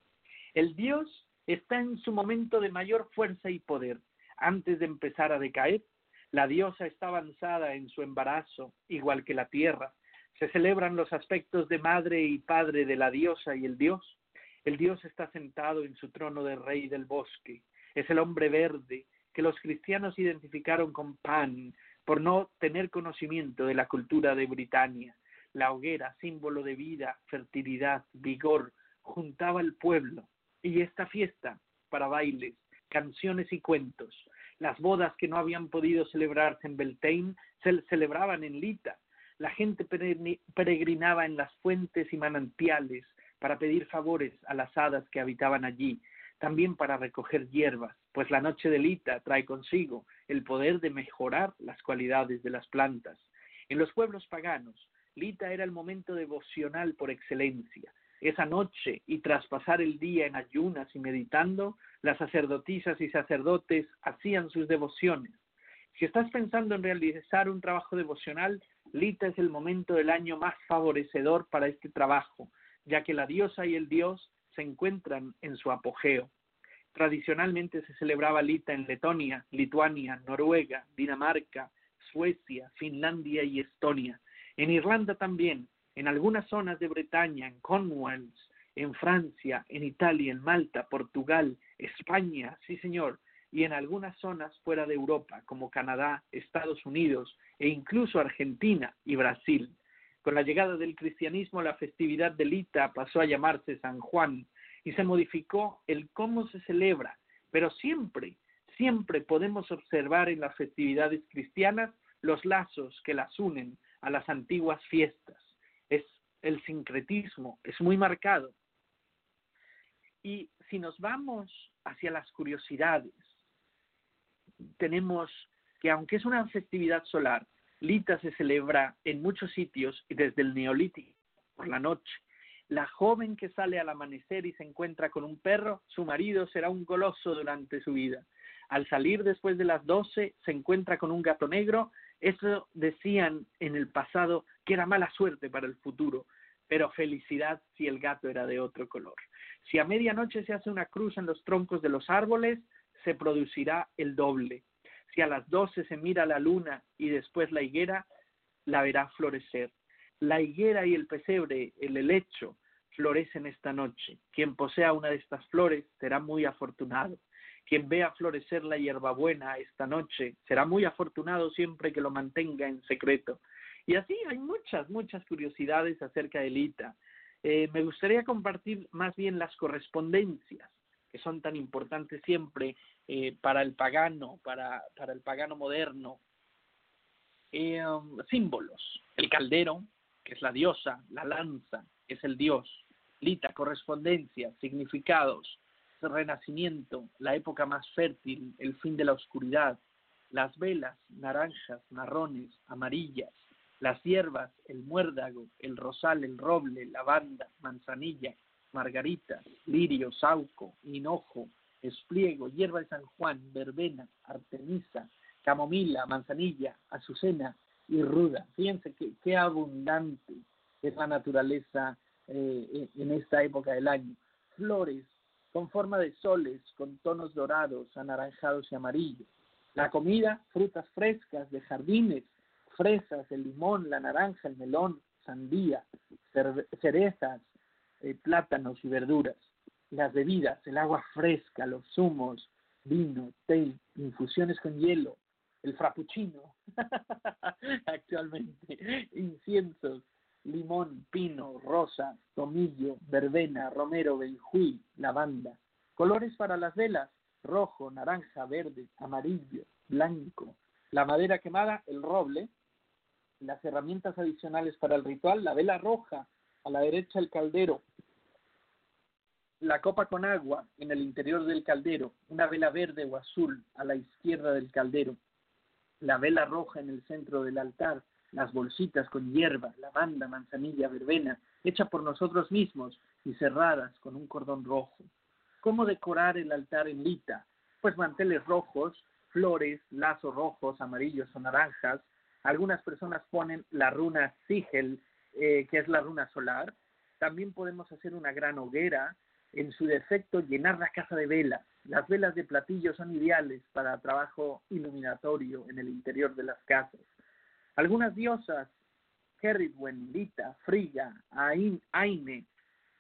Speaker 4: El dios está en su momento de mayor fuerza y poder. Antes de empezar a decaer, la diosa está avanzada en su embarazo, igual que la tierra. Se celebran los aspectos de madre y padre de la diosa y el dios. El dios está sentado en su trono de rey del bosque es el hombre verde que los cristianos identificaron con Pan por no tener conocimiento de la cultura de Britania. La hoguera, símbolo de vida, fertilidad, vigor, juntaba al pueblo. Y esta fiesta, para bailes, canciones y cuentos, las bodas que no habían podido celebrarse en Beltane se celebraban en Lita. La gente peregrinaba en las fuentes y manantiales para pedir favores a las hadas que habitaban allí también para recoger hierbas, pues la noche de Lita trae consigo el poder de mejorar las cualidades de las plantas. En los pueblos paganos, Lita era el momento devocional por excelencia. Esa noche y tras pasar el día en ayunas y meditando, las sacerdotisas y sacerdotes hacían sus devociones. Si estás pensando en realizar un trabajo devocional, Lita es el momento del año más favorecedor para este trabajo, ya que la diosa y el dios se encuentran en su apogeo. Tradicionalmente se celebraba Lita en Letonia, Lituania, Noruega, Dinamarca, Suecia, Finlandia y Estonia. En Irlanda también, en algunas zonas de Bretaña, en Cornwall, en Francia, en Italia, en Malta, Portugal, España, sí señor, y en algunas zonas fuera de Europa, como Canadá, Estados Unidos e incluso Argentina y Brasil. Con la llegada del cristianismo, la festividad de Lita pasó a llamarse San Juan y se modificó el cómo se celebra, pero siempre, siempre podemos observar en las festividades cristianas los lazos que las unen a las antiguas fiestas. Es el sincretismo, es muy marcado. Y si nos vamos hacia las curiosidades, tenemos que aunque es una festividad solar, Lita se celebra en muchos sitios desde el neolítico por la noche. La joven que sale al amanecer y se encuentra con un perro, su marido será un goloso durante su vida. Al salir después de las doce, se encuentra con un gato negro. Eso decían en el pasado que era mala suerte para el futuro, pero felicidad si el gato era de otro color. Si a medianoche se hace una cruz en los troncos de los árboles, se producirá el doble. Si a las doce se mira la luna y después la higuera, la verá florecer. La higuera y el pesebre, el helecho, florecen esta noche. Quien posea una de estas flores será muy afortunado. Quien vea florecer la hierbabuena esta noche será muy afortunado siempre que lo mantenga en secreto. Y así hay muchas, muchas curiosidades acerca de Lita. Eh, me gustaría compartir más bien las correspondencias que son tan importantes siempre eh, para el pagano, para, para el pagano moderno. Eh, um, símbolos, el caldero, que es la diosa, la lanza, que es el dios, lita, correspondencia, significados, renacimiento, la época más fértil, el fin de la oscuridad, las velas, naranjas, marrones, amarillas, las hierbas, el muérdago, el rosal, el roble, lavanda, manzanilla, margarita, lirio, sauco, hinojo, espliego, hierba de San Juan, verbena, artemisa, camomila, manzanilla, azucena y ruda. Fíjense qué, abundante es la naturaleza eh, en esta época del año. Flores con forma de soles, con tonos dorados, anaranjados y amarillos. La comida, frutas frescas de jardines, fresas, el limón, la naranja, el melón, sandía, cerezas, eh, plátanos y verduras. Las bebidas, el agua fresca, los zumos, vino, té, infusiones con hielo, el frappuccino, actualmente, inciensos, limón, pino, rosa, tomillo, verbena, romero, benjuí, lavanda. Colores para las velas, rojo, naranja, verde, amarillo, blanco. La madera quemada, el roble. Las herramientas adicionales para el ritual, la vela roja, a la derecha el caldero, la copa con agua en el interior del caldero, una vela verde o azul a la izquierda del caldero, la vela roja en el centro del altar, las bolsitas con hierba, lavanda, manzanilla, verbena, hecha por nosotros mismos y cerradas con un cordón rojo. ¿Cómo decorar el altar en lita? Pues manteles rojos, flores, lazos rojos, amarillos o naranjas. Algunas personas ponen la runa sigel, eh, que es la runa solar. También podemos hacer una gran hoguera, en su defecto llenar la casa de velas. Las velas de platillo son ideales para trabajo iluminatorio en el interior de las casas. Algunas diosas, Keridwen, Lita, Friga, Aine,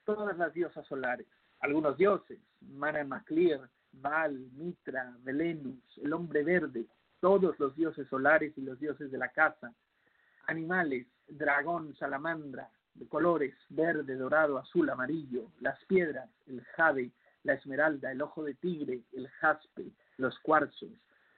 Speaker 4: todas las diosas solares. Algunos dioses, Mara Maclear, Baal, Mitra, Velenus, el hombre verde, todos los dioses solares y los dioses de la casa. Animales, dragón, salamandra, de colores verde, dorado, azul, amarillo, las piedras, el jade, la esmeralda, el ojo de tigre, el jaspe, los cuarzos,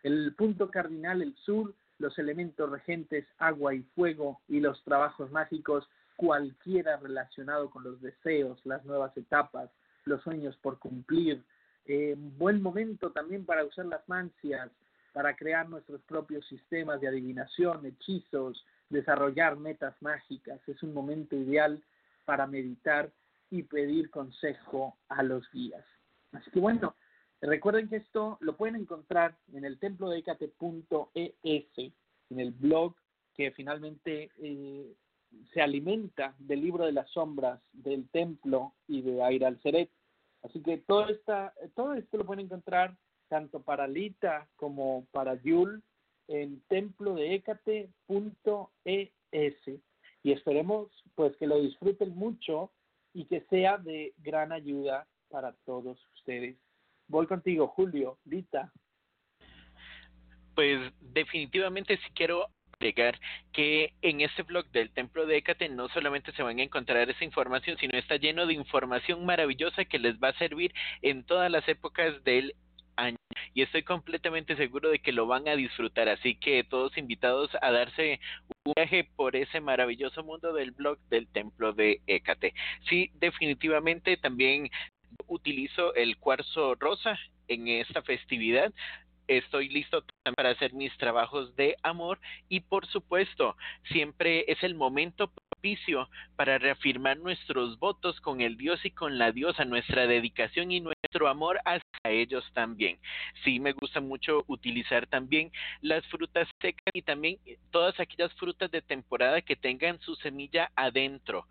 Speaker 4: el punto cardinal, el sur, los elementos regentes, agua y fuego, y los trabajos mágicos, cualquiera relacionado con los deseos, las nuevas etapas, los sueños por cumplir. Eh, buen momento también para usar las mancias, para crear nuestros propios sistemas de adivinación, hechizos, desarrollar metas mágicas. Es un momento ideal para meditar y pedir consejo a los guías. Así que bueno, recuerden que esto lo pueden encontrar en el templo de en el blog que finalmente eh, se alimenta del libro de las sombras del templo y de Aira al Seret. Así que todo, esta, todo esto lo pueden encontrar tanto para Lita como para Yul en templodeecate.es y esperemos pues que lo disfruten mucho y que sea de gran ayuda para todos ustedes. Voy contigo, Julio, Lita.
Speaker 5: Pues definitivamente si quiero agregar que en este blog del Templo de Hécate no solamente se van a encontrar esa información, sino está lleno de información maravillosa que les va a servir en todas las épocas del y estoy completamente seguro de que lo van a disfrutar así que todos invitados a darse un viaje por ese maravilloso mundo del blog del templo de Hécate. Sí definitivamente también utilizo el cuarzo rosa en esta festividad. Estoy listo para hacer mis trabajos de amor y por supuesto siempre es el momento propicio para reafirmar nuestros votos con el Dios y con la diosa, nuestra dedicación y nuestro amor hacia ellos también. Sí me gusta mucho utilizar también las frutas secas y también todas aquellas frutas de temporada que tengan su semilla adentro.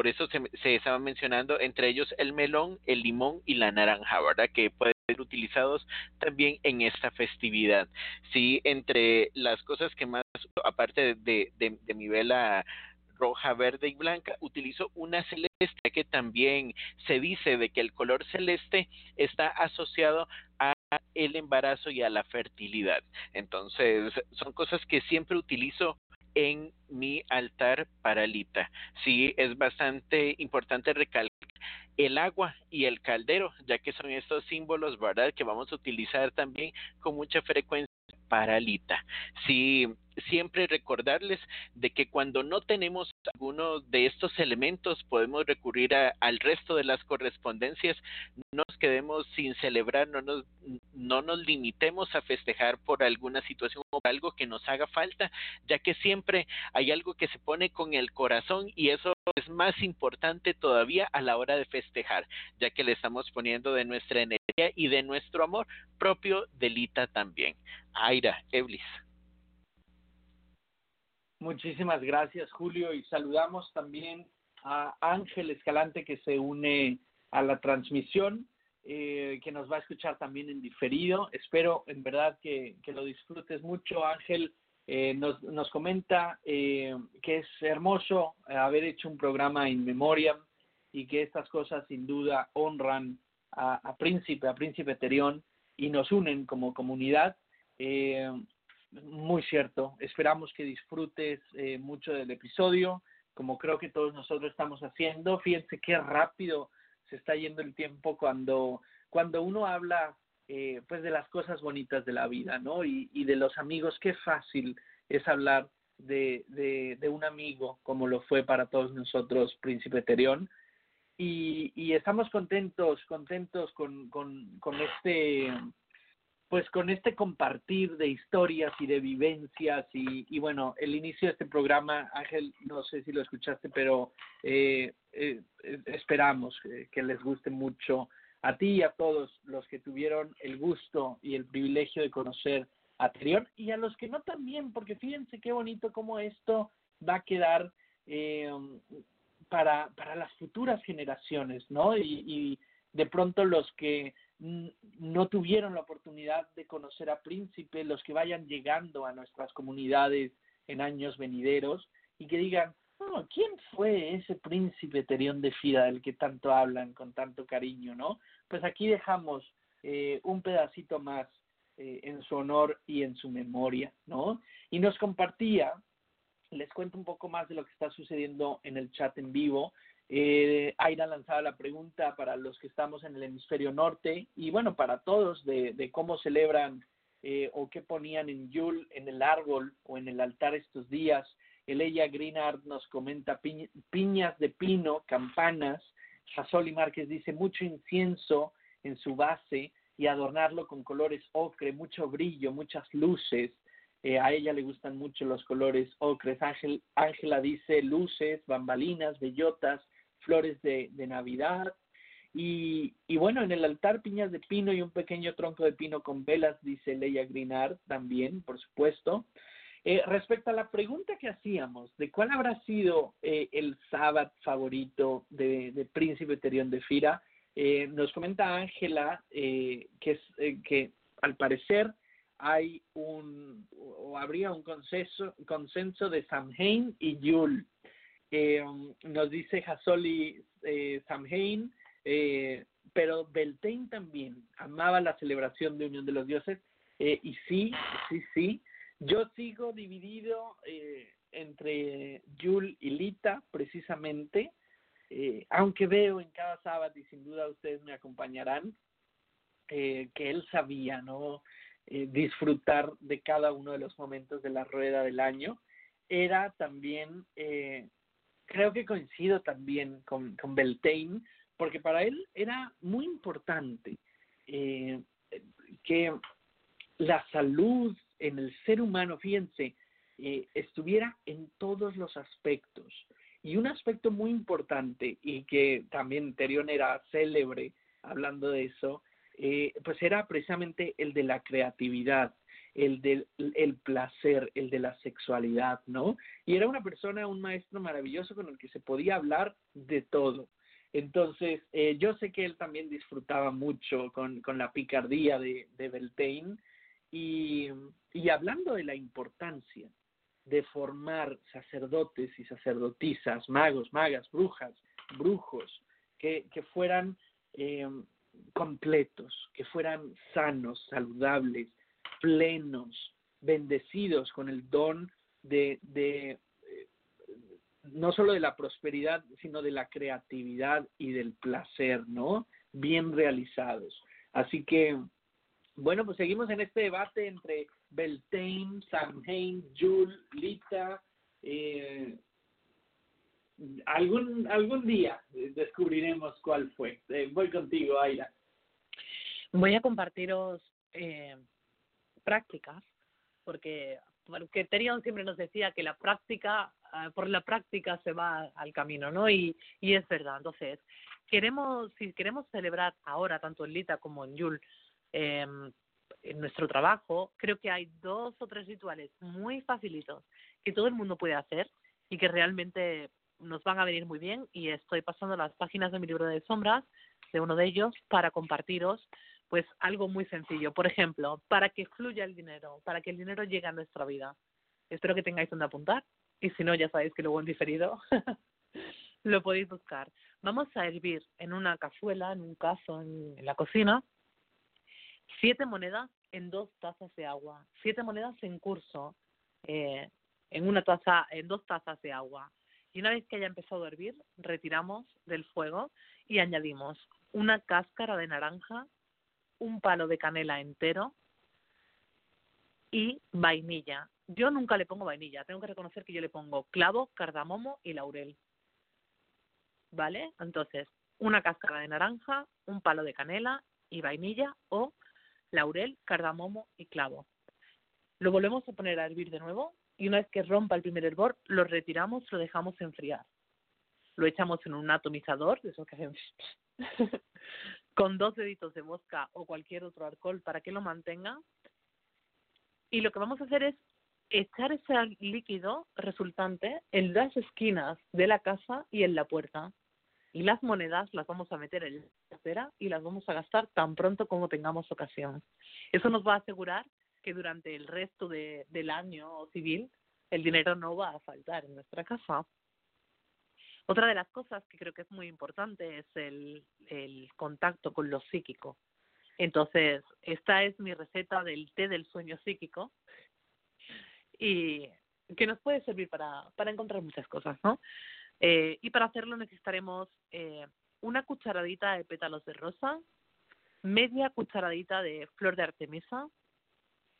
Speaker 5: Por eso se, se estaba mencionando entre ellos el melón, el limón y la naranja, ¿verdad? Que puede utilizados también en esta festividad. Sí, entre las cosas que más, aparte de, de, mi vela roja, verde y blanca, utilizo una celeste que también se dice de que el color celeste está asociado a el embarazo y a la fertilidad. Entonces, son cosas que siempre utilizo en mi altar paralita. Sí, es bastante importante recalcar el agua y el caldero, ya que son estos símbolos, ¿verdad?, que vamos a utilizar también con mucha frecuencia paralita. Sí, siempre recordarles de que cuando no tenemos alguno de estos elementos podemos recurrir al resto de las correspondencias, no nos quedemos sin celebrar, no nos, no nos limitemos a festejar por alguna situación o algo que nos haga falta, ya que siempre hay algo que se pone con el corazón y eso es más importante todavía a la hora de festejar, ya que le estamos poniendo de nuestra energía y de nuestro amor propio delita también. Aira, Eblis.
Speaker 4: Muchísimas gracias, Julio, y saludamos también a Ángel Escalante que se une a la transmisión, eh, que nos va a escuchar también en diferido. Espero en verdad que, lo disfrutes mucho, Ángel. Eh, nos, nos comenta eh, que es hermoso haber hecho un programa in memoriam y que estas cosas sin duda honran a, a Príncipe, a Príncipe Terión y nos unen como comunidad. Eh, muy cierto. Esperamos que disfrutes eh, mucho del episodio, como creo que todos nosotros estamos haciendo. Fíjense qué rápido se está yendo el tiempo cuando, cuando uno habla eh, pues de las cosas bonitas de la vida, ¿no? Y, de los amigos, qué fácil es hablar de, de, de, un amigo, como lo fue para todos nosotros Príncipe Terión. Y, y estamos contentos, contentos con, con, con este pues con este compartir de historias y de vivencias y, bueno, el inicio de este programa, Ángel, no sé si lo escuchaste, pero eh, eh, esperamos que les guste mucho a ti y a todos los que tuvieron el gusto y el privilegio de conocer a Trión y a los que no también, porque fíjense qué bonito cómo esto va a quedar eh, para, para las futuras generaciones, ¿no? Y, y de pronto los que no tuvieron la oportunidad de conocer a Príncipe, los que vayan llegando a nuestras comunidades en años venideros y que digan, oh, ¿quién fue ese príncipe Terión de Fida del que tanto hablan con tanto cariño, no? Pues aquí dejamos eh, un pedacito más eh, en su honor y en su memoria, ¿no? Y nos compartía, les cuento un poco más de lo que está sucediendo en el chat en vivo, eh, Aira lanzaba la pregunta para los que estamos en el hemisferio norte y bueno, para todos de, cómo celebran eh, o qué ponían en Yule, en el árbol o en el altar estos días. Eleya Greenard nos comenta piñas de pino, campanas. Jasoli Márquez dice mucho incienso en su base y adornarlo con colores ocre, mucho brillo, muchas luces. Eh, a ella le gustan mucho los colores ocres. Ángel, Ángela dice luces, bambalinas, bellotas, flores de, de Navidad. Y, y, bueno, en el altar piñas de pino y un pequeño tronco de pino con velas, dice Leia Grinard también, por supuesto. Eh, respecto a la pregunta que hacíamos de cuál habrá sido eh, el sábado favorito de, de Príncipe Terión de Fira, eh, nos comenta Ángela que, es, que al parecer hay un o habría un consenso, consenso de Samhain y Yule. Nos dice Hasoli Samhain, pero Beltane también amaba la celebración de Unión de los Dioses y sí, sí, sí, yo sigo dividido eh, entre Yul y Lita, precisamente, eh, aunque veo en cada sábado, y sin duda ustedes me acompañarán, eh, que él sabía, ¿no? disfrutar de cada uno de los momentos de la rueda del año. Era también, creo que coincido también con, con Beltane, porque para él era muy importante que la salud en el ser humano, fíjense, eh, estuviera en todos los aspectos. Y un aspecto muy importante y que también Terion era célebre hablando de eso, eh, pues era precisamente el de la creatividad, el del el placer, el de la sexualidad, ¿no? Y era una persona, un maestro maravilloso con el que se podía hablar de todo. Entonces, eh, yo sé que él también disfrutaba mucho con, con la picardía de, de Beltane y, y hablando de la importancia de formar sacerdotes y sacerdotisas, magos, magas, brujas, brujos, que, que fueran eh, completos, que fueran sanos, saludables, plenos, bendecidos con el don de, de eh, no solo de la prosperidad, sino de la creatividad y del placer, ¿no? Bien realizados. Así que bueno, pues seguimos en este debate entre Beltane, Samhain, Jules, Lita. Eh, algún, algún día descubriremos cuál fue. Eh, voy contigo, Aira.
Speaker 2: Voy a compartiros eh, prácticas, porque, porque Terion siempre nos decía que la práctica, ah, por la práctica se va al camino, ¿no? Y, y es verdad. Entonces, queremos, si queremos celebrar ahora, tanto en Lita como en Yul, eh, en nuestro trabajo, creo que hay dos o tres rituales muy facilitos que todo el mundo puede hacer y que realmente nos van a venir muy bien y estoy pasando las páginas de mi libro de sombras de uno de ellos para compartiros pues algo muy sencillo. Por ejemplo, para que fluya el dinero, para que el dinero llegue a nuestra vida. Espero que tengáis donde apuntar y si no ya sabéis que luego en diferido lo podéis buscar. Vamos a hervir en una cazuela, en un caso en la cocina, siete monedas en dos tazas de agua, siete monedas en curso eh, en una taza, en dos tazas de agua. Y una vez que haya empezado a hervir, retiramos del fuego y añadimos una cáscara de naranja, un palo de canela entero y vainilla. Yo nunca le pongo vainilla, tengo que reconocer que yo le pongo clavo, cardamomo y laurel. ¿Vale? Entonces, una cáscara de naranja, un palo de canela y vainilla o laurel, cardamomo y clavo. Lo volvemos a poner a hervir de nuevo y una vez que rompa el primer hervor, lo retiramos, lo dejamos enfriar. Lo echamos en un atomizador, de esos que hacen con dos deditos de mosca o cualquier otro alcohol para que lo mantenga. Y lo que vamos a hacer es echar ese líquido resultante en las esquinas de la casa y en la puerta y las monedas las vamos a meter en la cartera y las vamos a gastar tan pronto como tengamos ocasión. Eso nos va a asegurar que durante el resto de, del año civil el dinero no va a faltar en nuestra casa. Otra de las cosas que creo que es muy importante es el, contacto con lo psíquico. Entonces, esta es mi receta del té del sueño psíquico y que nos puede servir para, para encontrar muchas cosas, ¿no? Eh, y para hacerlo necesitaremos eh, una cucharadita de pétalos de rosa, media cucharadita de flor de artemisa,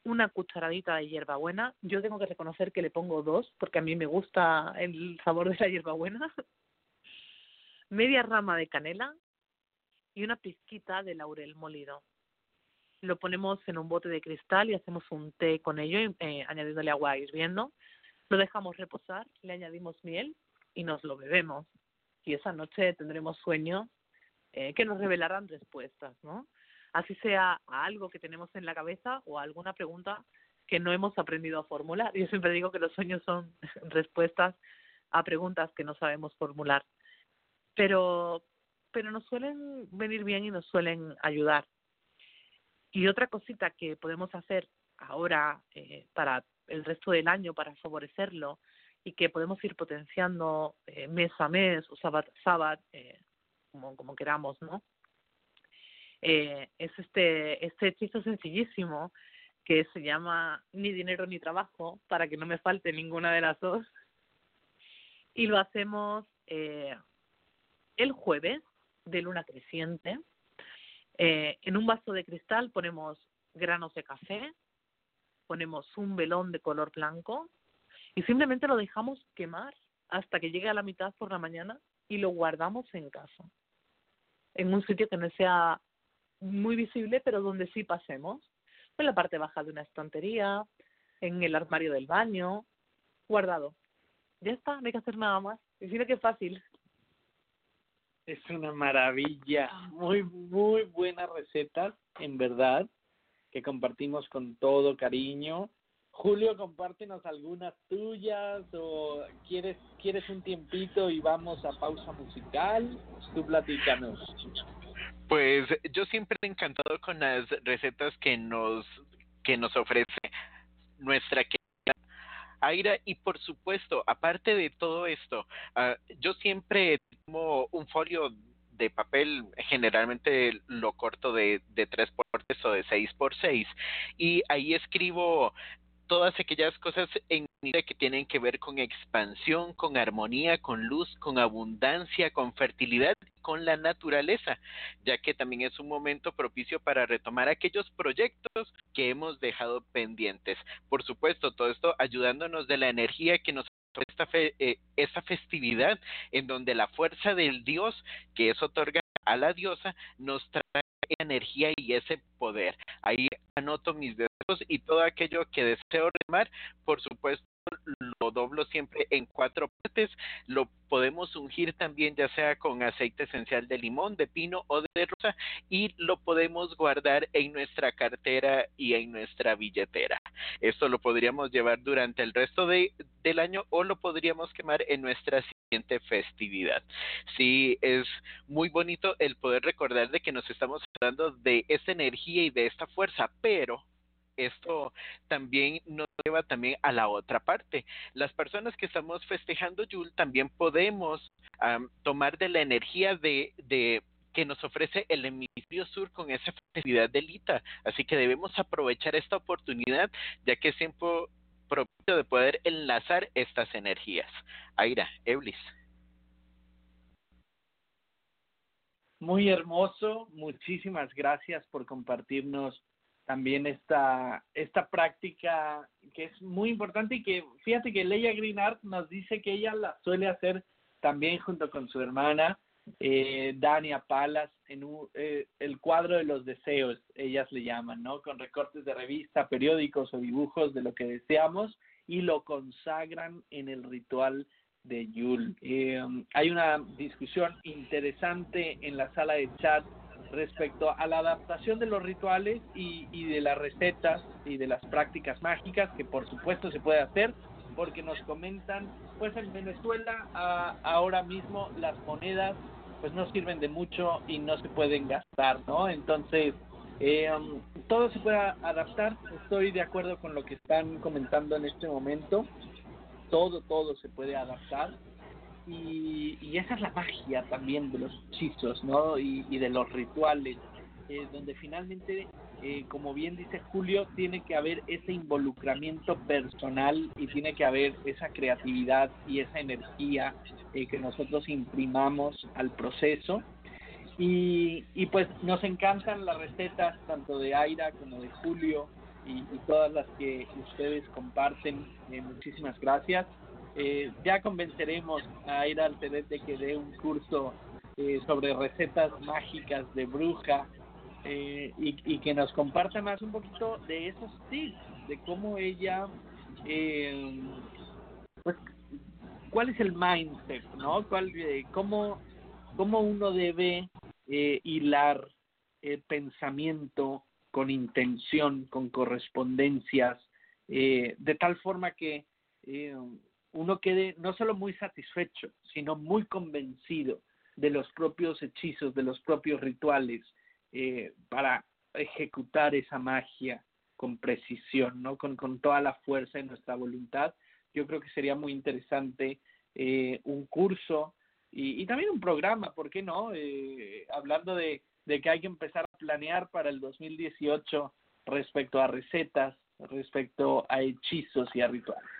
Speaker 2: una cucharadita de hierbabuena. Yo tengo que reconocer que le pongo dos porque a mí me gusta el sabor de la hierbabuena. Media rama de canela y una pizquita de laurel molido. Lo ponemos en un bote de cristal y hacemos un té con ello, eh, añadiéndole agua hirviendo. Lo dejamos reposar, le añadimos miel y nos lo bebemos. y esa noche tendremos sueños eh, que nos revelarán respuestas, ¿no? Así sea a algo que tenemos en la cabeza o a alguna pregunta que no hemos aprendido a formular. Yo siempre digo que los sueños son respuestas a preguntas que no sabemos formular. Pero, pero nos suelen venir bien y nos suelen ayudar. Y otra cosita que podemos hacer ahora eh, para el resto del año para favorecerlo y que podemos ir potenciando eh, mes a mes o sábado sábado eh, como, como queramos, ¿no? Eh, es este, este hechizo sencillísimo que se llama ni dinero ni trabajo para que no me falte ninguna de las dos y lo hacemos eh, el jueves de luna creciente eh, en un vaso de cristal ponemos granos de café ponemos un velón de color blanco y simplemente lo dejamos quemar hasta que llegue a la mitad por la mañana y lo guardamos en casa, en un sitio que no sea muy visible, pero donde sí pasemos, en la parte baja de una estantería, en el armario del baño, guardado. Ya está, no hay que hacer nada más. Y mira que fácil.
Speaker 4: Es una maravilla, muy, muy buenas recetas, en verdad, que compartimos con todo cariño. Julio, compártenos algunas tuyas o quieres quieres un tiempito y vamos a pausa musical. Tú platícanos.
Speaker 5: Pues yo siempre he encantado con las recetas que nos que nos ofrece nuestra querida Aira y por supuesto, aparte de todo esto, uh, yo siempre tomo un folio de papel, generalmente lo corto de, de 3 por 3 o de 6 por 6 y ahí escribo todas aquellas cosas en que tienen que ver con expansión, con armonía, con luz, con abundancia, con fertilidad, con la naturaleza, ya que también es un momento propicio para retomar aquellos proyectos que hemos dejado pendientes. Por supuesto, todo esto ayudándonos de la energía que nos esta, fe, eh, festividad en donde la fuerza del Dios que es otorga a la diosa nos trae energía y ese poder. Ahí anoto mis deseos y todo aquello que deseo remar, por supuesto lo doblo siempre en cuatro partes, lo podemos ungir también ya sea con aceite esencial de limón, de pino o de rosa y lo podemos guardar en nuestra cartera y en nuestra billetera. Esto lo podríamos llevar durante el resto de, del año o lo podríamos quemar en nuestra siguiente festividad. Sí, es muy bonito el poder recordar de que nos estamos hablando de esta energía y de esta fuerza, pero esto también nos lleva también a la otra parte. Las personas que estamos festejando Yul también podemos tomar de la energía de, de que nos ofrece el hemisferio sur con esa festividad de Lita. Así que debemos aprovechar esta oportunidad, ya que es tiempo propio de poder enlazar estas energías. Aira, Eulis.
Speaker 4: Muy hermoso, muchísimas gracias por compartirnos también esta, esta práctica que es muy importante y que fíjate que Leia Greenart nos dice que ella la suele hacer también junto con su hermana eh, Dania Palas en un, eh, el cuadro de los deseos, ellas le llaman, ¿no? Con recortes de revista, periódicos o dibujos de lo que deseamos y lo consagran en el ritual de Yul. Eh, hay una discusión interesante en la sala de chat respecto a la adaptación de los rituales y, y, de las recetas y de las prácticas mágicas, que por supuesto se puede hacer, porque nos comentan, pues en Venezuela ahora mismo las monedas pues no sirven de mucho y no se pueden gastar, ¿no? Entonces, eh, todo se puede adaptar, estoy de acuerdo con lo que están comentando en este momento, todo, todo se puede adaptar y, y, esa es la magia también de los hechizos, ¿no? Y, de los rituales, eh, donde finalmente, eh, como bien dice Julio, tiene que haber ese involucramiento personal y tiene que haber esa creatividad y esa energía eh, que nosotros imprimamos al proceso. Y, y pues nos encantan las recetas tanto de Aira como de Julio y todas las que ustedes comparten. muchísimas gracias. Eh, ya convenceremos a ir al TED de que dé un curso eh, sobre recetas mágicas de bruja eh, y, y, que nos comparta más un poquito de esos tips, de cómo ella, eh, pues cuál es el mindset, ¿no? ¿Cuál, eh, cómo, cómo uno debe hilar el pensamiento con intención, con correspondencias, de tal forma que eh, uno quede no solo muy satisfecho, sino muy convencido de los propios hechizos, de los propios rituales, eh, para ejecutar esa magia con precisión, ¿no? Con, con toda la fuerza de nuestra voluntad. Yo creo que sería muy interesante eh, un curso y, y, también un programa, ¿por qué no? Eh, hablando de, de que hay que empezar a planear para el 2018 respecto a recetas, respecto a hechizos y a rituales.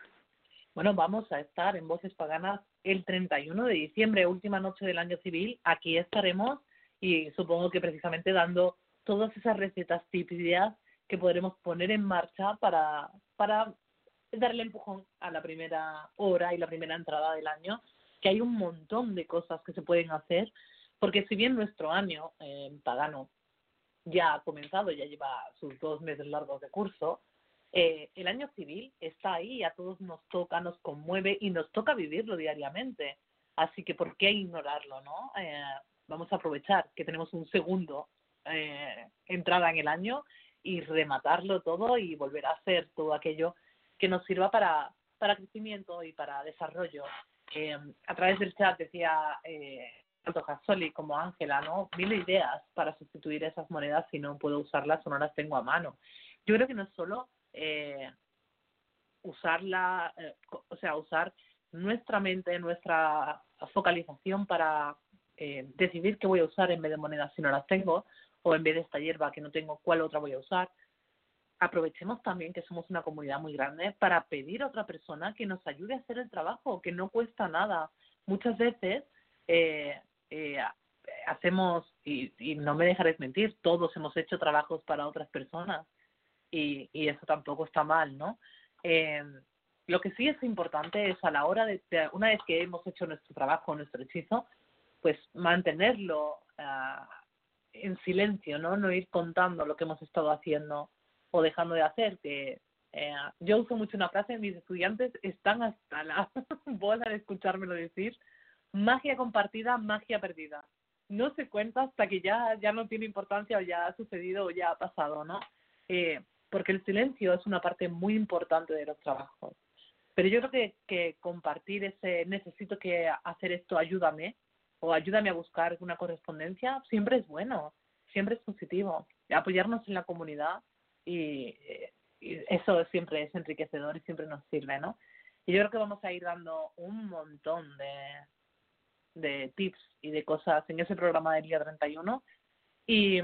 Speaker 2: Bueno, vamos a estar en Voces Paganas el 31 de diciembre, última noche del año civil. Aquí estaremos y supongo que precisamente dando todas esas recetas, ideas que podremos poner en marcha para, para darle empujón a la primera hora y la primera entrada del año, que hay un montón de cosas que se pueden hacer, porque si bien nuestro año eh, pagano ya ha comenzado, ya lleva sus dos meses largos de curso, eh, el año civil está ahí, a todos nos toca, nos conmueve y nos toca vivirlo diariamente. Así que, ¿por qué ignorarlo, no? Eh, vamos a aprovechar que tenemos un segundo eh, entrada en el año y rematarlo todo y volver a hacer todo aquello que nos sirva para, para crecimiento y para desarrollo. Eh, a través del chat decía eh, tanto Jasoli como Ángela, ¿no? Mil ideas para sustituir esas monedas si no puedo usarlas o no las tengo a mano. Yo creo que no es solo eh, usarla, eh, o sea, usar nuestra mente, nuestra focalización para eh, decidir qué voy a usar en vez de monedas si no las tengo, o en vez de esta hierba que no tengo, cuál otra voy a usar. Aprovechemos también que somos una comunidad muy grande para pedir a otra persona que nos ayude a hacer el trabajo, que no cuesta nada. Muchas veces eh, eh, hacemos, y, y no me dejaréis mentir, todos hemos hecho trabajos para otras personas y, y eso tampoco está mal, ¿no? Eh, lo que sí es importante es a la hora de, una vez que hemos hecho nuestro trabajo, nuestro hechizo, pues mantenerlo uh, en silencio, ¿no? No ir contando lo que hemos estado haciendo o dejando de hacer. Que eh, yo uso mucho una frase, mis estudiantes están hasta la bola de escuchármelo decir, magia compartida, magia perdida. No se cuenta hasta que ya, ya no tiene importancia o ya ha sucedido o ya ha pasado, ¿no? Eh, porque el silencio es una parte muy importante de los trabajos. Pero yo creo que, compartir ese necesito que hacer esto, ayúdame, o ayúdame a buscar una correspondencia, siempre es bueno, siempre es positivo. Apoyarnos en la comunidad y, y eso siempre es enriquecedor y siempre nos sirve, ¿no? Y yo creo que vamos a ir dando un montón de, de tips y de cosas en ese programa del día 31 y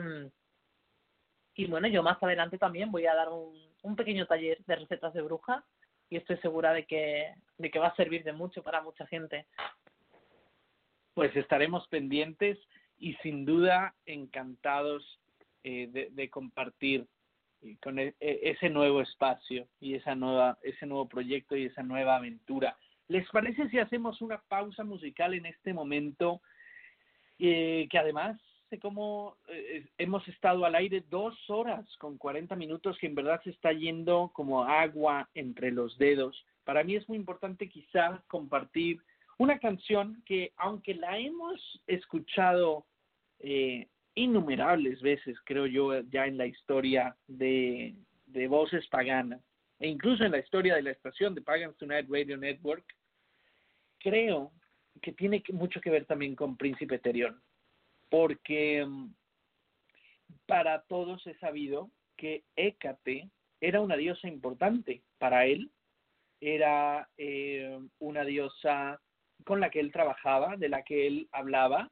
Speaker 2: y bueno, yo más adelante también voy a dar un, un pequeño taller de recetas de bruja y estoy segura de que, de que va a servir de mucho para mucha gente.
Speaker 4: Pues estaremos pendientes y sin duda encantados eh, de, compartir con e, ese nuevo espacio y esa nueva, ese nuevo proyecto y esa nueva aventura. ¿Les parece si hacemos una pausa musical en este momento? Eh, que además sé cómo eh, hemos estado al aire dos horas con 40 minutos que en verdad se está yendo como agua entre los dedos. Para mí es muy importante quizá compartir una canción que aunque la hemos escuchado eh, innumerables veces, creo yo, ya en la historia de, de voces paganas, e incluso en la historia de la estación de Pagans Tonight Radio Network, creo que tiene mucho que ver también con Príncipe Terión porque para todos es sabido que Hécate era una diosa importante para él, era eh, una diosa con la que él trabajaba, de la que él hablaba.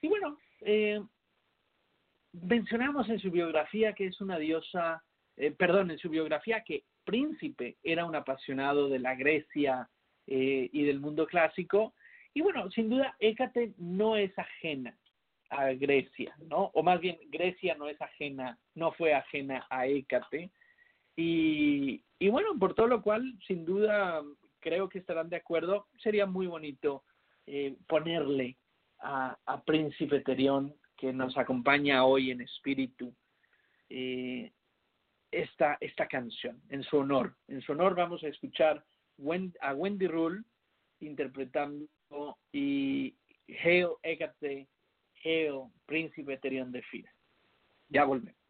Speaker 4: Y bueno, eh, mencionamos en su biografía que es una diosa, eh, perdón, en su biografía que Príncipe era un apasionado de la Grecia eh, y del mundo clásico. Y bueno, sin duda, Hécate no es ajena a Grecia, ¿no? O más bien, Grecia no es ajena, no fue ajena a Hécate. Y, y bueno, por todo lo cual, sin duda, creo que estarán de acuerdo, sería muy bonito eh, ponerle a, a Príncipe Terión, que nos acompaña hoy en espíritu, eh, esta, esta canción, en su honor. En su honor vamos a escuchar a Wendy Rule
Speaker 8: interpretando y Hail Hécate, Príncipe Terión de Fira. Ya volvemos.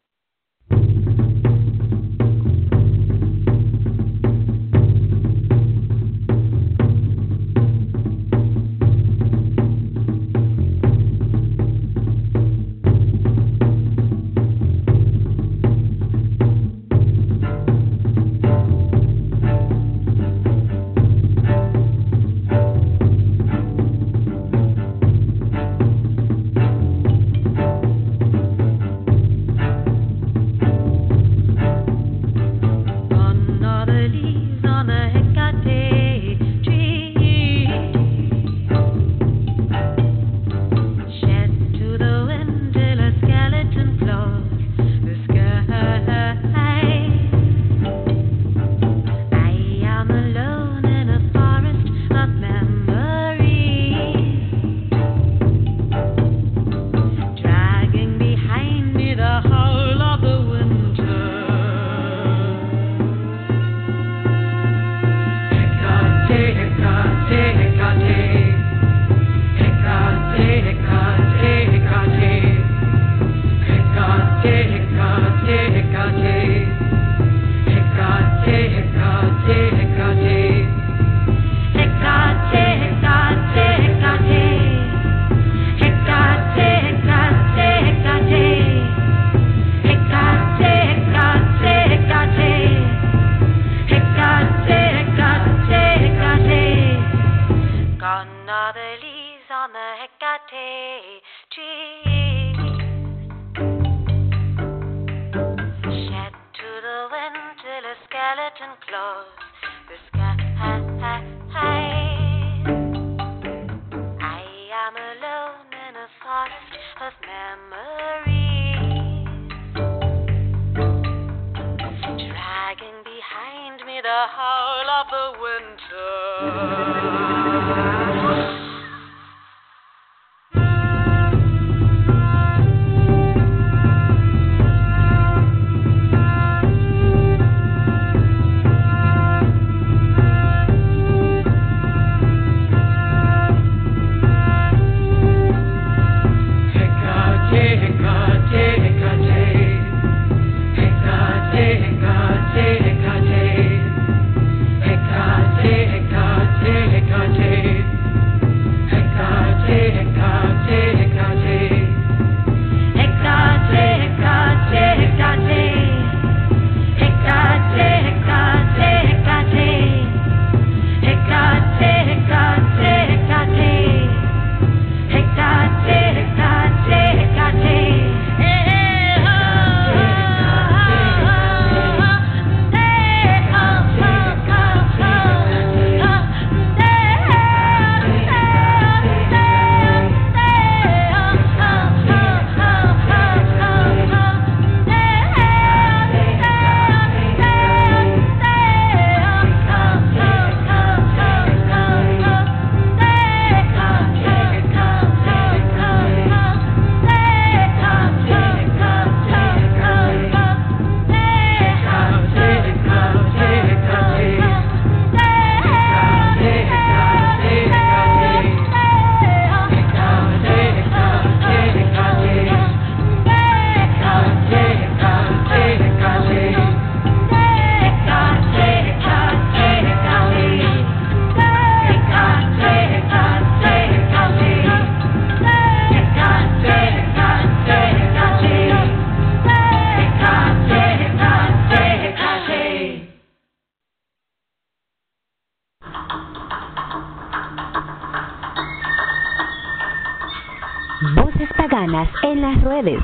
Speaker 1: En las redes.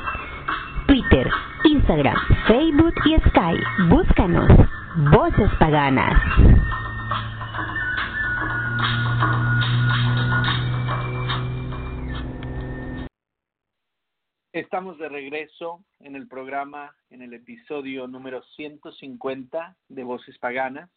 Speaker 1: Twitter, Instagram, Facebook y Skype. Búscanos. Voces Paganas.
Speaker 8: Estamos de regreso en el programa, en el episodio número 150 de Voces Paganas.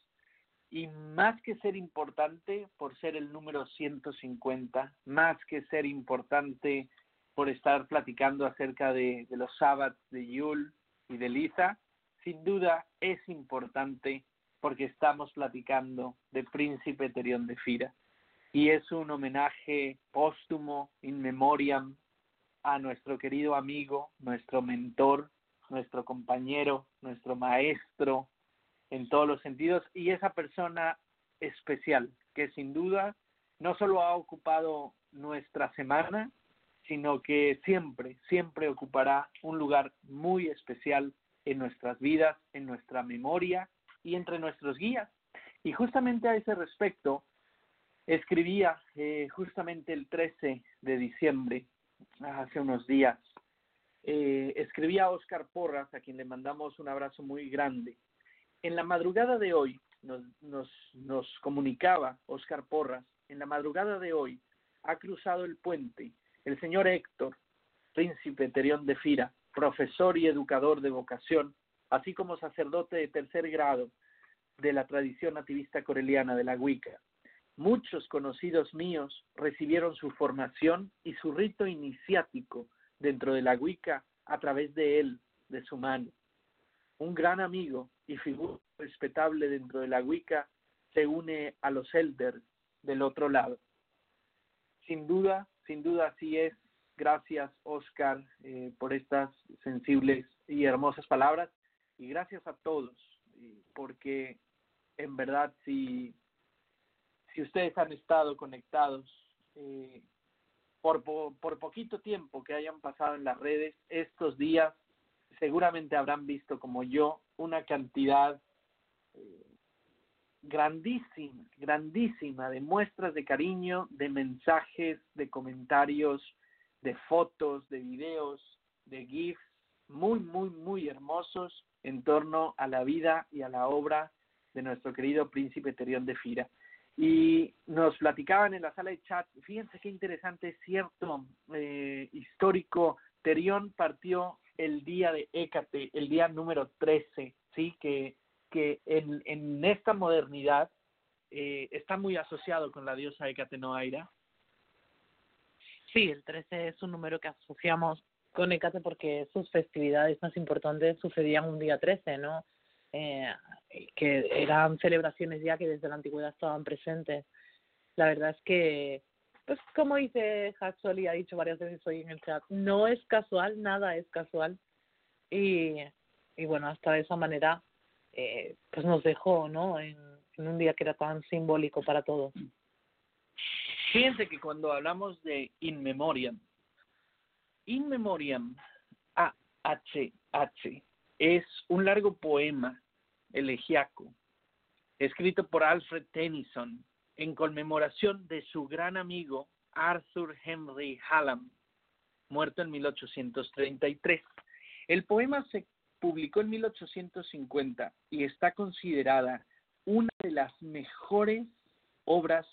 Speaker 8: Y más que ser importante por ser el número 150, más que ser importante por estar platicando acerca de, los sábados de Yul y de Lisa, sin duda es importante porque estamos platicando de Príncipe Terión de Fira.
Speaker 4: y es un homenaje póstumo, in memoriam, a nuestro querido amigo, nuestro mentor, nuestro compañero, nuestro maestro en todos los sentidos y esa persona especial que sin duda no solo ha ocupado nuestra semana, sino que siempre, siempre ocupará un lugar muy especial en nuestras vidas, en nuestra memoria y entre nuestros guías. Y justamente a ese respecto, escribía eh, justamente el 13 de diciembre, hace unos días, eh, escribía a Oscar Porras, a quien le mandamos un abrazo muy grande. En la madrugada de hoy, nos, nos, nos comunicaba Oscar Porras, en la madrugada de hoy ha cruzado el puente el señor Héctor, príncipe Terión de Fira, profesor y educador de vocación, así como sacerdote de tercer grado de la tradición nativista coreliana de la Wicca. Muchos conocidos míos recibieron su formación y su rito iniciático dentro de la Wicca a través de él, de su mano. Un gran amigo y figura respetable dentro de la Wicca se une a los elders del otro lado. Sin duda, sin duda así es. Gracias, Oscar, eh, por estas sensibles y hermosas palabras. Y gracias a todos, porque en verdad, si, si ustedes han estado conectados eh, por, por, poquito tiempo que hayan pasado en las redes, estos días seguramente habrán visto como yo una cantidad eh, grandísima, grandísima de muestras de cariño, de mensajes, de comentarios, de fotos, de videos, de GIFs, muy, muy, muy hermosos en torno a la vida y a la obra de nuestro querido príncipe Terión de Fira. Y nos platicaban en la sala de chat, fíjense qué interesante, es cierto, eh, histórico, Terión partió el día de Écate, el día número 13, ¿sí? Que que en, en esta modernidad eh, está muy asociado con la diosa Hecate
Speaker 2: Sí, el 13 es un número que asociamos con Hecate porque sus festividades más importantes sucedían un día 13, ¿no? Eh, que eran celebraciones ya que desde la antigüedad estaban presentes. La verdad es que, pues como dice Haxol y ha dicho varias veces hoy en el chat, no es casual, nada es casual. Y, y bueno, hasta de esa manera eh, pues nos dejó, ¿no? En, un día que era tan simbólico para todos.
Speaker 4: Fíjense que cuando hablamos de In Memoriam, In Memoriam, A-H-H, es un largo poema elegiaco escrito por Alfred Tennyson en conmemoración de su gran amigo Arthur Henry Hallam, muerto en 1833. El poema se publicó en 1850 y está considerada una de las mejores obras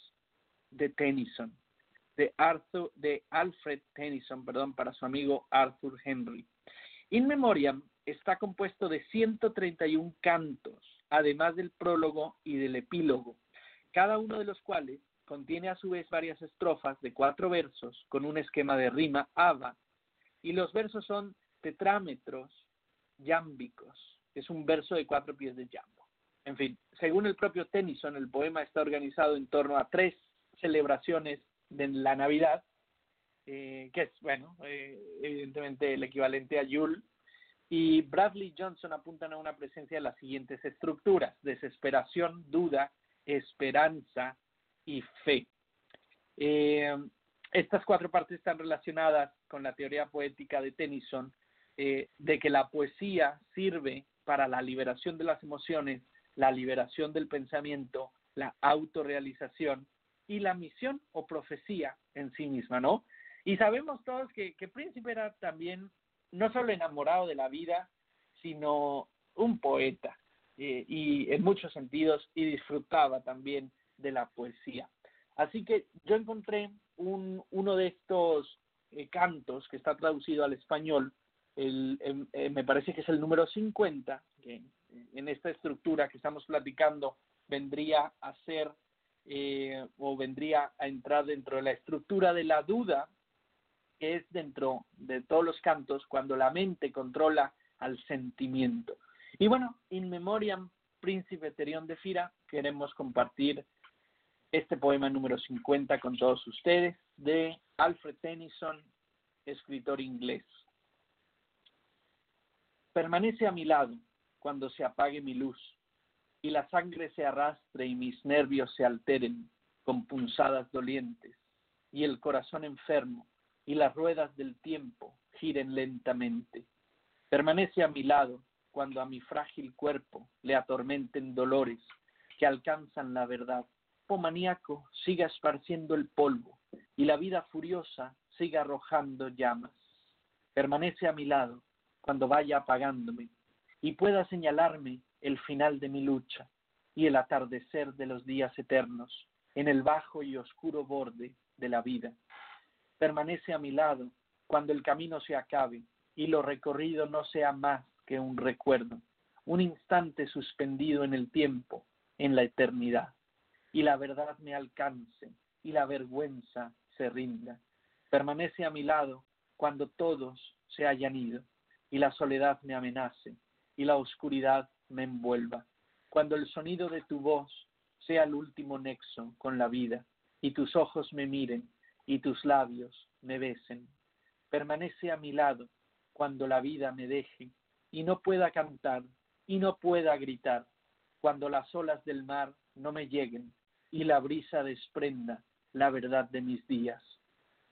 Speaker 4: de Tennyson, de, Arthur, de Alfred Tennyson, perdón, para su amigo Arthur Henry. In Memoriam está compuesto de 131 cantos, además del prólogo y del epílogo, cada uno de los cuales contiene a su vez varias estrofas de cuatro versos con un esquema de rima ava, y los versos son tetrámetros yámbicos, es un verso de cuatro pies de jambo. En fin, según el propio Tennyson, el poema está organizado en torno a tres celebraciones de la Navidad, eh, que es, bueno, eh, evidentemente el equivalente a Yule, y Bradley Johnson apuntan a una presencia de las siguientes estructuras, desesperación, duda, esperanza y fe. Eh, estas cuatro partes están relacionadas con la teoría poética de Tennyson, eh, de que la poesía sirve para la liberación de las emociones, la liberación del pensamiento, la autorrealización y la misión o profecía en sí misma, ¿no? Y sabemos todos que, que Príncipe era también no solo enamorado de la vida, sino un poeta eh, y en muchos sentidos y disfrutaba también de la poesía. Así que yo encontré un, uno de estos eh, cantos que está traducido al español el, em, eh, me parece que es el número 50, que en esta estructura que estamos platicando vendría a ser eh, o vendría a entrar dentro de la estructura de la duda, que es dentro de todos los cantos cuando la mente controla al sentimiento. Y bueno, in memoriam, príncipe Terión de Fira, queremos compartir este poema número 50 con todos ustedes de Alfred Tennyson, escritor inglés. Permanece a mi lado cuando se apague mi luz y la sangre se arrastre y mis nervios se alteren con punzadas dolientes y el corazón enfermo y las ruedas del tiempo giren lentamente. Permanece a mi lado cuando a mi frágil cuerpo le atormenten dolores que alcanzan la verdad. Oh maníaco, siga esparciendo el polvo y la vida furiosa siga arrojando llamas. Permanece a mi lado cuando vaya apagándome y pueda señalarme el final de mi lucha y el atardecer de los días eternos en el bajo y oscuro borde de la vida. Permanece a mi lado cuando el camino se acabe y lo recorrido no sea más que un recuerdo, un instante suspendido en el tiempo, en la eternidad, y la verdad me alcance y la vergüenza se rinda. Permanece a mi lado cuando todos se hayan ido y la soledad me amenace y la oscuridad me envuelva, cuando el sonido de tu voz sea el último nexo con la vida y tus ojos me miren y tus labios me besen. Permanece a mi lado cuando la vida me deje y no pueda cantar y no pueda gritar, cuando las olas del mar no me lleguen y la brisa desprenda la verdad de mis días.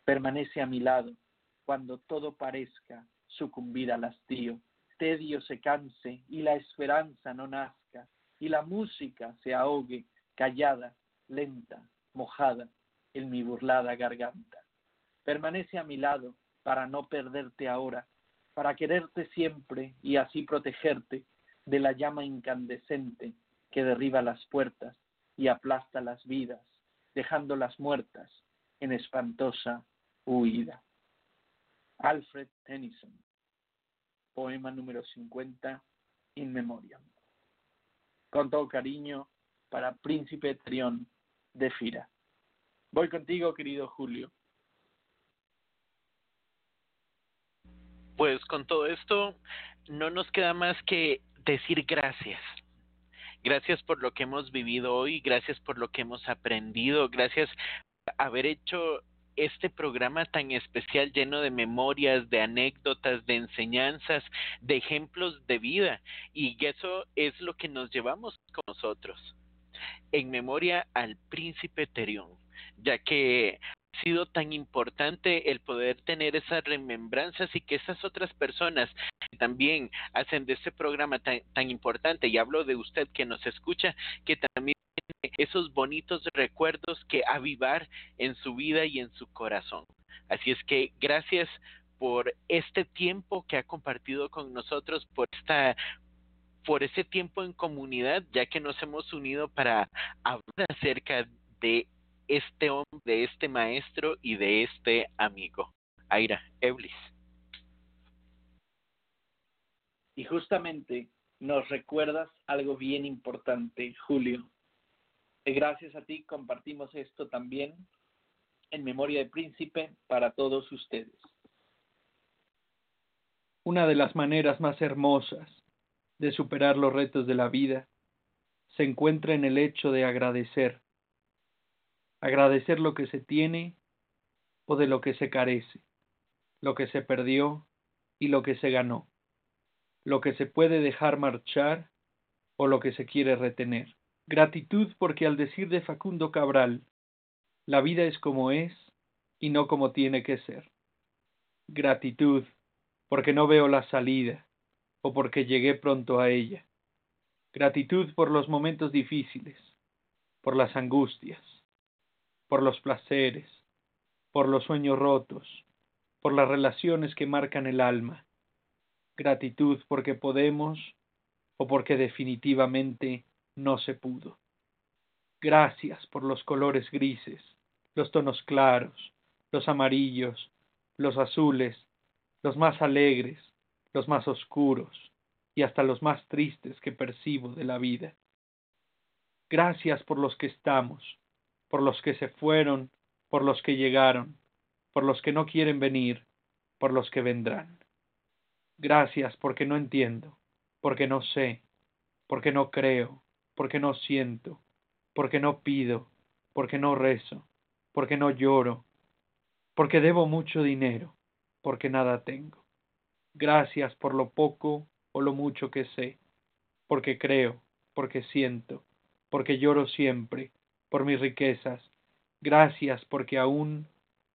Speaker 4: Permanece a mi lado cuando todo parezca sucumbir al hastío, tedio se canse y la esperanza no nazca y la música se ahogue callada, lenta, mojada en mi burlada garganta. Permanece a mi lado para no perderte ahora, para quererte siempre y así protegerte de la llama incandescente que derriba las puertas y aplasta las vidas, dejándolas muertas en espantosa huida. Alfred Tennyson, poema número 50, In Memoriam. Con todo cariño, para Príncipe Trión de Fira. Voy contigo, querido Julio.
Speaker 5: Pues con todo esto, no nos queda más que decir gracias. Gracias por lo que hemos vivido hoy, gracias por lo que hemos aprendido, gracias por haber hecho este programa tan especial lleno de memorias, de anécdotas, de enseñanzas, de ejemplos de vida. Y eso es lo que nos llevamos con nosotros en memoria al príncipe Terión, ya que ha sido tan importante el poder tener esas remembranzas y que esas otras personas que también hacen de este programa tan, tan importante, y hablo de usted que nos escucha, que también esos bonitos recuerdos que avivar en su vida y en su corazón. Así es que gracias por este tiempo que ha compartido con nosotros, por esta por ese tiempo en comunidad, ya que nos hemos unido para hablar acerca de este hombre, de este maestro y de este amigo. Aira, Eblis.
Speaker 4: Y justamente nos recuerdas algo bien importante, Julio. Gracias a ti compartimos esto también en memoria de príncipe para todos ustedes.
Speaker 9: Una de las maneras más hermosas de superar los retos de la vida se encuentra en el hecho de agradecer. Agradecer lo que se tiene o de lo que se carece, lo que se perdió y lo que se ganó, lo que se puede dejar marchar o lo que se quiere retener. Gratitud porque al decir de Facundo Cabral, la vida es como es y no como tiene que ser. Gratitud porque no veo la salida, o porque llegué pronto a ella. Gratitud por los momentos difíciles, por las angustias, por los placeres, por los sueños rotos, por las relaciones que marcan el alma. Gratitud porque podemos o porque definitivamente no se pudo. Gracias por los colores grises, los tonos claros, los amarillos, los azules, los más alegres, los más oscuros y hasta los más tristes que percibo de la vida. Gracias por los que estamos, por los que se fueron, por los que llegaron, por los que no quieren venir, por los que vendrán. Gracias porque no entiendo, porque no sé, porque no creo, porque no siento, porque no pido, porque no rezo, porque no lloro, porque debo mucho dinero, porque nada tengo. Gracias por lo poco o lo mucho que sé, porque creo, porque siento, porque lloro siempre, por mis riquezas. Gracias porque aún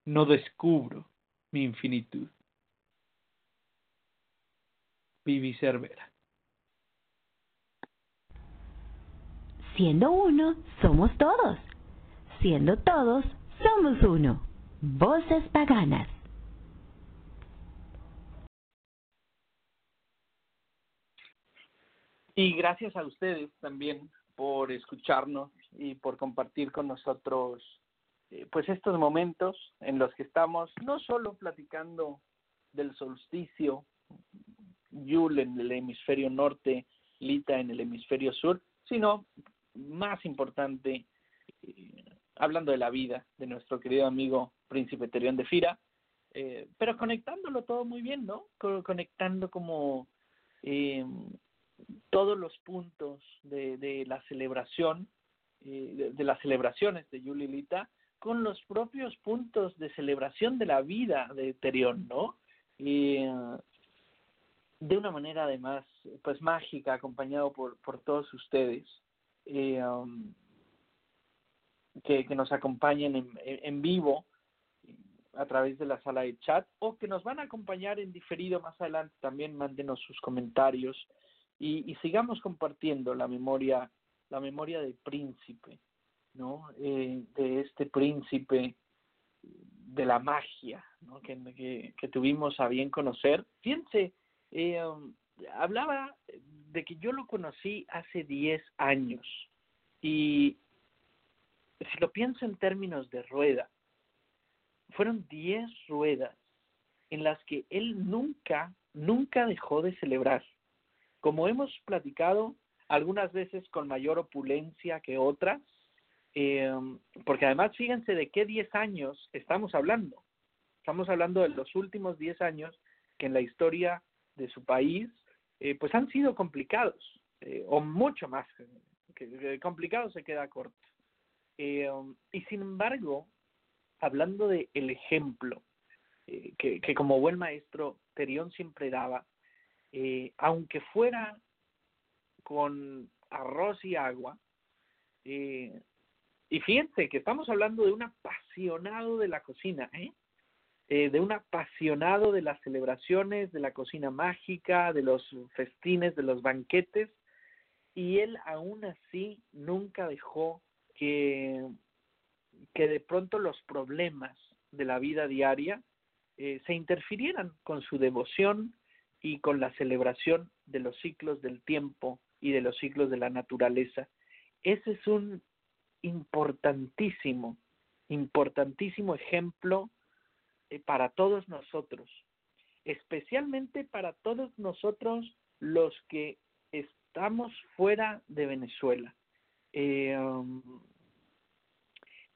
Speaker 9: no descubro mi infinitud. Vivi Cervera.
Speaker 1: Siendo uno, somos todos. Siendo todos, somos uno. Voces paganas.
Speaker 4: Y gracias a ustedes también por escucharnos y por compartir con nosotros eh, pues estos momentos en los que estamos no solo platicando del solsticio, Yul en el hemisferio norte, Lita en el hemisferio sur, sino más importante, eh, hablando de la vida de nuestro querido amigo Príncipe Terión de Fira, eh, pero conectándolo todo muy bien, ¿no? Conectando como eh, todos los puntos de, de la celebración, de, de, las celebraciones de Yulilita, con los propios puntos de celebración de la vida de Terión, ¿no? Y de una manera además, pues mágica, acompañado por, por todos ustedes eh, um, que, nos acompañen en, en, vivo a través de la sala de chat o que nos van a acompañar en diferido más adelante también mándenos sus comentarios y, y sigamos compartiendo la memoria la memoria del príncipe no eh, de este príncipe de la magia ¿no? que, que, que tuvimos a bien conocer fíjense eh, um, hablaba de que yo lo conocí hace 10 años y si lo pienso en términos de rueda, fueron 10 ruedas en las que él nunca, nunca dejó de celebrar. Como hemos platicado algunas veces con mayor opulencia que otras, eh, porque además fíjense de qué 10 años estamos hablando. Estamos hablando de los últimos 10 años que en la historia de su país eh, pues han sido complicados, eh, o mucho más que, complicado se queda corto. Eh, um, y sin embargo, hablando de el ejemplo eh, que, que, como buen maestro Terión siempre daba, aunque fuera con arroz y agua, y fíjense que estamos hablando de un apasionado de la cocina, ¿eh? Eh, de un apasionado de las celebraciones, de la cocina mágica, de los festines, de los banquetes, y él aún así nunca dejó que, que de pronto los problemas de la vida diaria eh, se interfirieran con su devoción y con la celebración de los ciclos del tiempo y de los ciclos de la naturaleza. Ese es un importantísimo, importantísimo ejemplo para todos nosotros, especialmente para todos nosotros los que estamos fuera de Venezuela, eh, um,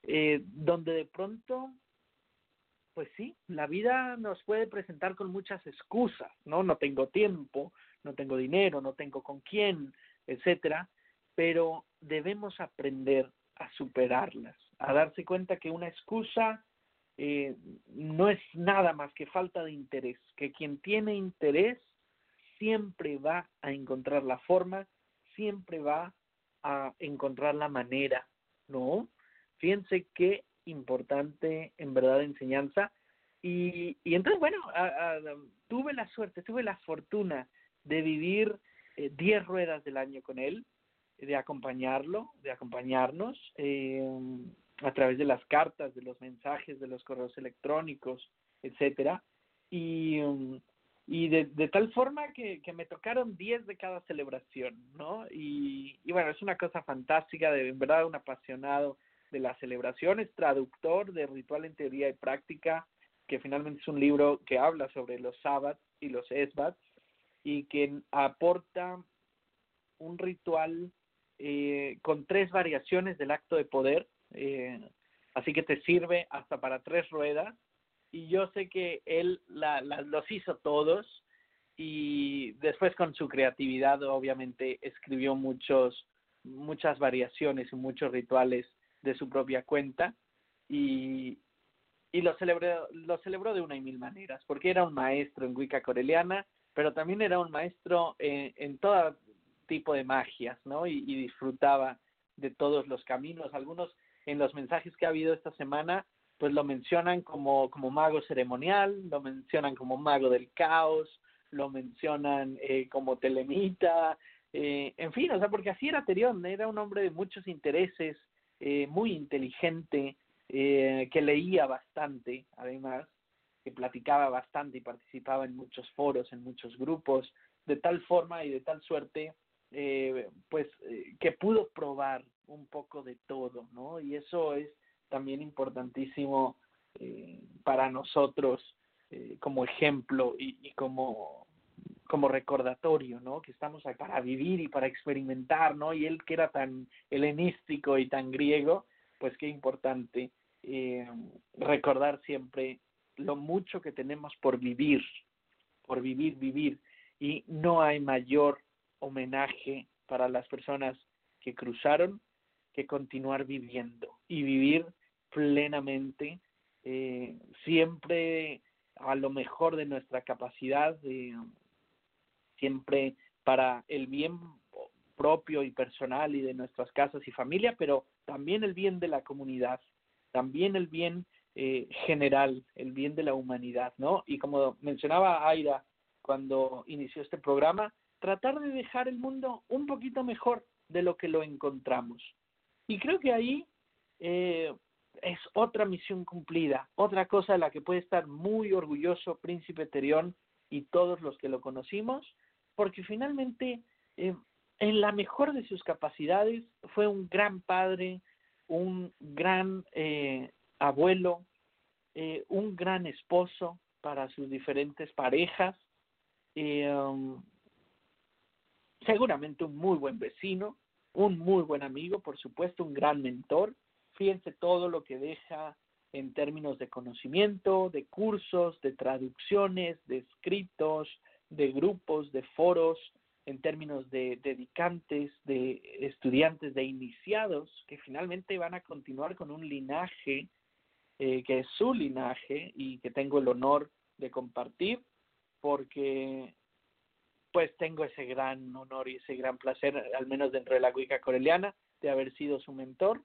Speaker 4: eh, donde de pronto, pues sí, la vida nos puede presentar con muchas excusas, ¿no? No tengo tiempo, no tengo dinero, no tengo con quién, etcétera, pero debemos aprender a superarlas, a darse cuenta que una excusa eh, no es nada más que falta de interés, que quien tiene interés siempre va a encontrar la forma, siempre va a encontrar la manera, ¿no? Fíjense qué importante en verdad enseñanza. Y, y entonces, bueno, a, tuve la suerte, tuve la fortuna de vivir 10 eh, ruedas del año con él, de acompañarlo, de acompañarnos. Eh, a través de las cartas, de los mensajes, de los correos electrónicos, etcétera, y, um, y de, de, tal forma que, me tocaron 10 de cada celebración, ¿no? Y, y, bueno, es una cosa fantástica, de en verdad un apasionado de las celebraciones, traductor de Ritual en Teoría y Práctica, que finalmente es un libro que habla sobre los sábados y los esbats, y que aporta un ritual eh, con tres variaciones del acto de poder, eh, así que te sirve hasta para tres ruedas. Y yo sé que él la, los hizo todos y después con su creatividad obviamente escribió muchos, muchas variaciones y muchos rituales de su propia cuenta y, y lo celebró, lo celebró de una y mil maneras, porque era un maestro en Wicca Coreliana, pero también era un maestro en, en todo tipo de magias, ¿no? Y, y disfrutaba de todos los caminos. Algunos en los mensajes que ha habido esta semana, pues lo mencionan como, como mago ceremonial, lo mencionan como mago del caos, lo mencionan eh, como telemita, eh, en fin, o sea, porque así era Terión, era un hombre de muchos intereses, eh, muy inteligente, eh, que leía bastante, además, que platicaba bastante y participaba en muchos foros, en muchos grupos, de tal forma y de tal suerte, eh, pues, que pudo probar un poco de todo, ¿no? Y eso es también importantísimo eh, para nosotros eh, como ejemplo y, como como recordatorio, ¿no? Que estamos ahí para vivir y para experimentar, ¿no? Y él que era tan helenístico y tan griego, pues qué importante eh, recordar siempre lo mucho que tenemos por vivir, por vivir, vivir. Y no hay mayor homenaje para las personas que cruzaron que continuar viviendo y vivir plenamente, eh, siempre a lo mejor de nuestra capacidad, de, siempre para el bien propio y personal y de nuestras casas y familia, pero también el bien de la comunidad, también el bien eh, general, el bien de la humanidad, ¿no? Y como mencionaba Aira cuando inició este programa, tratar de dejar el mundo un poquito mejor de lo que lo encontramos. Y creo que ahí eh, es otra misión cumplida, otra cosa de la que puede estar muy orgulloso Príncipe Terión y todos los que lo conocimos, porque finalmente, eh, en la mejor de sus capacidades, fue un gran padre, un gran eh, abuelo, eh, un gran esposo para sus diferentes parejas, eh, um, seguramente un muy buen vecino, un muy buen amigo, por supuesto, un gran mentor. Fíjense todo lo que deja en términos de conocimiento, de cursos, de traducciones, de escritos, de grupos, de foros, en términos de dedicantes, de estudiantes, de iniciados, que finalmente van a continuar con un linaje eh, que es su linaje y que tengo el honor de compartir, porque pues tengo ese gran honor y ese gran placer, al menos dentro de la Wicca Coreliana, de haber sido su mentor,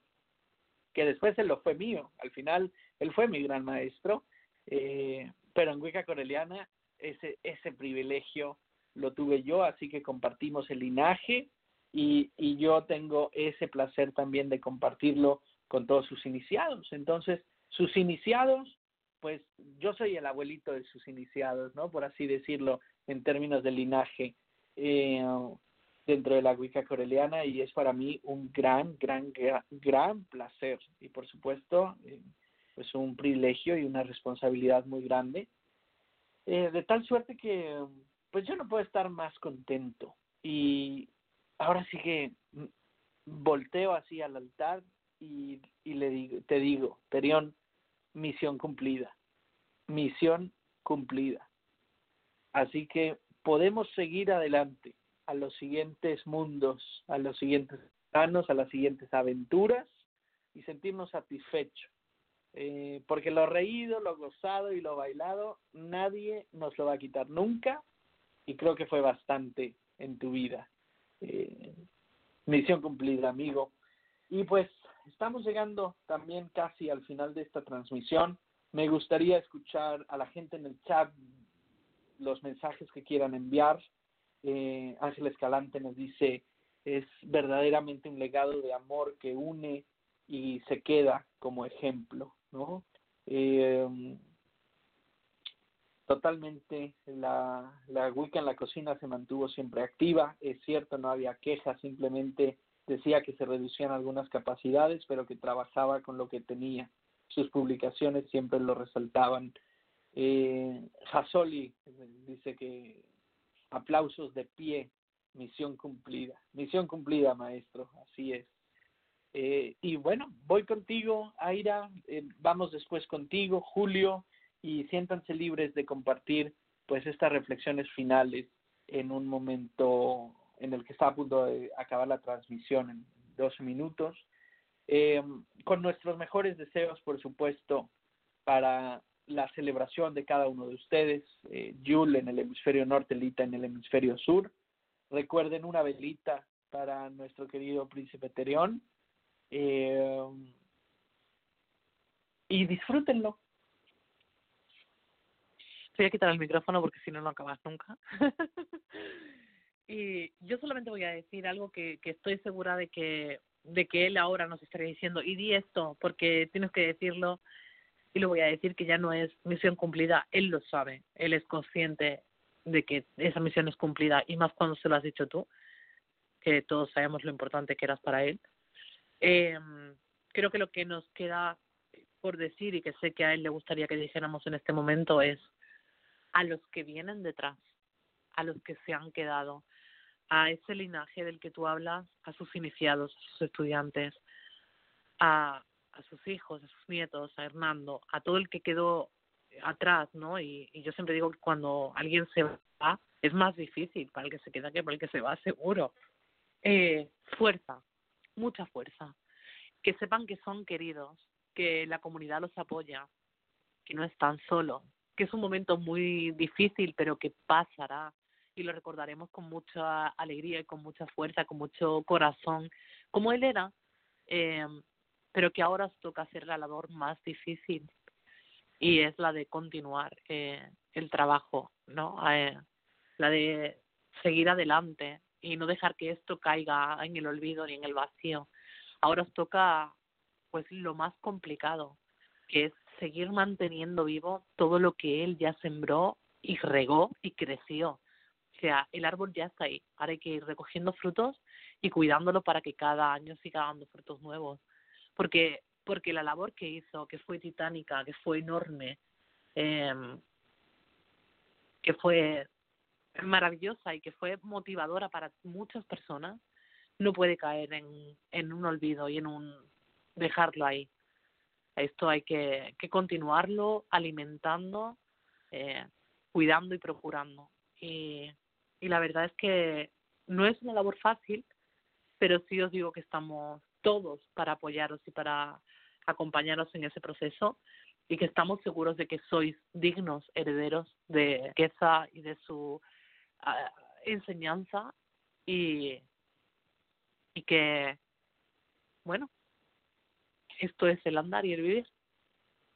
Speaker 4: que después él lo fue mío, al final él fue mi gran maestro, eh, pero en Wicca Coreliana ese, ese privilegio lo tuve yo, así que compartimos el linaje y, y yo tengo ese placer también de compartirlo con todos sus iniciados. Entonces, sus iniciados, pues yo soy el abuelito de sus iniciados, ¿no? Por así decirlo, en términos de linaje eh, dentro de la Wicca Coreliana y es para mí un gran, gran, gran, gran placer. Y por supuesto, eh, pues un privilegio y una responsabilidad muy grande. Eh, de tal suerte que pues yo no puedo estar más contento. Y ahora sí que volteo así al altar y, y le digo, te digo, Terión, misión cumplida, misión cumplida. Así que podemos seguir adelante a los siguientes mundos, a los siguientes planos, a las siguientes aventuras y sentirnos satisfechos eh, porque lo reído, lo gozado y lo bailado, nadie nos lo va a quitar nunca, y creo que fue bastante en tu vida. Eh, misión cumplida, amigo. Y pues estamos llegando también casi al final de esta transmisión. Me gustaría escuchar a la gente en el chat los mensajes que quieran enviar. Eh, Ángel Escalante nos dice, es verdaderamente un legado de amor que une y se queda como ejemplo. ¿no? Eh, totalmente la, la Wicca en la cocina se mantuvo siempre activa, es cierto, no había quejas, simplemente decía que se reducían algunas capacidades, pero que trabajaba con lo que tenía. Sus publicaciones siempre lo resaltaban. Eh, Jasoli dice que aplausos de pie, misión cumplida. Misión cumplida, maestro, así es. Eh, y bueno, voy contigo, Aira, eh, vamos después contigo, Julio, y siéntanse libres de compartir pues estas reflexiones finales en un momento en el que está a punto de acabar la transmisión en 12 minutos. Eh, con nuestros mejores deseos, por supuesto, para la celebración de cada uno de ustedes, eh, en el hemisferio norte, Lita en el hemisferio sur. Recuerden una velita para nuestro querido príncipe Terión. Eh, y disfrútenlo.
Speaker 2: Voy a quitar el micrófono porque si no, no acabas nunca. y yo solamente voy a decir algo que, que estoy segura de que de que él ahora nos estaría diciendo, y di esto, porque tienes que decirlo, y lo voy a decir que ya no es misión cumplida, él lo sabe, él es consciente de que esa misión es cumplida, y más cuando se lo has dicho tú, que todos sabemos lo importante que eras para él. Eh, creo que lo que nos queda por decir, y que sé que a él le gustaría que dijéramos en este momento, es a los que vienen detrás, a los que se han quedado, a ese linaje del que tú hablas, a sus iniciados, a sus estudiantes, a, a sus hijos, a sus nietos, a Hernando, a todo el que quedó atrás, ¿no? Y, y yo siempre digo que cuando alguien se va, es más difícil para el que se queda que para el que se va, seguro. Eh, fuerza, mucha fuerza. Que sepan que son queridos, que la comunidad los apoya, que no están solos, que es un momento muy difícil, pero que pasará y lo recordaremos con mucha alegría y con mucha fuerza, con mucho corazón, como él era, eh, pero que ahora os toca hacer la labor más difícil y es la de continuar eh, el trabajo, ¿no? Eh, la de seguir adelante y no dejar que esto caiga en el olvido ni en el vacío. Ahora os toca pues lo más complicado, que es seguir manteniendo vivo todo lo que él ya sembró y regó y creció. O sea, el árbol ya está ahí. Ahora hay que ir recogiendo frutos y cuidándolo para que cada año siga dando frutos nuevos. Porque, porque la labor que hizo, que fue titánica, que fue enorme, eh, que fue maravillosa y que fue motivadora para muchas personas, no puede caer en, en un olvido y en un dejarlo ahí. Esto hay que, que continuarlo alimentando, eh, cuidando y procurando. Y, y la verdad es que no es una labor fácil, pero sí os digo que estamos todos para apoyaros y para acompañaros en ese proceso y que estamos seguros de que sois dignos herederos de esa y de su uh, enseñanza y, y que, bueno, esto es el andar y el vivir.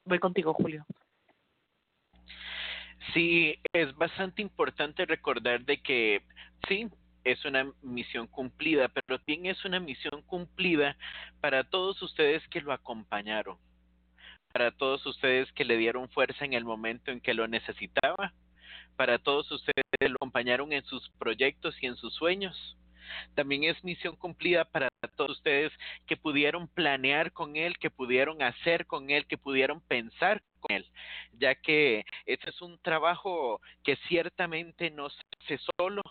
Speaker 2: Voy contigo, Julio.
Speaker 5: Sí, es bastante importante recordar de que sí, es una misión cumplida, pero también es una misión cumplida para todos ustedes que lo acompañaron, para todos ustedes que le dieron fuerza en el momento en que lo necesitaba, para todos ustedes que lo acompañaron en sus proyectos y en sus sueños. También es misión cumplida para todos ustedes que pudieron planear con él, que pudieron hacer con él, que pudieron pensar con él, ya que ese es un trabajo que ciertamente no se hace solo,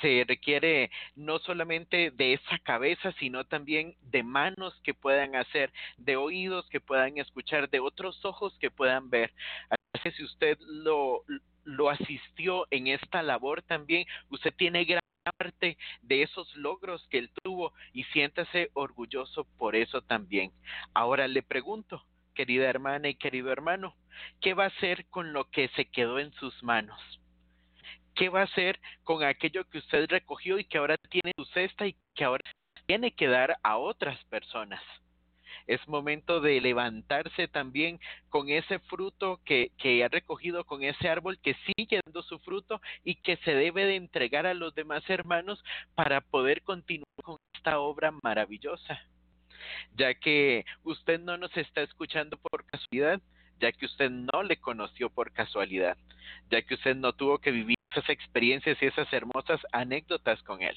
Speaker 5: se requiere no solamente de esa cabeza, sino también de manos que puedan hacer, de oídos que puedan escuchar, de otros ojos que puedan ver. Así que si usted lo, lo asistió en esta labor también, usted tiene gran parte de esos logros que él tuvo y siéntase orgulloso por eso también. Ahora le pregunto, querida hermana y querido hermano, ¿qué va a hacer con lo que se quedó en sus manos? ¿Qué va a hacer con aquello que usted recogió y que ahora tiene su cesta y que ahora tiene que dar a otras personas? Es momento de levantarse también con ese fruto que, que ha recogido, con ese árbol que sigue dando su fruto y que se debe de entregar a los demás hermanos para poder continuar con esta obra maravillosa. Ya que usted no nos está escuchando por casualidad, ya que usted no le conoció por casualidad, ya que usted no tuvo que vivir esas experiencias y esas hermosas anécdotas con él.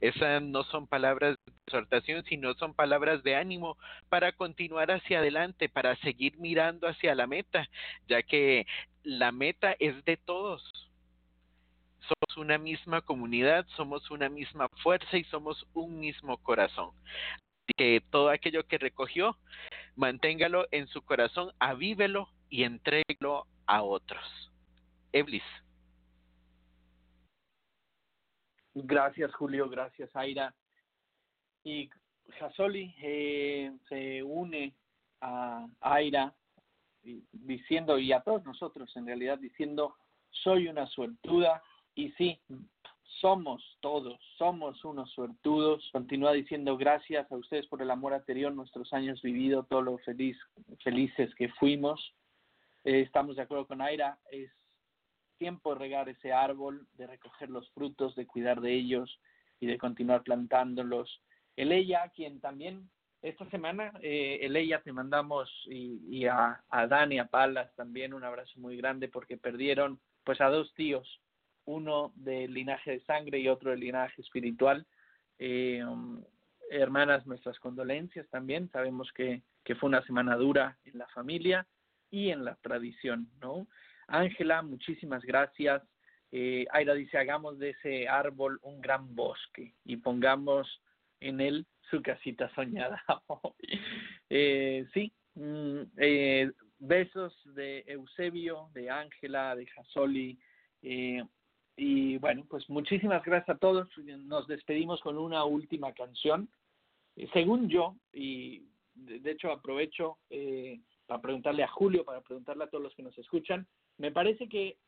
Speaker 5: Esas no son palabras de exhortación, sino son palabras de ánimo para continuar hacia adelante, para seguir mirando hacia la meta, ya que la meta es de todos. Somos una misma comunidad, somos una misma fuerza y somos un mismo corazón. Que todo aquello que recogió, manténgalo en su corazón, avívelo y entréguelo a otros. Eblis.
Speaker 4: Gracias, Julio. Gracias, Aira. Y Jasoli eh, se une a Aira diciendo, y a todos nosotros en realidad, diciendo, soy una suertuda, y sí, somos todos, somos unos suertudos. Continúa diciendo gracias a ustedes por el amor anterior, nuestros años vividos, todo lo feliz, felices que fuimos. Eh, estamos de acuerdo con Aira, es tiempo de regar ese árbol, de recoger los frutos, de cuidar de ellos y de continuar plantándolos. El ella, quien también esta semana, eh, el ella te mandamos y, y a, a Dani, a Palas también un abrazo muy grande porque perdieron pues a dos tíos uno del linaje de sangre y otro del linaje espiritual. Eh, um, hermanas, nuestras condolencias también. Sabemos que, que fue una semana dura en la familia y en la tradición, ¿no? Ángela, muchísimas gracias. Eh, Aira dice, hagamos de ese árbol un gran bosque y pongamos en él su casita soñada. eh, sí, mm, eh, besos de Eusebio, de Ángela, de Jasoli, eh, y bueno, pues muchísimas gracias a todos. Nos despedimos con una última canción. Eh, según yo, y de hecho aprovecho eh, para preguntarle a Julio, para preguntarle a todos los que nos escuchan, me parece que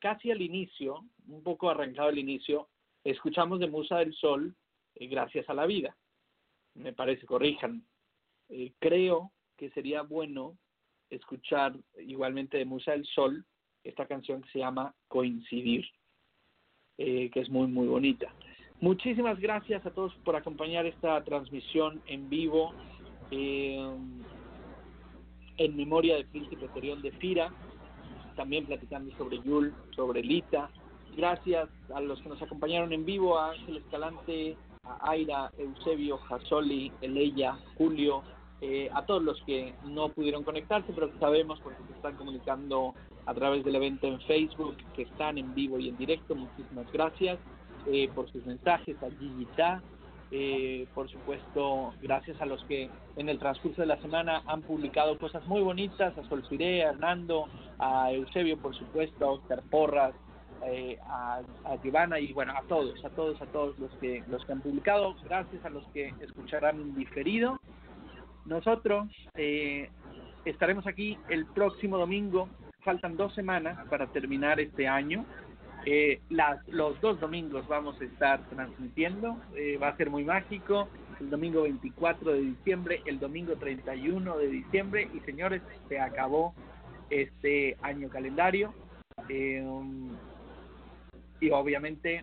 Speaker 4: casi al inicio, un poco arrancado al inicio, escuchamos de Musa del Sol, eh, Gracias a la Vida. Me parece, corrijan. Eh, creo que sería bueno escuchar igualmente de Musa del Sol esta canción que se llama Coincidir eh, que es muy, muy bonita. Muchísimas gracias a todos por acompañar esta transmisión en vivo eh, en memoria del príncipe Terión de Fira, también platicando sobre Yul, sobre Lita. Gracias a los que nos acompañaron en vivo, a Ángel Escalante, a Aira, Eusebio, Jasoli, Eleya, Julio, eh, a todos los que no pudieron conectarse, pero que sabemos porque se están comunicando a través del evento en Facebook, que están en vivo y en directo. Muchísimas gracias eh, por sus mensajes, a Gigita, eh, por supuesto, gracias a los que en el transcurso de la semana han publicado cosas muy bonitas, a Solfiré, a Hernando, a Eusebio, por supuesto, a Oscar Porras, eh, a, a Giovanna y bueno, a todos, a todos, a todos los que, los que han publicado, gracias a los que escucharán diferido. Nosotros eh, estaremos aquí el próximo domingo faltan dos semanas para terminar este año. Eh, las, los dos domingos vamos a estar transmitiendo, eh, va a ser muy mágico, el domingo 24 de diciembre, el domingo 31 de diciembre y señores, se acabó este año calendario eh, y obviamente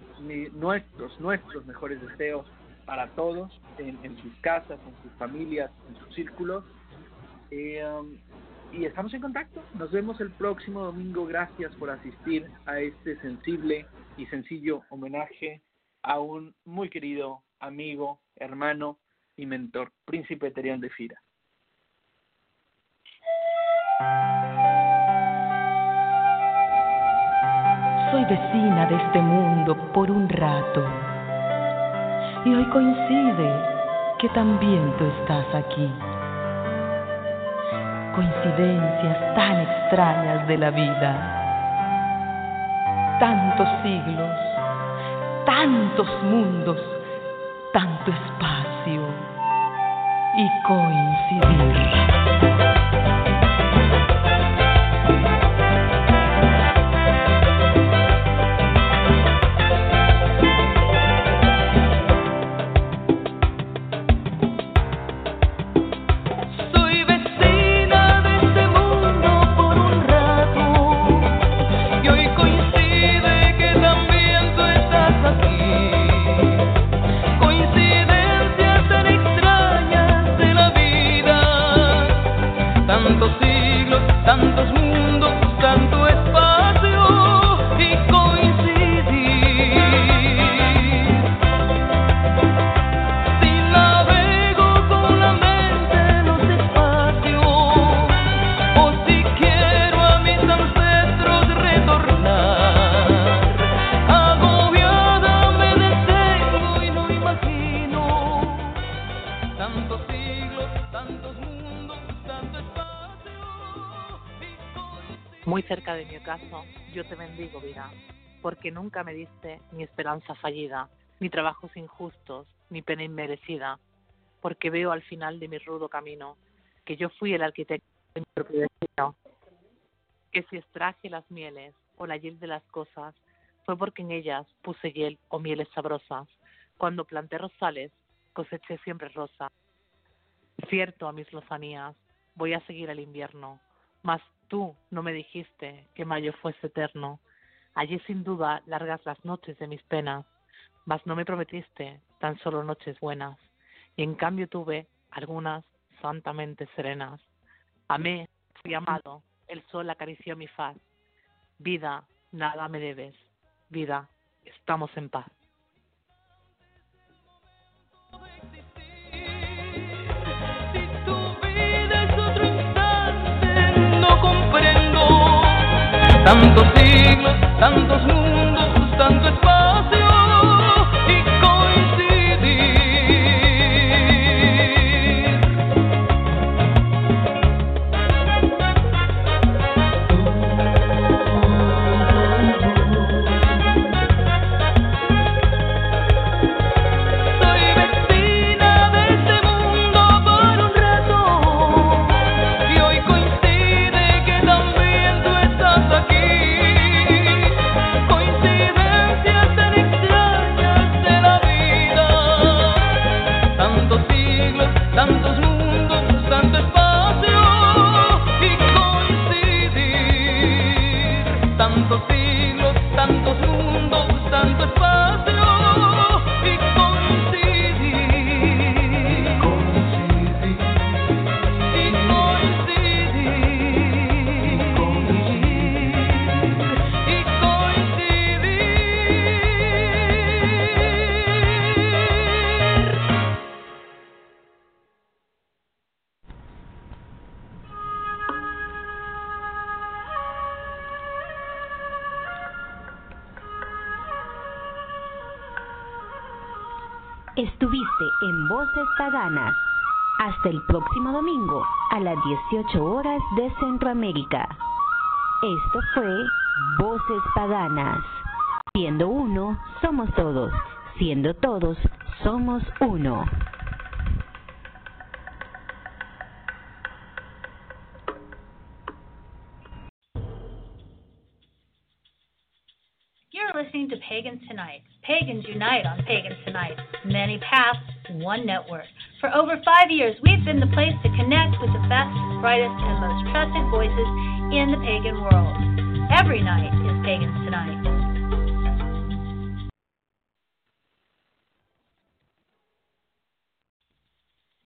Speaker 4: nuestros, nuestros mejores deseos para todos en, en sus casas, en sus familias, en sus círculos. Y estamos en contacto. Nos vemos el próximo domingo. Gracias por asistir a este sensible y sencillo homenaje a un muy querido amigo, hermano y mentor, Príncipe Terión de Fira.
Speaker 10: Soy vecina de este mundo por un rato. Y hoy coincide que también tú estás aquí coincidencias tan extrañas de la vida. Tantos siglos, tantos mundos, tanto espacio y coincidir.
Speaker 2: Esperanza fallida, ni trabajos injustos, ni pena inmerecida, porque veo al final de mi rudo camino que yo fui el arquitecto de mi propio destino, que si extraje las mieles o la hiel de las cosas, fue porque en ellas puse hiel o mieles sabrosas. Cuando planté rosales, coseché siempre rosa. Cierto a mis lozanías, voy a seguir el invierno, mas tú no me dijiste que mayo fuese eterno. Allí sin duda largas las noches de mis penas, mas no me prometiste tan solo noches buenas, y en cambio tuve algunas santamente serenas. Amé, fui amado, el sol acarició mi faz. Vida, nada me debes. Vida, estamos en paz.
Speaker 6: Tantos siglos, tantos mundos, tanto espacio
Speaker 1: Voces Paganas. Hasta el próximo domingo a las 18 horas de Centroamérica. Esto fue Voces Paganas. Siendo uno, somos todos. Siendo todos, somos uno.
Speaker 11: Listening to Pagans Tonight. Pagans unite on Pagans Tonight. Many paths, one network. For over five years, we've been the place to connect with the best, brightest, and most trusted voices in the pagan world. Every night is Pagans Tonight.